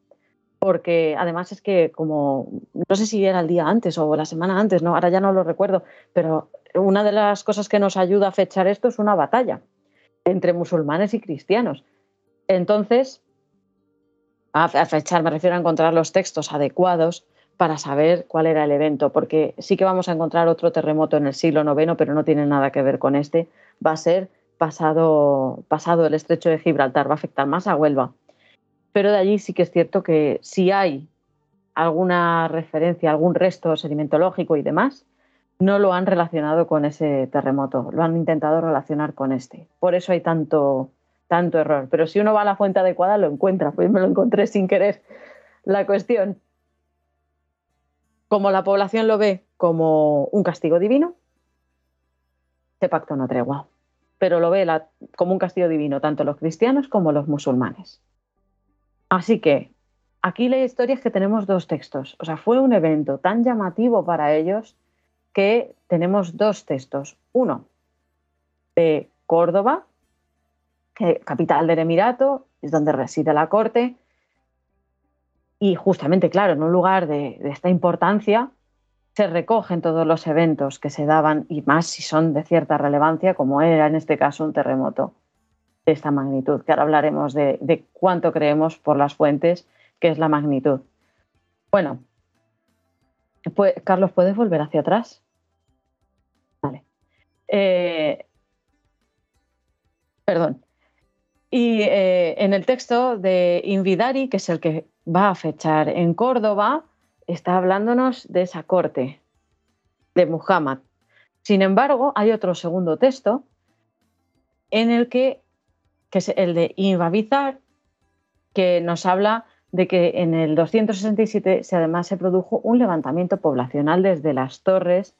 Porque además es que como, no sé si era el día antes o la semana antes, no, ahora ya no lo recuerdo, pero una de las cosas que nos ayuda a fechar esto es una batalla entre musulmanes y cristianos. Entonces, a, a fechar me refiero a encontrar los textos adecuados para saber cuál era el evento, porque sí que vamos a encontrar otro terremoto en el siglo IX, pero no tiene nada que ver con este. Va a ser pasado, pasado el estrecho de Gibraltar, va a afectar más a Huelva. Pero de allí sí que es cierto que si hay alguna referencia, algún resto sedimentológico y demás, no lo han relacionado con ese terremoto, lo han intentado relacionar con este. Por eso hay tanto, tanto error. Pero si uno va a la fuente adecuada, lo encuentra. Pues me lo encontré sin querer. La cuestión, como la población lo ve como un castigo divino, se pacta una tregua. Pero lo ve como un castigo divino tanto los cristianos como los musulmanes. Así que aquí la historia es que tenemos dos textos. O sea, fue un evento tan llamativo para ellos que tenemos dos textos. Uno de Córdoba, capital del Emirato, es donde reside la corte. Y justamente, claro, en un lugar de, esta importancia se recogen todos los eventos que se daban y más si son de cierta relevancia, como era en este caso un terremoto de esta magnitud, que ahora hablaremos de, de cuánto creemos por las fuentes que es la magnitud. Bueno, pues, Carlos, ¿puedes volver hacia atrás? Vale. Eh, perdón. Y eh, en el texto de Invidari, que es el que va a fechar en Córdoba, está hablándonos de esa corte de Muhammad. Sin embargo, hay otro segundo texto en el que, que es el de Invavizar, que nos habla de que en el 267 se, además se produjo un levantamiento poblacional desde las torres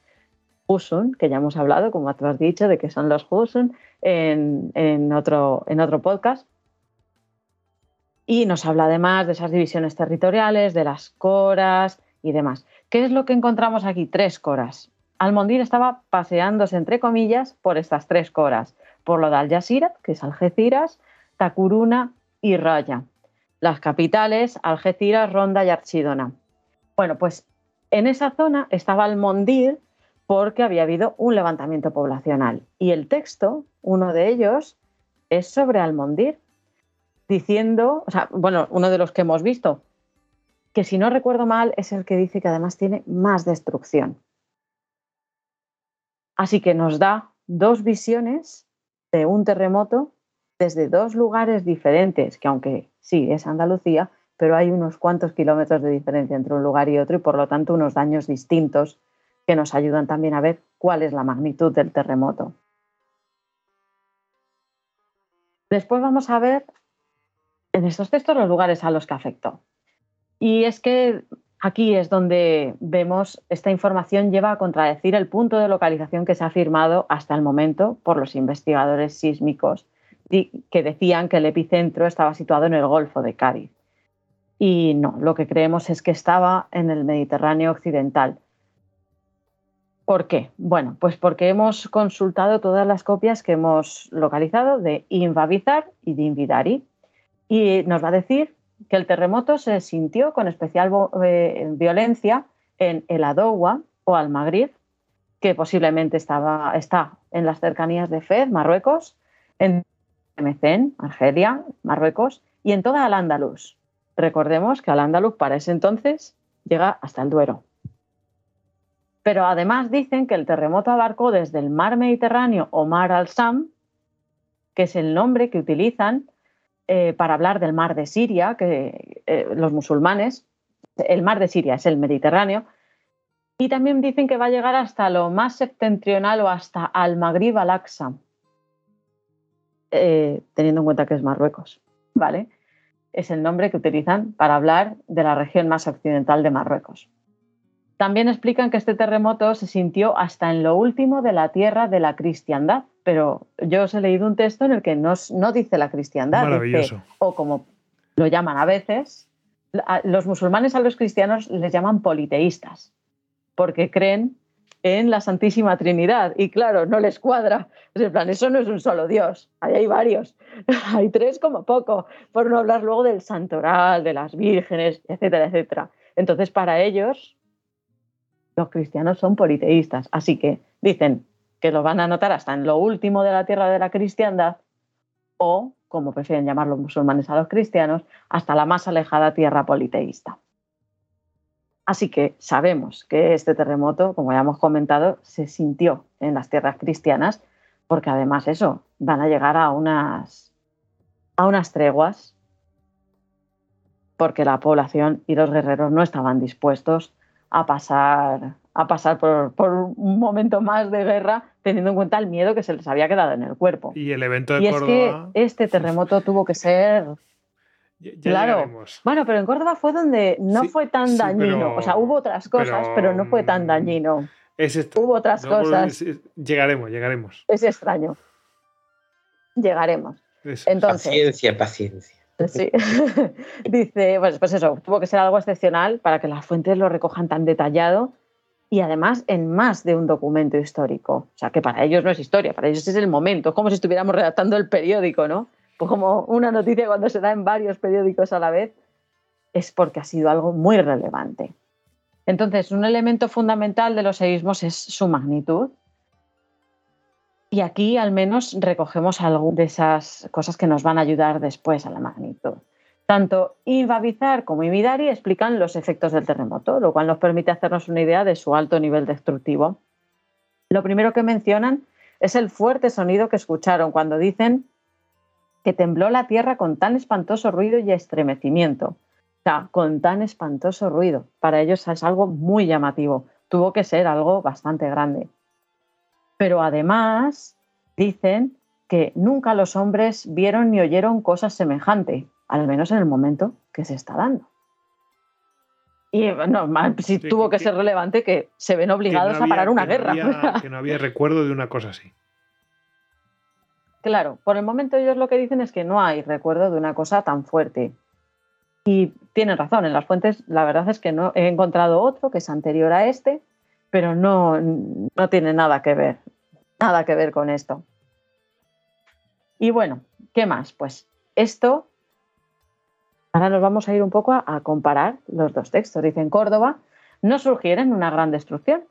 Husun, que ya hemos hablado, como tú has dicho, de que son los Husun en, otro, podcast. Y nos habla además de esas divisiones territoriales, de las coras y demás. ¿Qué es lo que encontramos aquí? Tres coras. Almondir estaba paseándose, entre comillas, por estas tres coras, por lo de Al Jazeera, que es Algeciras, Takuruna y Raya. Las capitales, Algeciras, Ronda y Archidona. Bueno, pues en esa zona estaba Almondir porque había habido un levantamiento poblacional. Y el texto, uno de ellos, es sobre Almondir, diciendo, o sea, bueno, uno de los que hemos visto, que si no recuerdo mal es el que dice que además tiene más destrucción. Así que nos da dos visiones de un terremoto desde dos lugares diferentes, que aunque sí es Andalucía, pero hay unos cuantos kilómetros de diferencia entre un lugar y otro y por lo tanto unos daños distintos que nos ayudan también a ver cuál es la magnitud del terremoto. Después vamos a ver en estos textos los lugares a los que afectó. Y es que Aquí es donde vemos esta información lleva a contradecir el punto de localización que se ha firmado hasta el momento por los investigadores sísmicos que decían que el epicentro estaba situado en el Golfo de Cádiz. Y no, lo que creemos es que estaba en el Mediterráneo occidental. ¿Por qué? Bueno, pues porque hemos consultado todas las copias que hemos localizado de Invavizar y de Invidari. Y nos va a decir que el terremoto se sintió con especial eh, violencia en el Adowa o Almagrib, que posiblemente estaba, está en las cercanías de Fez, Marruecos, en Mecén, Argelia, Marruecos, y en toda Al-Ándalus. Recordemos que Al-Ándalus para ese entonces llega hasta el Duero. Pero además dicen que el terremoto abarcó desde el mar Mediterráneo o mar al-Sam, que es el nombre que utilizan eh, para hablar del mar de Siria, que eh, los musulmanes, el mar de Siria es el Mediterráneo, y también dicen que va a llegar hasta lo más septentrional o hasta Al-Maghrib al-Aqsa, eh, teniendo en cuenta que es Marruecos, ¿vale? Es el nombre que utilizan para hablar de la región más occidental de Marruecos. También explican que este terremoto se sintió hasta en lo último de la tierra de la cristiandad, pero yo os he leído un texto en el que no, no dice la cristiandad, o como lo llaman a veces, los musulmanes a los cristianos les llaman politeístas, porque creen en la Santísima Trinidad. Y claro, no les cuadra. En plan, eso no es un solo Dios, ahí hay varios. hay tres como poco, por no hablar luego del santoral, de las vírgenes, etcétera, etcétera. Entonces, para ellos, los cristianos son politeístas. Así que dicen que lo van a notar hasta en lo último de la tierra de la cristiandad o, como prefieren llamar los musulmanes a los cristianos, hasta la más alejada tierra politeísta. Así que sabemos que este terremoto, como ya hemos comentado, se sintió en las tierras cristianas, porque además eso, van a llegar a unas, a unas treguas, porque la población y los guerreros no estaban dispuestos a pasar, a pasar por, un momento más de guerra, teniendo en cuenta el miedo que se les había quedado en el cuerpo. Y el evento de y es que este terremoto tuvo que ser claro. Bueno, pero en Córdoba fue donde no fue tan dañino. o sea, hubo otras cosas, pero, no fue tan mm, dañino. Es Hubo otras cosas. llegaremos, llegaremos. Es extraño. Llegaremos. Entonces, paciencia, paciencia. Sí. Dice, pues, pues eso, tuvo que ser algo excepcional para que las fuentes lo recojan tan detallado y además en más de un documento histórico. O sea, que para ellos no es historia, para ellos es el momento, es como si estuviéramos redactando el periódico, ¿no? Pues como una noticia cuando se da en varios periódicos a la vez, es porque ha sido algo muy relevante. Entonces, un elemento fundamental de los seísmos es su magnitud. Y aquí al menos recogemos algo de esas cosas que nos van a ayudar después a la magnitud. Tanto Invavizar como Imidari explican los efectos del terremoto, lo cual nos permite hacernos una idea de su alto nivel destructivo. Lo primero que mencionan es el fuerte sonido que escucharon cuando dicen que tembló la tierra con tan espantoso ruido y estremecimiento. O sea, con tan espantoso ruido. Para ellos es algo muy llamativo. Tuvo que ser algo bastante grande. Pero además dicen que nunca los hombres vieron ni oyeron cosas semejantes, al menos en el momento que se está dando. Y normal, si tuvo que, ser relevante que se ven obligados a parar una guerra. que no había recuerdo de una cosa así. Claro, por el momento ellos lo que dicen es que no hay recuerdo de una cosa tan fuerte. Y tienen razón, en las fuentes la verdad es que no he encontrado otro que es anterior a este, pero no, no tiene nada que ver, nada que ver con esto. Y bueno, ¿qué más? Pues esto, ahora nos vamos a ir un poco a, comparar los dos textos. Dicen Córdoba, no surgieron una gran destrucción,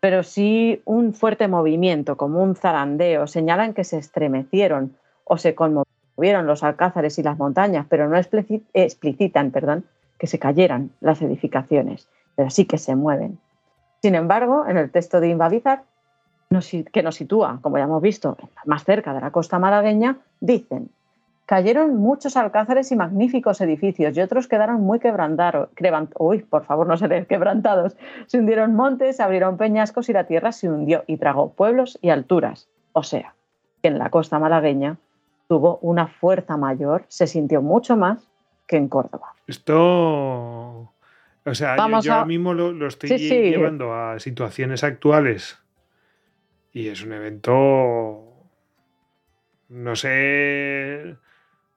pero sí un fuerte movimiento, como un zarandeo. Señalan que se estremecieron o se conmovieron los alcázares y las montañas, pero no explicitan perdón, que se cayeran las edificaciones, pero sí que se mueven. Sin embargo, en el texto de Invavizar, que nos sitúa, como ya hemos visto, más cerca de la costa malagueña, dicen Cayeron muchos alcázares y magníficos edificios y otros quedaron muy quebrantados. Uy, por favor, no se leen quebrantados. Se hundieron montes, abrieron peñascos y la tierra se hundió y tragó pueblos y alturas. O sea, que en la costa malagueña tuvo una fuerza mayor, se sintió mucho más que en Córdoba. Esto O sea, yo- Vamos yo a- ahora mismo lo, lo estoy Sí, sí. llevando a situaciones actuales y es un evento, no sé...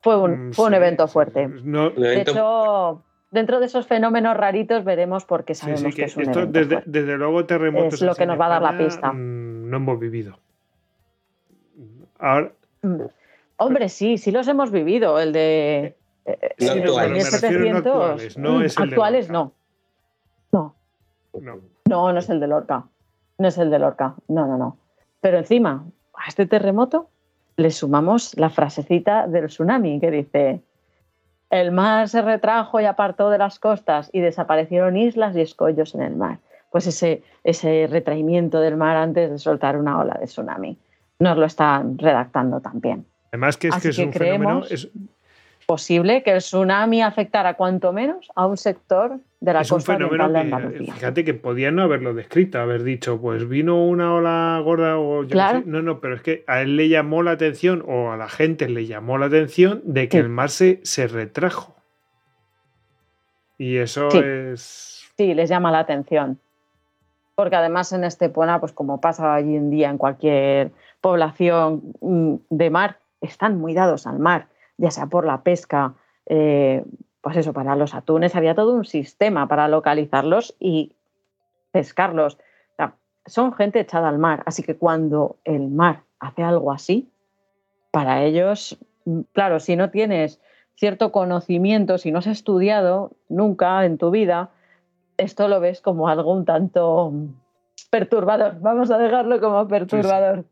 Fue un, mm, fue un evento fuerte. No, De evento- hecho, dentro de esos fenómenos raritos veremos por qué sabemos sí, que, que es un esto evento desde, fuerte. desde luego terremotos Es lo que nos va a dar la pista. mm, No hemos vivido. Ahora, Mm. Hombre, sí, sí los hemos vivido. El de de actuales. Me refiero no 1700, actuales, no es el de actuales Lorca. no. No, no. no, no es el de Lorca. No es el de Lorca. No, no, no. Pero encima, a este terremoto le sumamos la frasecita del tsunami que dice: El mar se retrajo y apartó de las costas y desaparecieron islas y escollos en el mar. Pues ese, ese retraimiento del mar antes de soltar una ola de tsunami. Nos lo están redactando también. Además que es Así que es que un fenómeno... Es, Posible que el tsunami afectara cuanto menos a un sector de la es un costa fenómeno oriental de que, Andalucía. fíjate que podían no haberlo descrito, haber dicho, pues vino una ola gorda o yo sé. No, no, pero es que a él le llamó la atención o a la gente le llamó la atención de que Sí. el mar se, se retrajo. Y eso Sí. es... Sí, les llama la atención. Porque además en Estepona, pues como pasa hoy en día en cualquier población mm, de mar, están muy dados al mar, ya sea por la pesca, eh, pues eso, para los atunes había todo un sistema para localizarlos y pescarlos. O sea, son gente echada al mar, así que cuando el mar hace algo así, para ellos, mm, claro, si no tienes cierto conocimiento, si no has estudiado nunca en tu vida, esto lo ves como algo un tanto perturbador. Vamos a dejarlo como perturbador.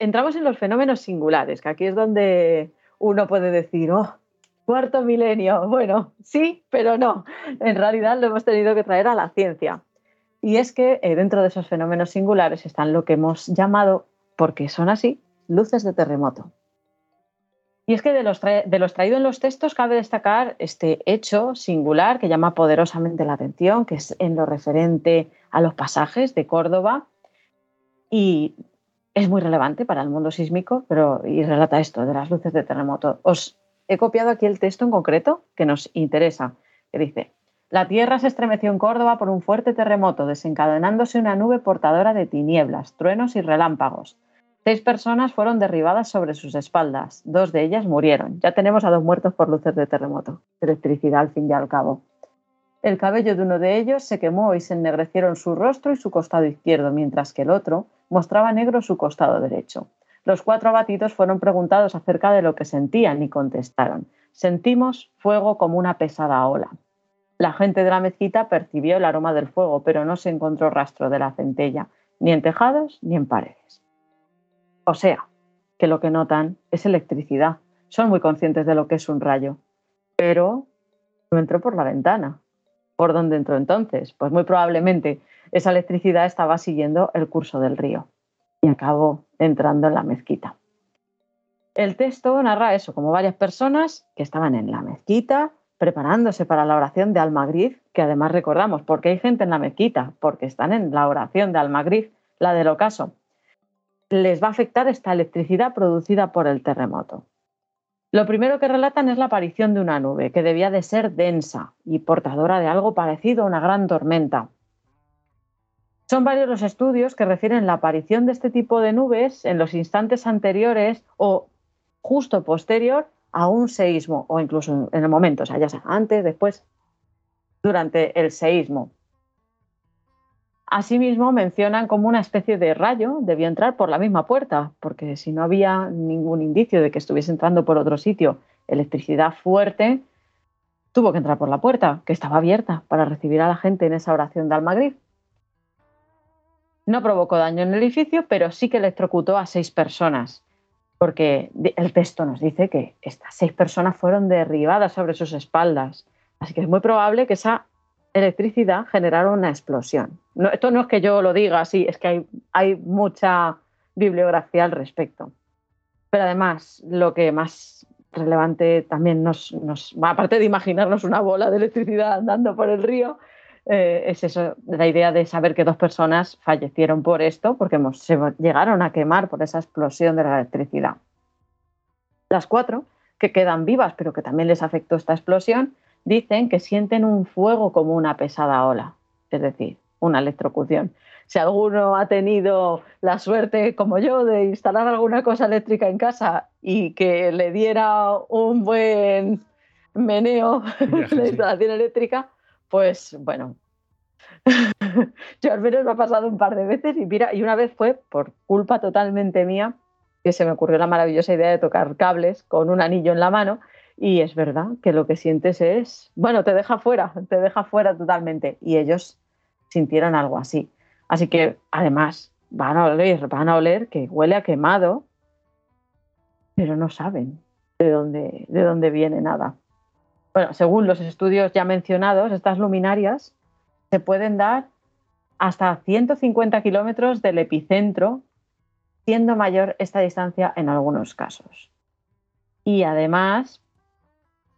Entramos en los fenómenos singulares, que aquí es donde uno puede decir, oh, cuarto milenio. Bueno, sí, pero no. En realidad lo hemos tenido que traer a la ciencia. Y es que eh, dentro de esos fenómenos singulares están lo que hemos llamado, porque son así, luces de terremoto. Y es que de los, de los traídos en los textos cabe destacar este hecho singular que llama poderosamente la atención, que es en lo referente a los pasajes de Córdoba y es muy relevante para el mundo sísmico, pero y relata esto de las luces de terremoto. Os he copiado aquí el texto en concreto que nos interesa, que dice, la tierra se estremeció en Córdoba por un fuerte terremoto, desencadenándose una nube portadora de tinieblas, truenos y relámpagos. Seis personas fueron derribadas sobre sus espaldas. Dos de ellas murieron. Ya tenemos a dos muertos por luces de terremoto. Electricidad al fin y al cabo. El cabello de uno de ellos se quemó y se ennegrecieron su rostro y su costado izquierdo, mientras que el otro mostraba negro su costado derecho. Los cuatro abatidos fueron preguntados acerca de lo que sentían y contestaron. Sentimos fuego como una pesada ola. La gente de la mezquita percibió el aroma del fuego, pero no se encontró rastro de la centella, ni en tejados ni en paredes. O sea, que lo que notan es electricidad. Son muy conscientes de lo que es un rayo. Pero no entró por la ventana. ¿Por dónde entró entonces? Pues muy probablemente esa electricidad estaba siguiendo el curso del río y acabó entrando en la mezquita. El texto narra eso, como varias personas que estaban en la mezquita preparándose para la oración de Almagrib, que además recordamos, porque hay gente en la mezquita, porque están en la oración de Almagrib, la del ocaso les va a afectar esta electricidad producida por el terremoto. Lo primero que relatan es la aparición de una nube que debía de ser densa y portadora de algo parecido a una gran tormenta. Son varios los estudios que refieren la aparición de este tipo de nubes en los instantes anteriores o justo posterior a un seísmo o incluso en el momento, o sea, ya sea antes, después, durante el seísmo. Asimismo, mencionan como una especie de rayo debió entrar por la misma puerta, porque si no había ningún indicio de que estuviese entrando por otro sitio electricidad fuerte, tuvo que entrar por la puerta, que estaba abierta para recibir a la gente en esa oración de Almagrib. No provocó daño en el edificio, pero sí que electrocutó a seis personas, porque el texto nos dice que estas seis personas fueron derribadas sobre sus espaldas. Así que es muy probable que esa electricidad generara una explosión. No, esto no es que yo lo diga así, es que hay, hay mucha bibliografía al respecto. Pero además, lo que más relevante también nos, nos aparte de imaginarnos una bola de electricidad andando por el río, eh, es eso, la idea de saber que dos personas fallecieron por esto, porque se llegaron a quemar por esa explosión de la electricidad. Las cuatro, que quedan vivas, pero que también les afectó esta explosión, dicen que sienten un fuego como una pesada ola, es decir, una electrocución. Si alguno ha tenido la suerte, como yo, de instalar alguna cosa eléctrica en casa y que le diera un buen meneo la instalación eléctrica, pues bueno, yo al menos me ha pasado un par de veces y mira, y una vez fue por culpa totalmente mía que se me ocurrió la maravillosa idea de tocar cables con un anillo en la mano y es verdad que lo que sientes es, bueno, te deja fuera, te deja fuera totalmente y ellos sintieron algo así. Así que además van a oler, van a oler que huele a quemado, pero no saben de dónde, de dónde viene nada. Bueno, según los estudios ya mencionados, estas luminarias se pueden dar hasta 150 kilómetros del epicentro, siendo mayor esta distancia en algunos casos. Y además,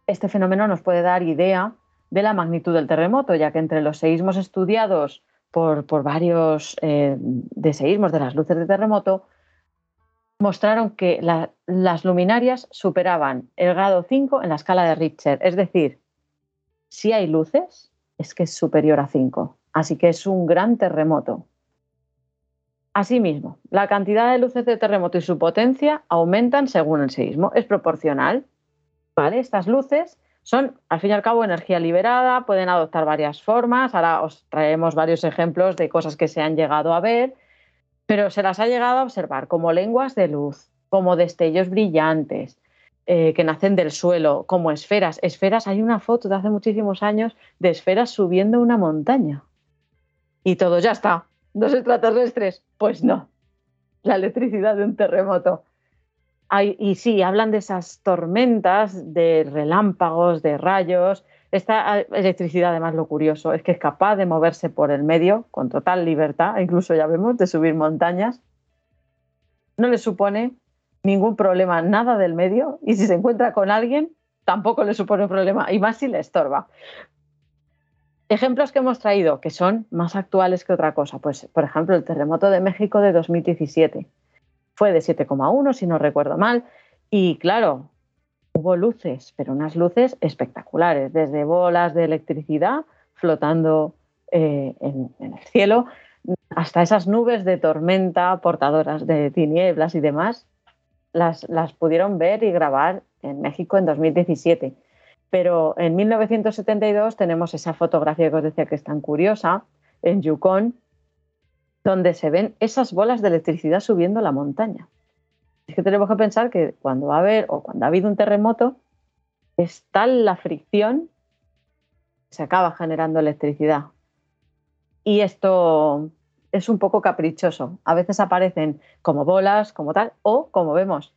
este fenómeno nos puede dar idea de la magnitud del terremoto, ya que entre los seísmos estudiados por, varios eh, de seísmos de las luces de terremoto, mostraron que las luminarias superaban el grado 5 en la escala de Richter. Es decir, si hay luces, es que es superior a 5. Así que es un gran terremoto. Asimismo, la cantidad de luces de terremoto y su potencia aumentan según el seísmo. Es proporcional. ¿Vale? Estas luces son, al fin y al cabo, energía liberada, pueden adoptar varias formas. Ahora os traemos varios ejemplos de cosas que se han llegado a ver, pero se las ha llegado a observar como lenguas de luz, como destellos brillantes, eh, que nacen del suelo, como esferas. Esferas, hay una foto de hace muchísimos años de esferas subiendo una montaña. Y todo ya está. ¿Dos extraterrestres? Pues no. La electricidad de un terremoto. Y sí, hablan de esas tormentas, de relámpagos, de rayos. Esta ah, electricidad, además, lo curioso es que es capaz de moverse por el medio con total libertad, incluso ya vemos, de subir montañas. No le supone ningún problema, nada del medio, y si se encuentra con alguien, tampoco le supone un problema, y más si le estorba. Ejemplos que hemos traído que son más actuales que otra cosa, pues por ejemplo el terremoto de México de 2017 fue de 7,1 si no recuerdo mal y claro, hubo luces, pero unas luces espectaculares, desde bolas de electricidad flotando eh, en, el cielo hasta esas nubes de tormenta portadoras de tinieblas y demás las, pudieron ver y grabar en México en 2017. Pero en 1972 tenemos esa fotografía que os decía que es tan curiosa, en Yukon, donde se ven esas bolas de electricidad subiendo la montaña. Es que tenemos que pensar que cuando va a haber o cuando ha habido un terremoto, es tal la fricción que se acaba generando electricidad. Y esto es un poco caprichoso. A veces aparecen como bolas, como tal, o como vemos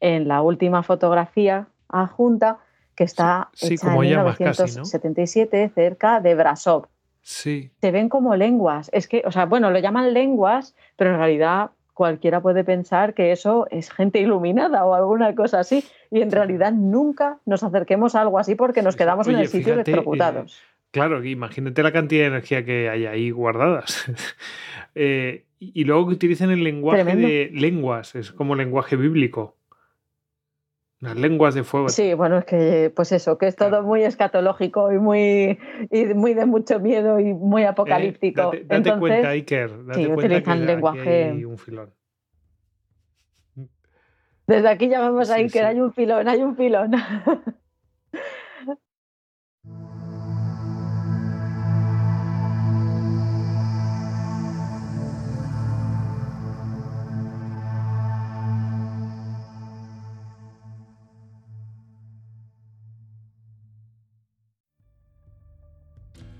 en la última fotografía adjunta, que está hecha en 1977 cerca de Brasov. Sí. Se ven como lenguas. Es que, o sea, bueno, lo llaman lenguas, pero en realidad cualquiera puede pensar que eso es gente iluminada o alguna cosa así. Y en realidad nunca nos acerquemos a algo así porque nos quedamos en el sitio de electrocutados. Eh, claro, imagínate la cantidad de energía que hay ahí guardadas. Eh, y luego que utilicen el lenguaje de lenguas, es como lenguaje bíblico. Las lenguas de fuego. Sí, bueno, es que, pues eso, que es todo muy escatológico y muy, y muy de mucho miedo y muy apocalíptico. Eh, date, cuenta, Iker, date cuenta utilizan lenguaje. un filón. Desde aquí llamamos a Iker, hay un filón, hay un filón.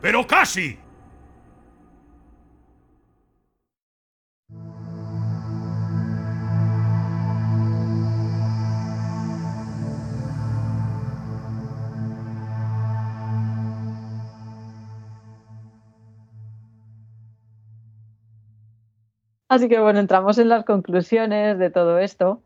pero casi. Así que bueno, entramos en las conclusiones de todo esto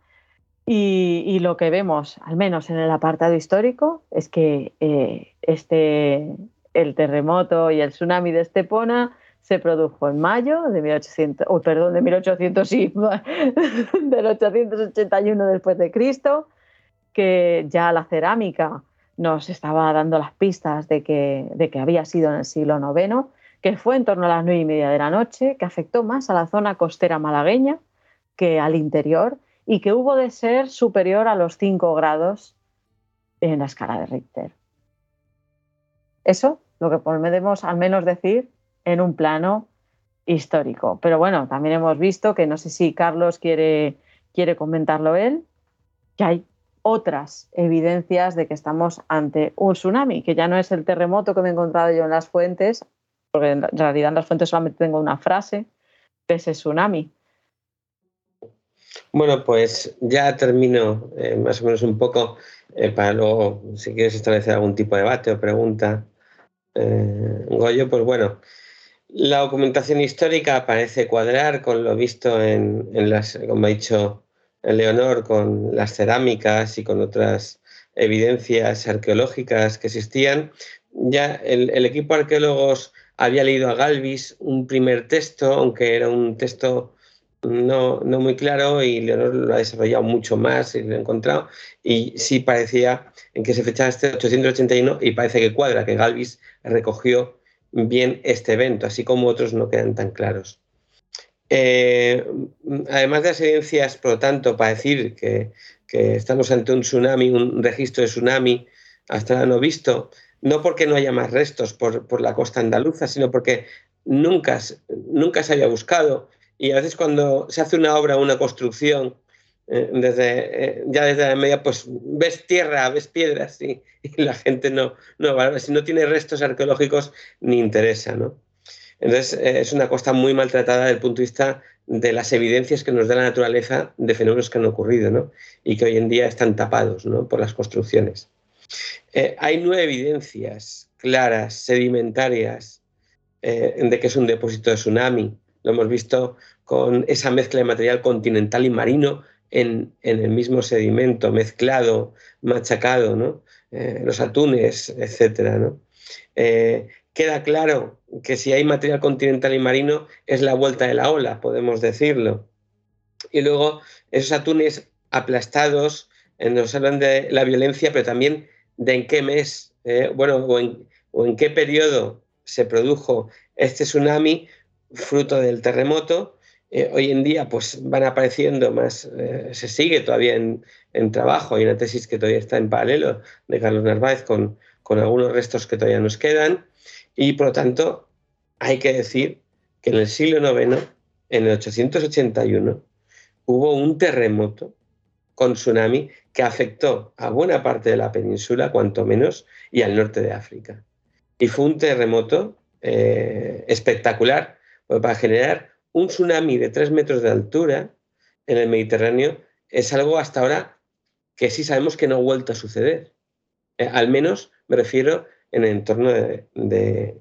y, lo que vemos, al menos en el apartado histórico, es que eh, este, el terremoto y el tsunami de Estepona se produjo en mayo de 1800, oh, perdón, de 1800, sí, del 881 después de Cristo, que ya la cerámica nos estaba dando las pistas de que, de que había sido en el siglo IX, que fue en torno a las nueve y media de la noche, que afectó más a la zona costera malagueña que al interior y que hubo de ser superior a los 5 grados en la escala de Richter. Eso lo que podemos al menos decir en un plano histórico. Pero bueno, también hemos visto que no sé si Carlos quiere, quiere comentarlo él, que hay otras evidencias de que estamos ante un tsunami, que ya no es el terremoto que me he encontrado yo en las fuentes, porque en realidad en las fuentes solamente tengo una frase ese tsunami. Bueno, pues ya termino eh, más o menos un poco eh, para luego, si quieres establecer algún tipo de debate o pregunta, eh, Goyo, pues bueno, la documentación histórica parece cuadrar con lo visto en, las, como ha dicho Leonor, con las cerámicas y con otras evidencias arqueológicas que existían. Ya el, el equipo de arqueólogos había leído a Galvis un primer texto, aunque era un texto no, no muy claro y Leonor lo ha desarrollado mucho más y lo ha encontrado. Y sí parecía en que se fechaba este 881 y parece que cuadra, que Galvis recogió bien este evento, así como otros no quedan tan claros. Eh, además de las evidencias, por lo tanto, para decir que, estamos ante un tsunami, un registro de tsunami hasta ahora no visto, no porque no haya más restos por, por la costa andaluza, sino porque nunca, nunca se había buscado y a veces cuando se hace una obra, una construcción, eh, desde, eh, ya desde la media, pues ves tierra, ves piedras y, la gente no, Si no tiene restos arqueológicos, ni interesa, ¿no? Entonces, eh, es una costa muy maltratada desde el punto de vista de las evidencias que nos da la naturaleza de fenómenos que han ocurrido, ¿no? Y que hoy en día están tapados, ¿no? Por las construcciones. hay nueve evidencias claras, sedimentarias, de que es un depósito de tsunami, lo hemos visto con esa mezcla de material continental y marino en, el mismo sedimento, mezclado, machacado, ¿no? Eh, los atunes, etcétera, ¿no? Eh, queda claro que si hay material continental y marino es la vuelta de la ola, podemos decirlo. Y luego esos atunes aplastados eh, nos hablan de la violencia, pero también de en qué mes, bueno, o en, o en qué periodo se produjo este tsunami, fruto del terremoto. Eh, hoy en día pues van apareciendo más, eh, se sigue todavía en, trabajo, hay una tesis que todavía está en paralelo de Carlos Narváez con, con algunos restos que todavía nos quedan y por lo tanto hay que decir que en el siglo IX, en el 881, hubo un terremoto con tsunami que afectó a buena parte de la península, cuanto menos, y al norte de África. Y fue un terremoto eh, espectacular pues para generar un tsunami de 3 metros de altura en el Mediterráneo es algo hasta ahora que sí sabemos que no ha vuelto a suceder. Eh, al menos me refiero en el entorno de,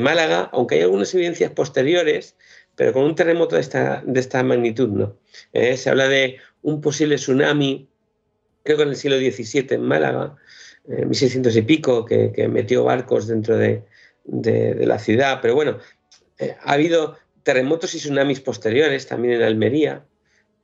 Málaga, aunque hay algunas evidencias posteriores, pero con un terremoto de esta, magnitud no. Eh, se habla de un posible tsunami, creo que en el siglo XVII en Málaga, en 1600 y pico, que metió barcos dentro de, la ciudad, pero bueno, eh, ha habido terremotos y tsunamis posteriores, también en Almería,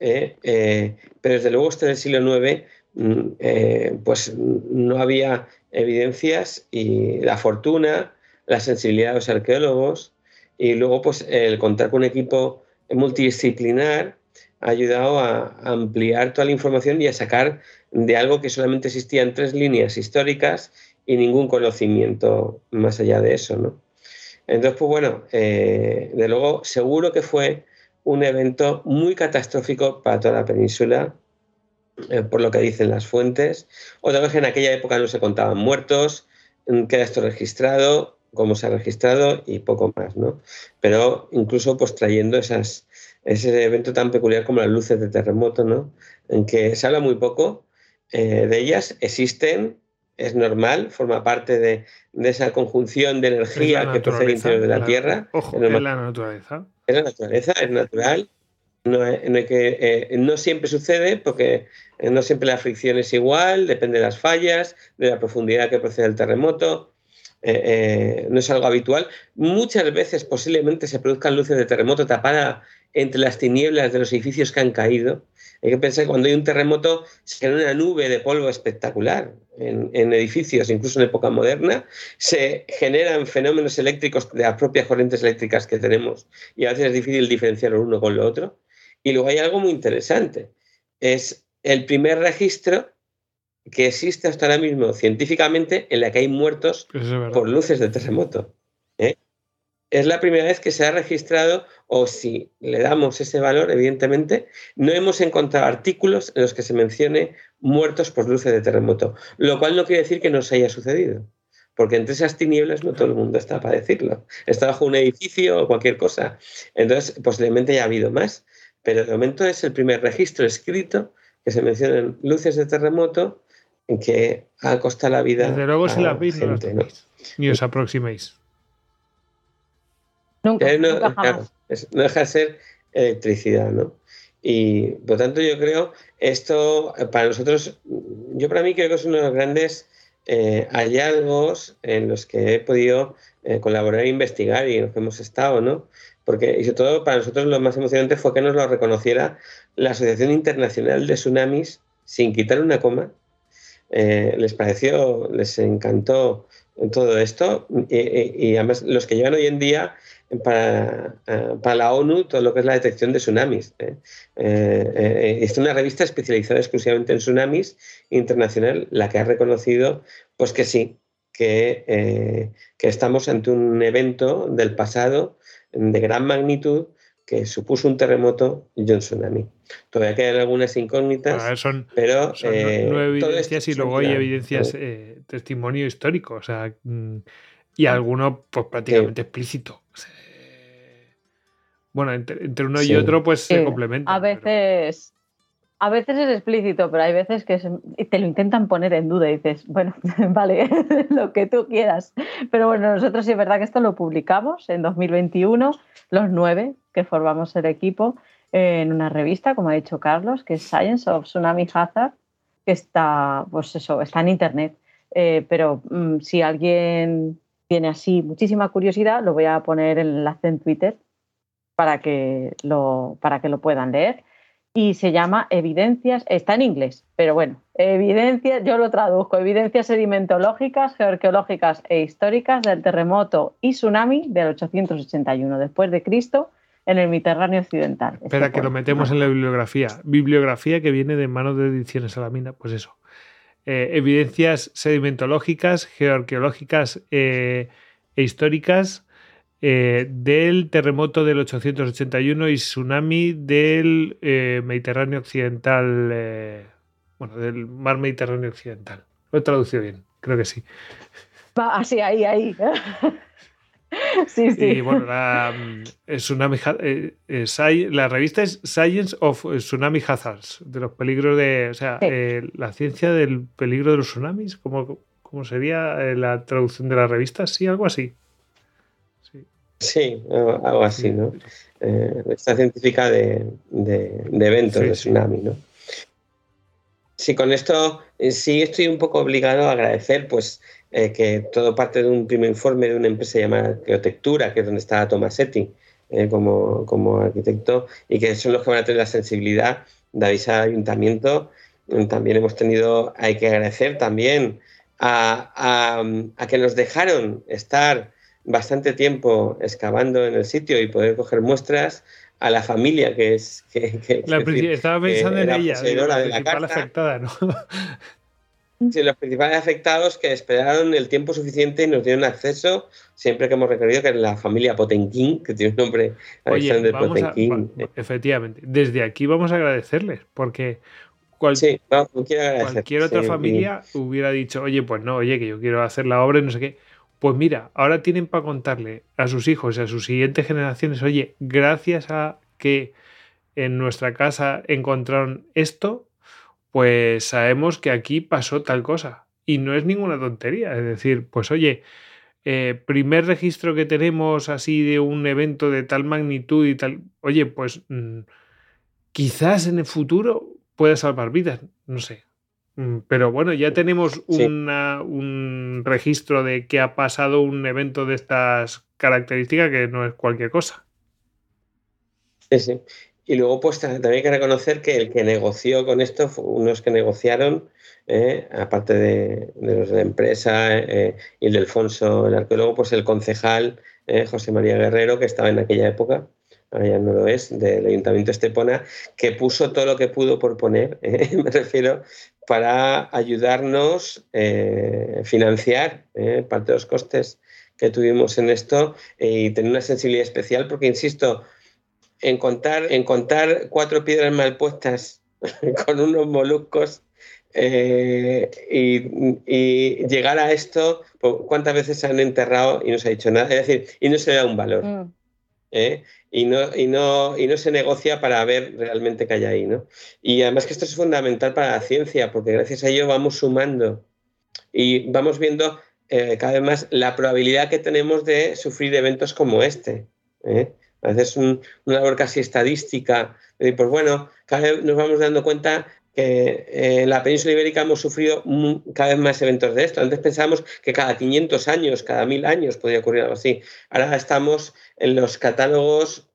eh, eh, pero desde luego este del siglo IX mm, pues no había evidencias y la fortuna, la sensibilidad de los arqueólogos y luego pues el contar con un equipo multidisciplinar ha ayudado a ampliar toda la información y a sacar de algo que solamente existían tres líneas históricas y ningún conocimiento más allá de eso, ¿no? Entonces, pues bueno, eh, de luego seguro que fue un evento muy catastrófico para toda la península, eh, por lo que dicen las fuentes. Otra vez en aquella época no se contaban muertos, mm, queda esto registrado, cómo se ha registrado y poco más, ¿no? Pero incluso pues trayendo ese evento tan peculiar como las luces de terremoto, ¿no? En que se habla muy poco eh, de ellas, existen, es normal, forma parte de, esa conjunción de energía que procede interior de la, Tierra. Ojo, es la naturaleza. Es la naturaleza, es natural. No, que, eh, no siempre sucede porque no siempre la fricción es igual, depende de las fallas, de la profundidad que procede el terremoto. Eh, eh, no es algo habitual. Muchas veces posiblemente se produzcan luces de terremoto tapada entre las tinieblas de los edificios que han caído. Hay que pensar que cuando hay un terremoto se crea una nube de polvo espectacular en, edificios, incluso en época moderna. Se generan fenómenos eléctricos de las propias corrientes eléctricas que tenemos y a veces es difícil diferenciar uno con lo otro. Y luego hay algo muy interesante. Es el primer registro que existe hasta ahora mismo científicamente en la que hay muertos por luces de terremoto. Es la primera vez que se ha registrado, o si le damos ese valor, evidentemente, no hemos encontrado artículos en los que se mencione muertos por luces de terremoto, lo cual no quiere decir que no se haya sucedido, porque entre esas tinieblas no todo el mundo está para decirlo. Está bajo un edificio o cualquier cosa. Entonces, posiblemente haya habido más, pero de momento es el primer registro escrito que se mencionan luces de terremoto en que ha costado la vida. Desde luego, si las veis, no, ni os aproximéis. Nunca, no, no deja de ser electricidad, ¿no? Y por tanto, yo creo esto para nosotros, yo para mí creo que es uno de los grandes eh, hallazgos en los que he podido eh, colaborar e investigar y en los que hemos estado, ¿no? Porque, y sobre todo para nosotros lo más emocionante fue que nos lo reconociera la Asociación Internacional de Tsunamis sin quitar una coma eh, les pareció, les encantó todo esto y, además los que llevan hoy en día para, eh, para, la ONU todo lo que es la detección de tsunamis. ¿eh? es una revista especializada exclusivamente en tsunamis internacional la que ha reconocido pues que sí, que, que estamos ante un evento del pasado de gran magnitud que supuso un terremoto y un tsunami. Todavía quedan algunas incógnitas, son, pero son eh, nueve evidencias y luego hay evidencias, eh, testimonio histórico, o sea, mm, y alguno pues prácticamente explícito. Bueno, entre, uno y otro pues se complementan. A veces, a veces es explícito, pero hay veces que te lo intentan poner en duda y dices, bueno, vale, lo que tú quieras. Pero bueno, nosotros sí es verdad que esto lo publicamos en 2021, los nueve que formamos el equipo, en una revista, como ha dicho Carlos, que es Science of Tsunami Hazard, que está, pues eso, está en internet. Eh, pero mm, si alguien tiene así muchísima curiosidad, lo voy a poner el enlace en Twitter para que lo, para que lo puedan leer y se llama Evidencias, está en inglés, pero bueno, evidencias, yo lo traduzco, evidencias sedimentológicas, geoarqueológicas e históricas del terremoto y tsunami del 881 después de Cristo en el Mediterráneo occidental. Espera, que lo metemos en la bibliografía. Bibliografía que viene de manos de Ediciones a la Mina, pues eso. Eh, evidencias sedimentológicas, geoarqueológicas eh, e históricas eh, del terremoto del 881 y tsunami del eh, Mediterráneo Occidental, eh, bueno, del mar Mediterráneo Occidental. Lo he traducido bien, creo que sí. así, ahí, ahí. sí, sí. Y bueno, la, mm, tsunami, la revista es Science of Tsunami Hazards, de los peligros de, o sea, la ciencia del peligro de los tsunamis, ¿cómo, cómo sería la traducción de la revista? Sí, algo así. Sí, algo así, ¿no? Eh, esta científica de, eventos de tsunami, ¿no? Sí, con esto eh, sí estoy un poco obligado a agradecer, pues, eh, que todo parte de un primer informe de una empresa llamada Arqueotectura, que es donde está Tomasetti como, como arquitecto, y que son los que van a tener la sensibilidad de avisar al ayuntamiento. También hemos tenido, hay que agradecer también a, a que nos dejaron estar bastante tiempo excavando en el sitio y poder coger muestras a la familia que es que, estaba pensando en ella la principal afectada no sí, los principales afectados que esperaron el tiempo suficiente y nos dieron acceso siempre que hemos recorrido que es la familia Potenquín que tiene un nombre Alexander Potenquín efectivamente. Desde aquí vamos a agradecerles porque cualquier otra familia hubiera dicho oye pues no oye que yo quiero hacer la obra y no sé qué pues mira, ahora tienen para contarle a sus hijos y a sus siguientes generaciones, oye, gracias a que en nuestra casa encontraron esto, pues sabemos que aquí pasó tal cosa. Y no es ninguna tontería. Es decir, pues oye, eh, primer registro que tenemos así de un evento de tal magnitud y tal, oye, pues mm, quizás en el futuro pueda salvar vidas, no sé. Mm, pero bueno, ya tenemos un registro de que ha pasado un evento de estas características que no es cualquier cosa. Sí, sí. Y luego, pues también hay que reconocer que el que negoció con esto, unos que negociaron, eh, aparte de, los de la empresa eh, y el de Alfonso, el arqueólogo, pues el concejal eh, José María Guerrero, que estaba en aquella época, ahora ya no lo es, del Ayuntamiento de Estepona, que puso todo lo que pudo por poner, me refiero, para ayudarnos a financiar parte de los costes que tuvimos en esto y tener una sensibilidad especial, porque insisto, en contar, en contar cuatro piedras mal puestas con unos moluscos eh, y, llegar a esto, pues, ¿cuántas veces se han enterrado y no se ha dicho nada? Es decir, y no se le da un valor. Mm. ¿eh? Y, no, y, no, y no se negocia para ver realmente qué hay ahí. ¿no? Y además que esto es fundamental para la ciencia, porque gracias a ello vamos sumando y vamos viendo eh, cada vez más la probabilidad que tenemos de sufrir eventos como este. A veces un, una labor casi estadística. pues bueno, cada vez nos vamos dando cuenta que eh, en la península ibérica hemos sufrido cada vez más eventos de esto. Antes pensábamos que cada 500 años, cada 1000 años podía ocurrir algo así. Ahora estamos en los catálogos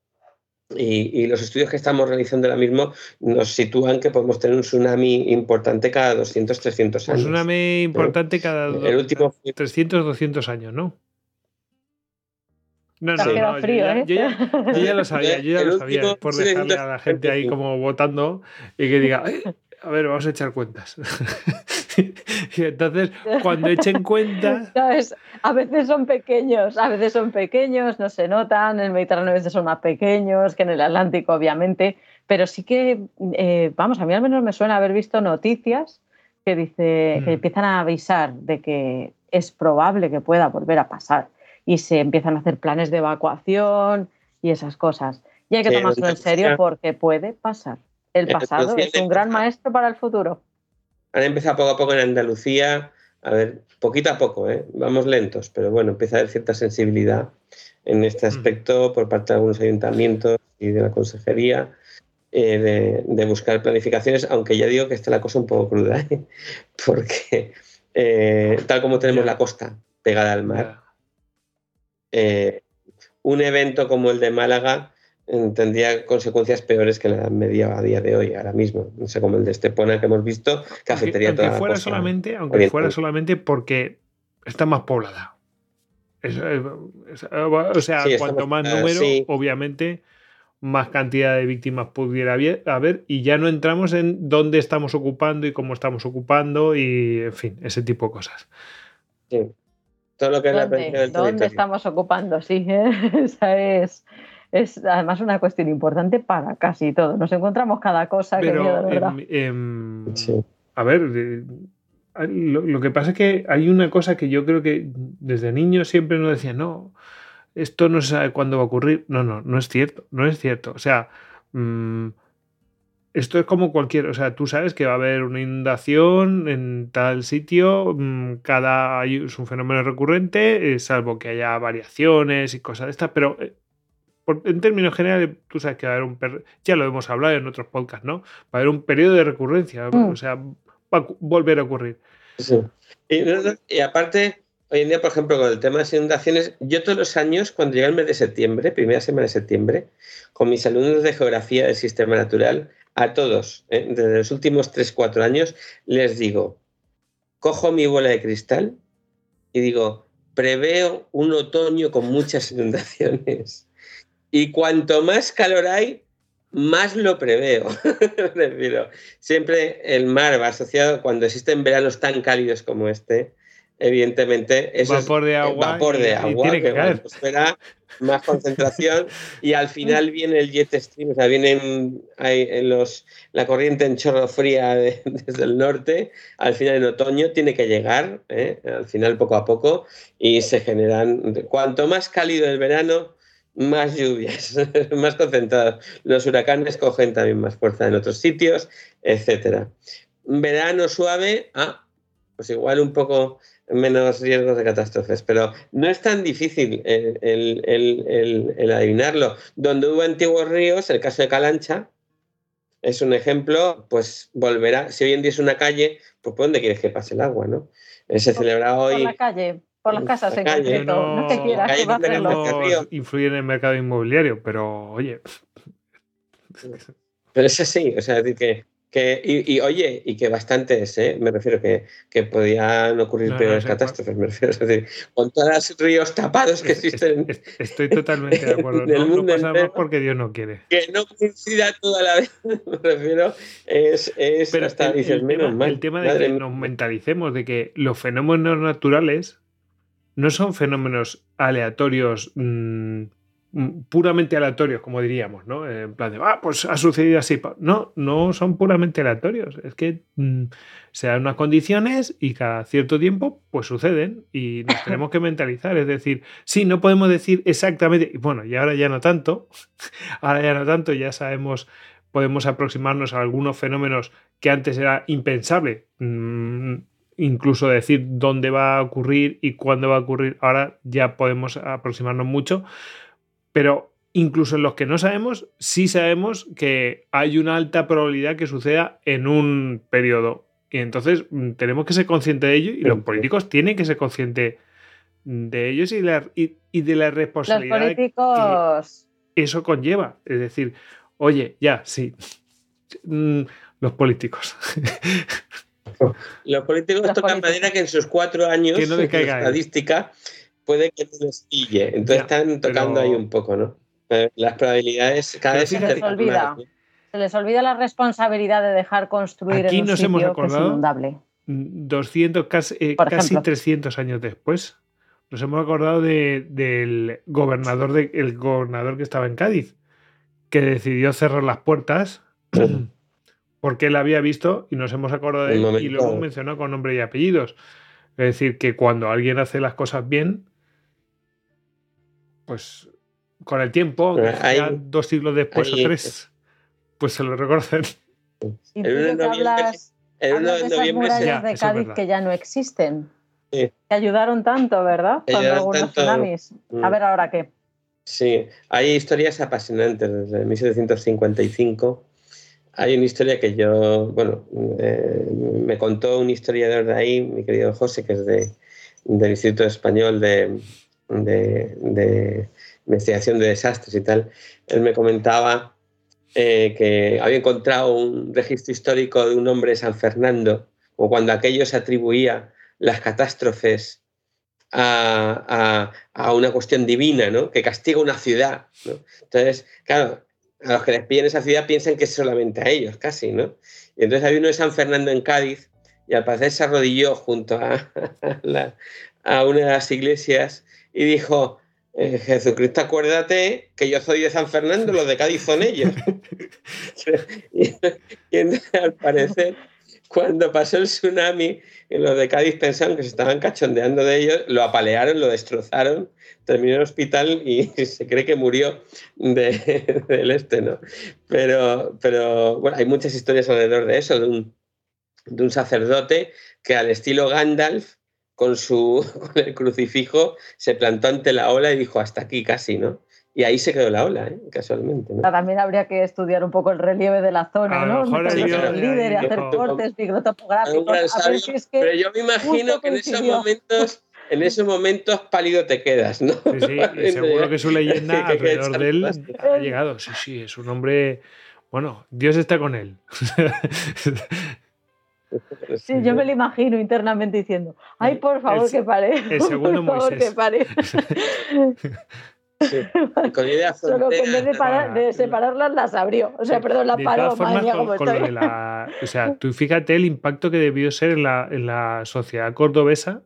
y, los estudios que estamos realizando ahora mismo nos sitúan que podemos tener un tsunami importante cada 200, 300 años. Un tsunami importante cada el último... 300, 200 años, ¿no? No, no, no, frío, ¿eh? yo, ya, lo sabía, yo ya lo sabía, por dejarle a la gente ahí como votando y que diga, a ver, vamos a echar cuentas. y entonces, cuando echen cuentas... A veces son pequeños, a veces son pequeños, no se notan, en el Mediterráneo a veces son más pequeños que en el Atlántico, obviamente, pero sí que, eh, vamos, a mí al menos me suena haber visto noticias que, dice, que mm. empiezan a avisar de que es probable que pueda volver a pasar y se empiezan a hacer planes de evacuación y esas cosas. Y hay que tomarlo en serio porque puede pasar. El pasado es un gran maestro para el futuro. Han empezado poco a poco en Andalucía, a ver, poquito a poco, ¿eh? vamos lentos, pero bueno, empieza a haber cierta sensibilidad en este mm. aspecto por parte de algunos ayuntamientos y de la consejería eh, de, buscar planificaciones, aunque ya digo que está la cosa un poco cruda, ¿eh? porque tal como tenemos la costa pegada al mar, eh, un evento como el de Málaga tendría consecuencias peores que la media a día de hoy, ahora mismo. No sé, como el de Estepona que hemos visto, que afectaría aunque, aunque fuera solamente, Aunque fuera solamente porque está más poblada. o sea, cuanto más número, obviamente, más cantidad de víctimas pudiera haber y ya no entramos en dónde estamos ocupando y cómo estamos ocupando y, en fin, ese tipo de cosas. Sí todo lo que es ¿Dónde, la ¿Dónde estamos ocupando? Sí, esa es, es además una cuestión importante para casi todo. Nos encontramos cada cosa que verdad. A ver, lo, que pasa es que hay una cosa que yo creo que desde niño siempre nos decía, no, esto no se sabe cuándo va a ocurrir. No, no, no es cierto, no es cierto. O sea, mm, esto es como cualquier, o sea, tú sabes que va a haber una inundación en tal sitio, mm, cada es un fenómeno recurrente, eh, salvo que haya variaciones y cosas de estas, pero en términos generales, tú sabes que va a haber un ya lo hemos hablado en otros podcasts, ¿no? Va a haber un periodo de recurrencia, mm. o sea, va a volver a ocurrir. Sí. Y, aparte, hoy en día, por ejemplo, con el tema de las inundaciones, yo todos los años, cuando llega el mes de septiembre, primera semana de septiembre, con mis alumnos de geografía del sistema natural, a todos, ¿eh? desde los últimos 3-4 años, les digo, cojo mi bola de cristal y digo, preveo un otoño con muchas inundaciones. Y cuanto más calor hay, más lo preveo. siempre el mar va asociado, cuando existen veranos tan cálidos como este, evidentemente eso vapor de agua, vapor de agua que, que más concentración y al final viene el jet stream, o sea, viene en los, la corriente en chorro fría desde el norte, al final en otoño tiene que llegar, ¿eh? al final poco a poco, y se generan, cuanto más cálido el verano, más lluvias, más concentrados. Los huracanes cogen también más fuerza en otros sitios, etcétera. Verano suave, ah, pues igual un poco menos riesgos de catástrofes, pero no es tan difícil el, el, el, el, adivinarlo. Donde hubo antiguos ríos, el caso de Calancha es un ejemplo, pues volverá, si hoy en día es una calle, pues ¿por dónde quieres que pase el agua? ¿no? Se celebra hoy... Por la calle. Por las casas en concreto. No, no que quieras, influye en el mercado inmobiliario, pero oye. Pero es así, o sea, es decir que que, y, oye, y que bastantes, ¿eh? me refiero que, que podían ocurrir peores catástrofes, me refiero. Es decir, con todos los ríos tapados que existen. Estoy totalmente de acuerdo. no, mundo pasa más porque Dios no quiere. Que no coincida toda la vez, me refiero, es, es Pero hasta el, dices, menos mal. El tema de que nos mentalicemos de que los fenómenos naturales no son fenómenos aleatorios. Mmm, Mm, puramente aleatorios, como diríamos, ¿no? En plan de, ah, pues ha sucedido así. No, no son puramente aleatorios. Es que mm, se dan unas condiciones y cada cierto tiempo, pues suceden y nos tenemos que mentalizar. Es decir, sí, no podemos decir exactamente, bueno, y ahora ya no tanto, ahora ya no tanto, ya sabemos, podemos aproximarnos a algunos fenómenos que antes era impensable. Mm, incluso decir dónde va a ocurrir y cuándo va a ocurrir, ahora ya podemos aproximarnos mucho, pero incluso en los que no sabemos, sí sabemos que hay una alta probabilidad que suceda en un periodo. Y entonces mm, tenemos que ser conscientes de ello y los políticos tienen que ser conscientes de ellos y, de la responsabilidad los políticos... que eso conlleva. Es decir, oye, ya, sí, mm, los políticos. Los políticos tocan madera que en sus cuatro años que no caiga estadística puede que no les pille. Entonces están tocando ahí un poco, ¿no? Las probabilidades cada vez se les olvida. Se les olvida la responsabilidad de dejar construir Aquí en un nos hemos acordado, inundable. 200, casi, eh, casi 300 años después, nos hemos acordado de, del gobernador, de, el gobernador que estaba en Cádiz, que decidió cerrar las puertas porque él había visto y nos hemos acordado de él y lo hemos mencionado con nombre y apellidos. Es decir, que cuando alguien hace las cosas bien, pues con el tiempo, dos siglos después o tres, pues se lo reconocen. Y hablas, de esas murallas de Cádiz que ya no existen. Que ayudaron tanto, ¿verdad? Cuando algunos tsunamis. A mm. ver ahora qué. Sí, hay historias apasionantes desde 1755. Hay una historia que yo, bueno, eh, me contó un historiador de ahí, mi querido José, que es de, del Instituto Español de, de, investigación de desastres y tal, él me comentaba eh, que había encontrado un registro histórico de un hombre de San Fernando, o cuando aquello se atribuía las catástrofes a, una cuestión divina, ¿no? que castiga una ciudad. Entonces, claro, a los que les piden esa ciudad piensan que es solamente a ellos, casi, ¿no? Y entonces había uno de San Fernando en Cádiz y al parecer se arrodilló junto a, a una de las iglesias y dijo, eh, Jesucristo, acuérdate que yo soy de San Fernando, los de Cádiz son ellos. y, entonces, al parecer, cuando pasó el tsunami, los de Cádiz pensaron que se estaban cachondeando de ellos, lo apalearon, lo destrozaron, terminó en el hospital y se cree que murió del este, ¿no? Pero, pero bueno, hay muchas historias alrededor de eso, de un, de un sacerdote que al estilo Gandalf con, su, con el crucifijo, se plantó ante la ola y dijo hasta aquí casi, ¿no? Y ahí se quedó la ola, ¿eh? casualmente. ¿no? También habría que estudiar un poco el relieve de la zona, ¿no? el líder hacer cortes microtopográficos. Pero yo me imagino que en esos momentos en esos momentos pálido te quedas, ¿no? Sí, sí, y seguro que su leyenda alrededor de él ha llegado. Sí, sí, es un hombre. Bueno, Dios está con él. Sí, yo me lo imagino internamente diciendo, ay, por favor, que pare. El segundo por favor, que pare. Sí, con idea Solo que en vez de, separarlas, las abrió. O sea, perdón, las paró. o sea, tú fíjate el impacto que debió ser en la, en la sociedad cordobesa,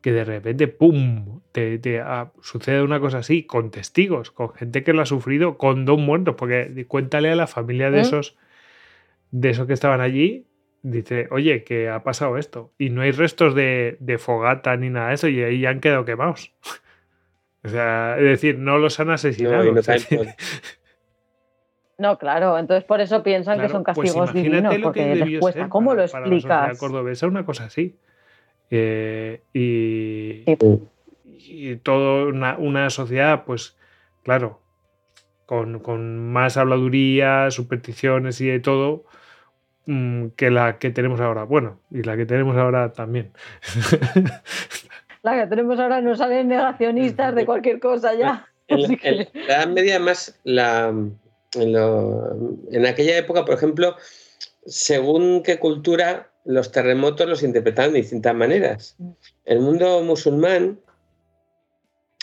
que de repente, ¡pum!, te, te ah, sucede una cosa así, con testigos, con gente que lo ha sufrido, con dos muertos, porque cuéntale a la familia de ¿Eh? esos de esos que estaban allí dice, oye, que ha pasado esto. Y no hay restos de, fogata ni nada de eso, y ahí ya han quedado quemados. O sea, es decir, no los han asesinado. No, claro, entonces por eso piensan que son pues castigos divinos, porque les cuesta. ¿Cómo lo explicas? Para la cordobesa una cosa así. Eh, y, y toda una, una sociedad, pues claro, con, con, más habladuría, supersticiones y de todo mm, que la que tenemos ahora. Bueno, y la que tenemos ahora también. La que tenemos ahora no salen negacionistas de cualquier cosa ya. En, la, en la Edad Media, además, la, en, lo, en aquella época, por ejemplo, según qué cultura, los terremotos los interpretaban de distintas maneras. El mundo musulmán,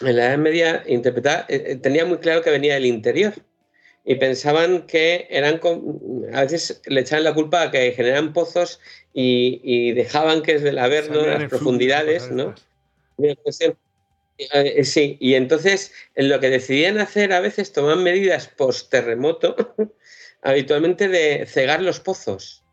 en la Edad Media, interpretaba, eh, tenía muy claro que venía del interior y pensaban que eran, a veces le echaban la culpa a que generan pozos y, y dejaban que desde el Averno, las profundidades, ¿no? Eh, sí, y entonces en lo que decidían hacer a veces tomaban medidas post terremoto, habitualmente de cegar los pozos.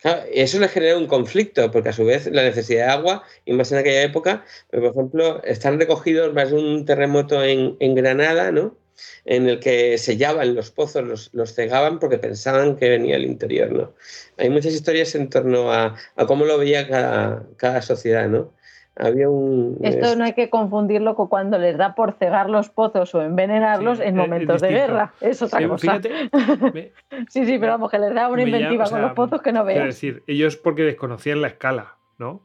Claro, eso le genera un conflicto, porque a su vez la necesidad de agua, y más en aquella época, por ejemplo, están recogidos más de un terremoto en, Granada, ¿no? en el que sellaban los pozos, los, cegaban porque pensaban que venía el interior. ¿no? Hay muchas historias en torno a, a cómo lo veía cada, cada sociedad. ¿no? Había un... Esto no hay que confundirlo con cuando les da por cegar los pozos o envenenarlos sí, en momentos de guerra. Es otra sí, cosa. Fíjate, me, sí, sí, pero vamos, que les da una inventiva llama, o sea, con los pozos que no veas. Quiero decir, ellos porque desconocían la escala, ¿no?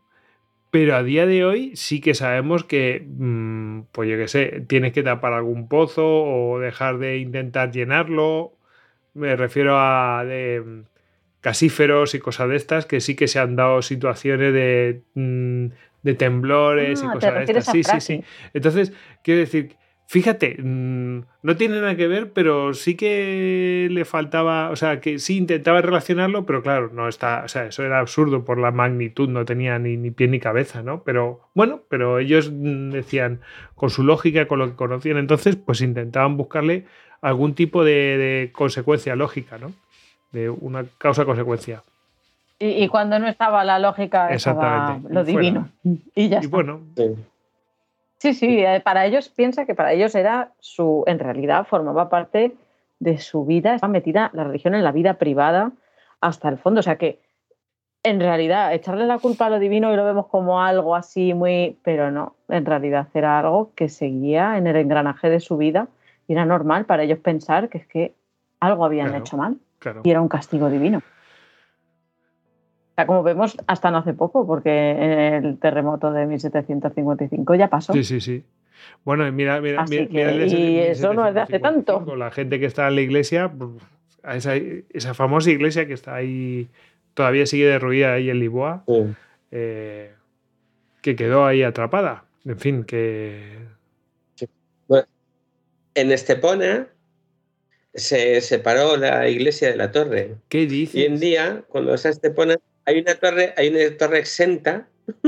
Pero a día de hoy sí que sabemos que, mmm, pues yo qué sé, tienes que tapar algún pozo o dejar de intentar llenarlo. Me refiero a de casíferos y cosas de estas, que sí que se han dado situaciones de mmm, de temblores Ah, y cosas de estas. Sí, sí, sí. Entonces, quiero decir, fíjate, mmm, no tiene nada que ver, pero sí que le faltaba, o sea, que sí intentaba relacionarlo, pero claro, no está, o sea, eso era absurdo por la magnitud, no tenía ni, ni pie ni cabeza, ¿no? Pero bueno, pero ellos mm, decían, con su lógica, con lo que conocían entonces, pues intentaban buscarle algún tipo de, de consecuencia lógica, ¿no? De una causa-consecuencia. Y, y, cuando no estaba la lógica, estaba lo divino. Y ya y está. bueno, Sí, sí, eh, para ellos piensa que para ellos era su, en realidad formaba parte de su vida, estaba metida la religión en la vida privada hasta el fondo. O sea que en realidad echarle la culpa a lo divino y lo vemos como algo así muy, pero no, en realidad era algo que seguía en el engranaje de su vida y era normal para ellos pensar que es que algo habían Claro, hecho mal claro. y era un castigo divino. O sea, como vemos, hasta no hace poco, porque el terremoto de 1755 ya pasó. Sí, sí, sí. Bueno, mira, mira, Así mira, que- mira el de y eso no es de hace 1755, tanto. La gente que está en la iglesia, a esa, esa famosa iglesia que está ahí, todavía sigue derruida ahí en Lisboa, Sí. eh, que quedó ahí atrapada. En fin, que. Bueno, en Estepona se separó la iglesia de la torre. ¿Qué dices? Y en día, cuando vas a Estepona, hay una torre, hay una torre exenta,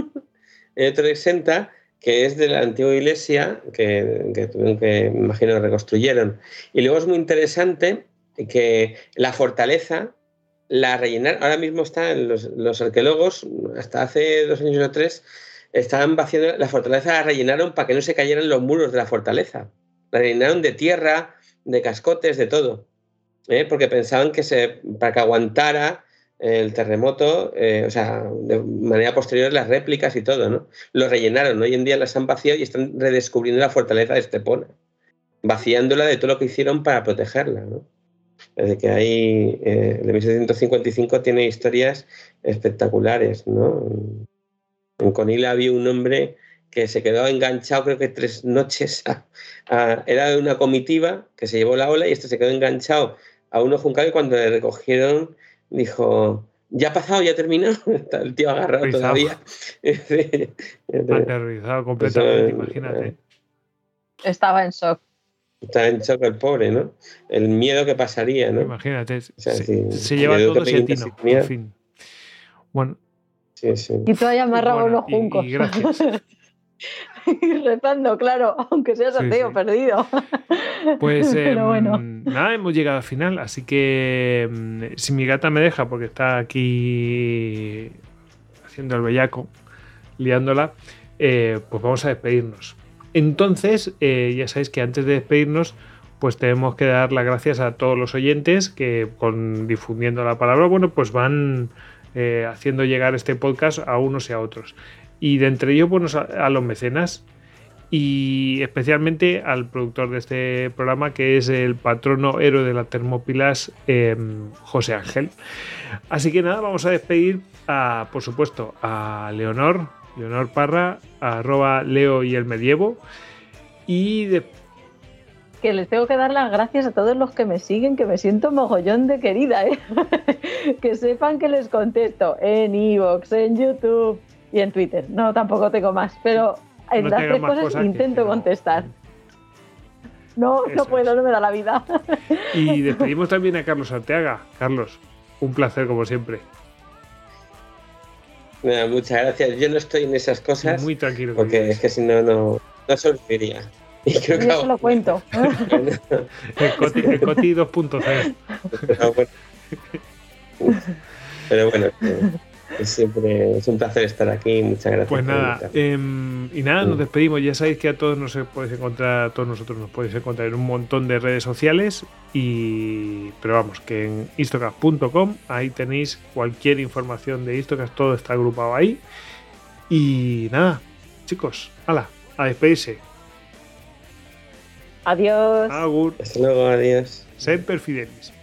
una torre exenta que es de la antigua iglesia que, que que, me imagino, reconstruyeron. Y luego es muy interesante que la fortaleza la rellenaron, ahora mismo están los, los arqueólogos, hasta hace dos años o tres, estaban vaciando la fortaleza, la rellenaron para que no se cayeran los muros de la fortaleza. La rellenaron de tierra, de cascotes, de todo. ¿eh? Porque pensaban que se, para que aguantara el terremoto, eh, o sea, de manera posterior las réplicas y todo, ¿no? Lo rellenaron, hoy en día las han vaciado y están redescubriendo la fortaleza de Estepona, vaciándola de todo lo que hicieron para protegerla, ¿no? Desde que hay, eh, de 1755 tiene historias espectaculares, ¿no? En Conila había un hombre que se quedó enganchado, creo que tres noches, a- era de una comitiva que se llevó la ola y este se quedó enganchado a uno juncado y cuando le recogieron dijo, ya ha pasado, ya ha terminado, está el tío agarrado Rizado. todavía. Sí. Aterrorizado completamente, Eso, imagínate. Estaba en shock. Está en shock el pobre, ¿no? El miedo que pasaría, ¿no? Imagínate. sea, se, lleva todo ese tino. En fin. Bueno, Sí, sí. Y todavía amarraba Bueno, unos y- juncos. y gracias. Y rezando, claro, aunque seas Sí, ateo sí. perdido. Pues em, bueno. nada, hemos llegado al final, así que em, si mi gata me deja, porque está aquí haciendo el bellaco, liándola, eh, pues vamos a despedirnos. Entonces, eh, ya sabéis que antes de despedirnos, pues tenemos que dar las gracias a todos los oyentes que con difundiendo la palabra, bueno, pues van eh, haciendo llegar este podcast a unos y a otros. Y de entre ellos, bueno, a, los mecenas y especialmente al productor de este programa, que es el patrono héroe de la Termópilas, em, José Ángel. Así que nada, vamos a despedir, a, por supuesto, a Leonor, Leonor Parra, arroba Leo y el Medievo. Y de... Que les tengo que dar las gracias a todos los que me siguen, que me siento mogollón de querida, ¿eh? que sepan que les contesto en Evox, en YouTube y en Twitter. No, tampoco tengo más, pero en las tres cosas, intento contestar. No, no puedo, no me da la vida. Y despedimos también a Carlos Arteaga. Carlos, un placer como siempre muchas gracias. Yo no estoy en esas cosas. Muy tranquilo. Porque es que si no, no, no serviría. Y creo que Yo lo cuento. el Coti, el Coti 2.0. Pero bueno, siempre es un placer estar aquí. Muchas gracias. Pues nada, em, y nada, nos despedimos. Ya sabéis que a todos nos podéis encontrar, a todos nosotros nos podéis encontrar en un montón de redes sociales. Y pero vamos, que en istocast.com ahí tenéis cualquier información de Istocast, todo está agrupado ahí. Y nada, chicos, hala, a despedirse. Adiós. Agur. Hasta luego, adiós. Semper Fidelis.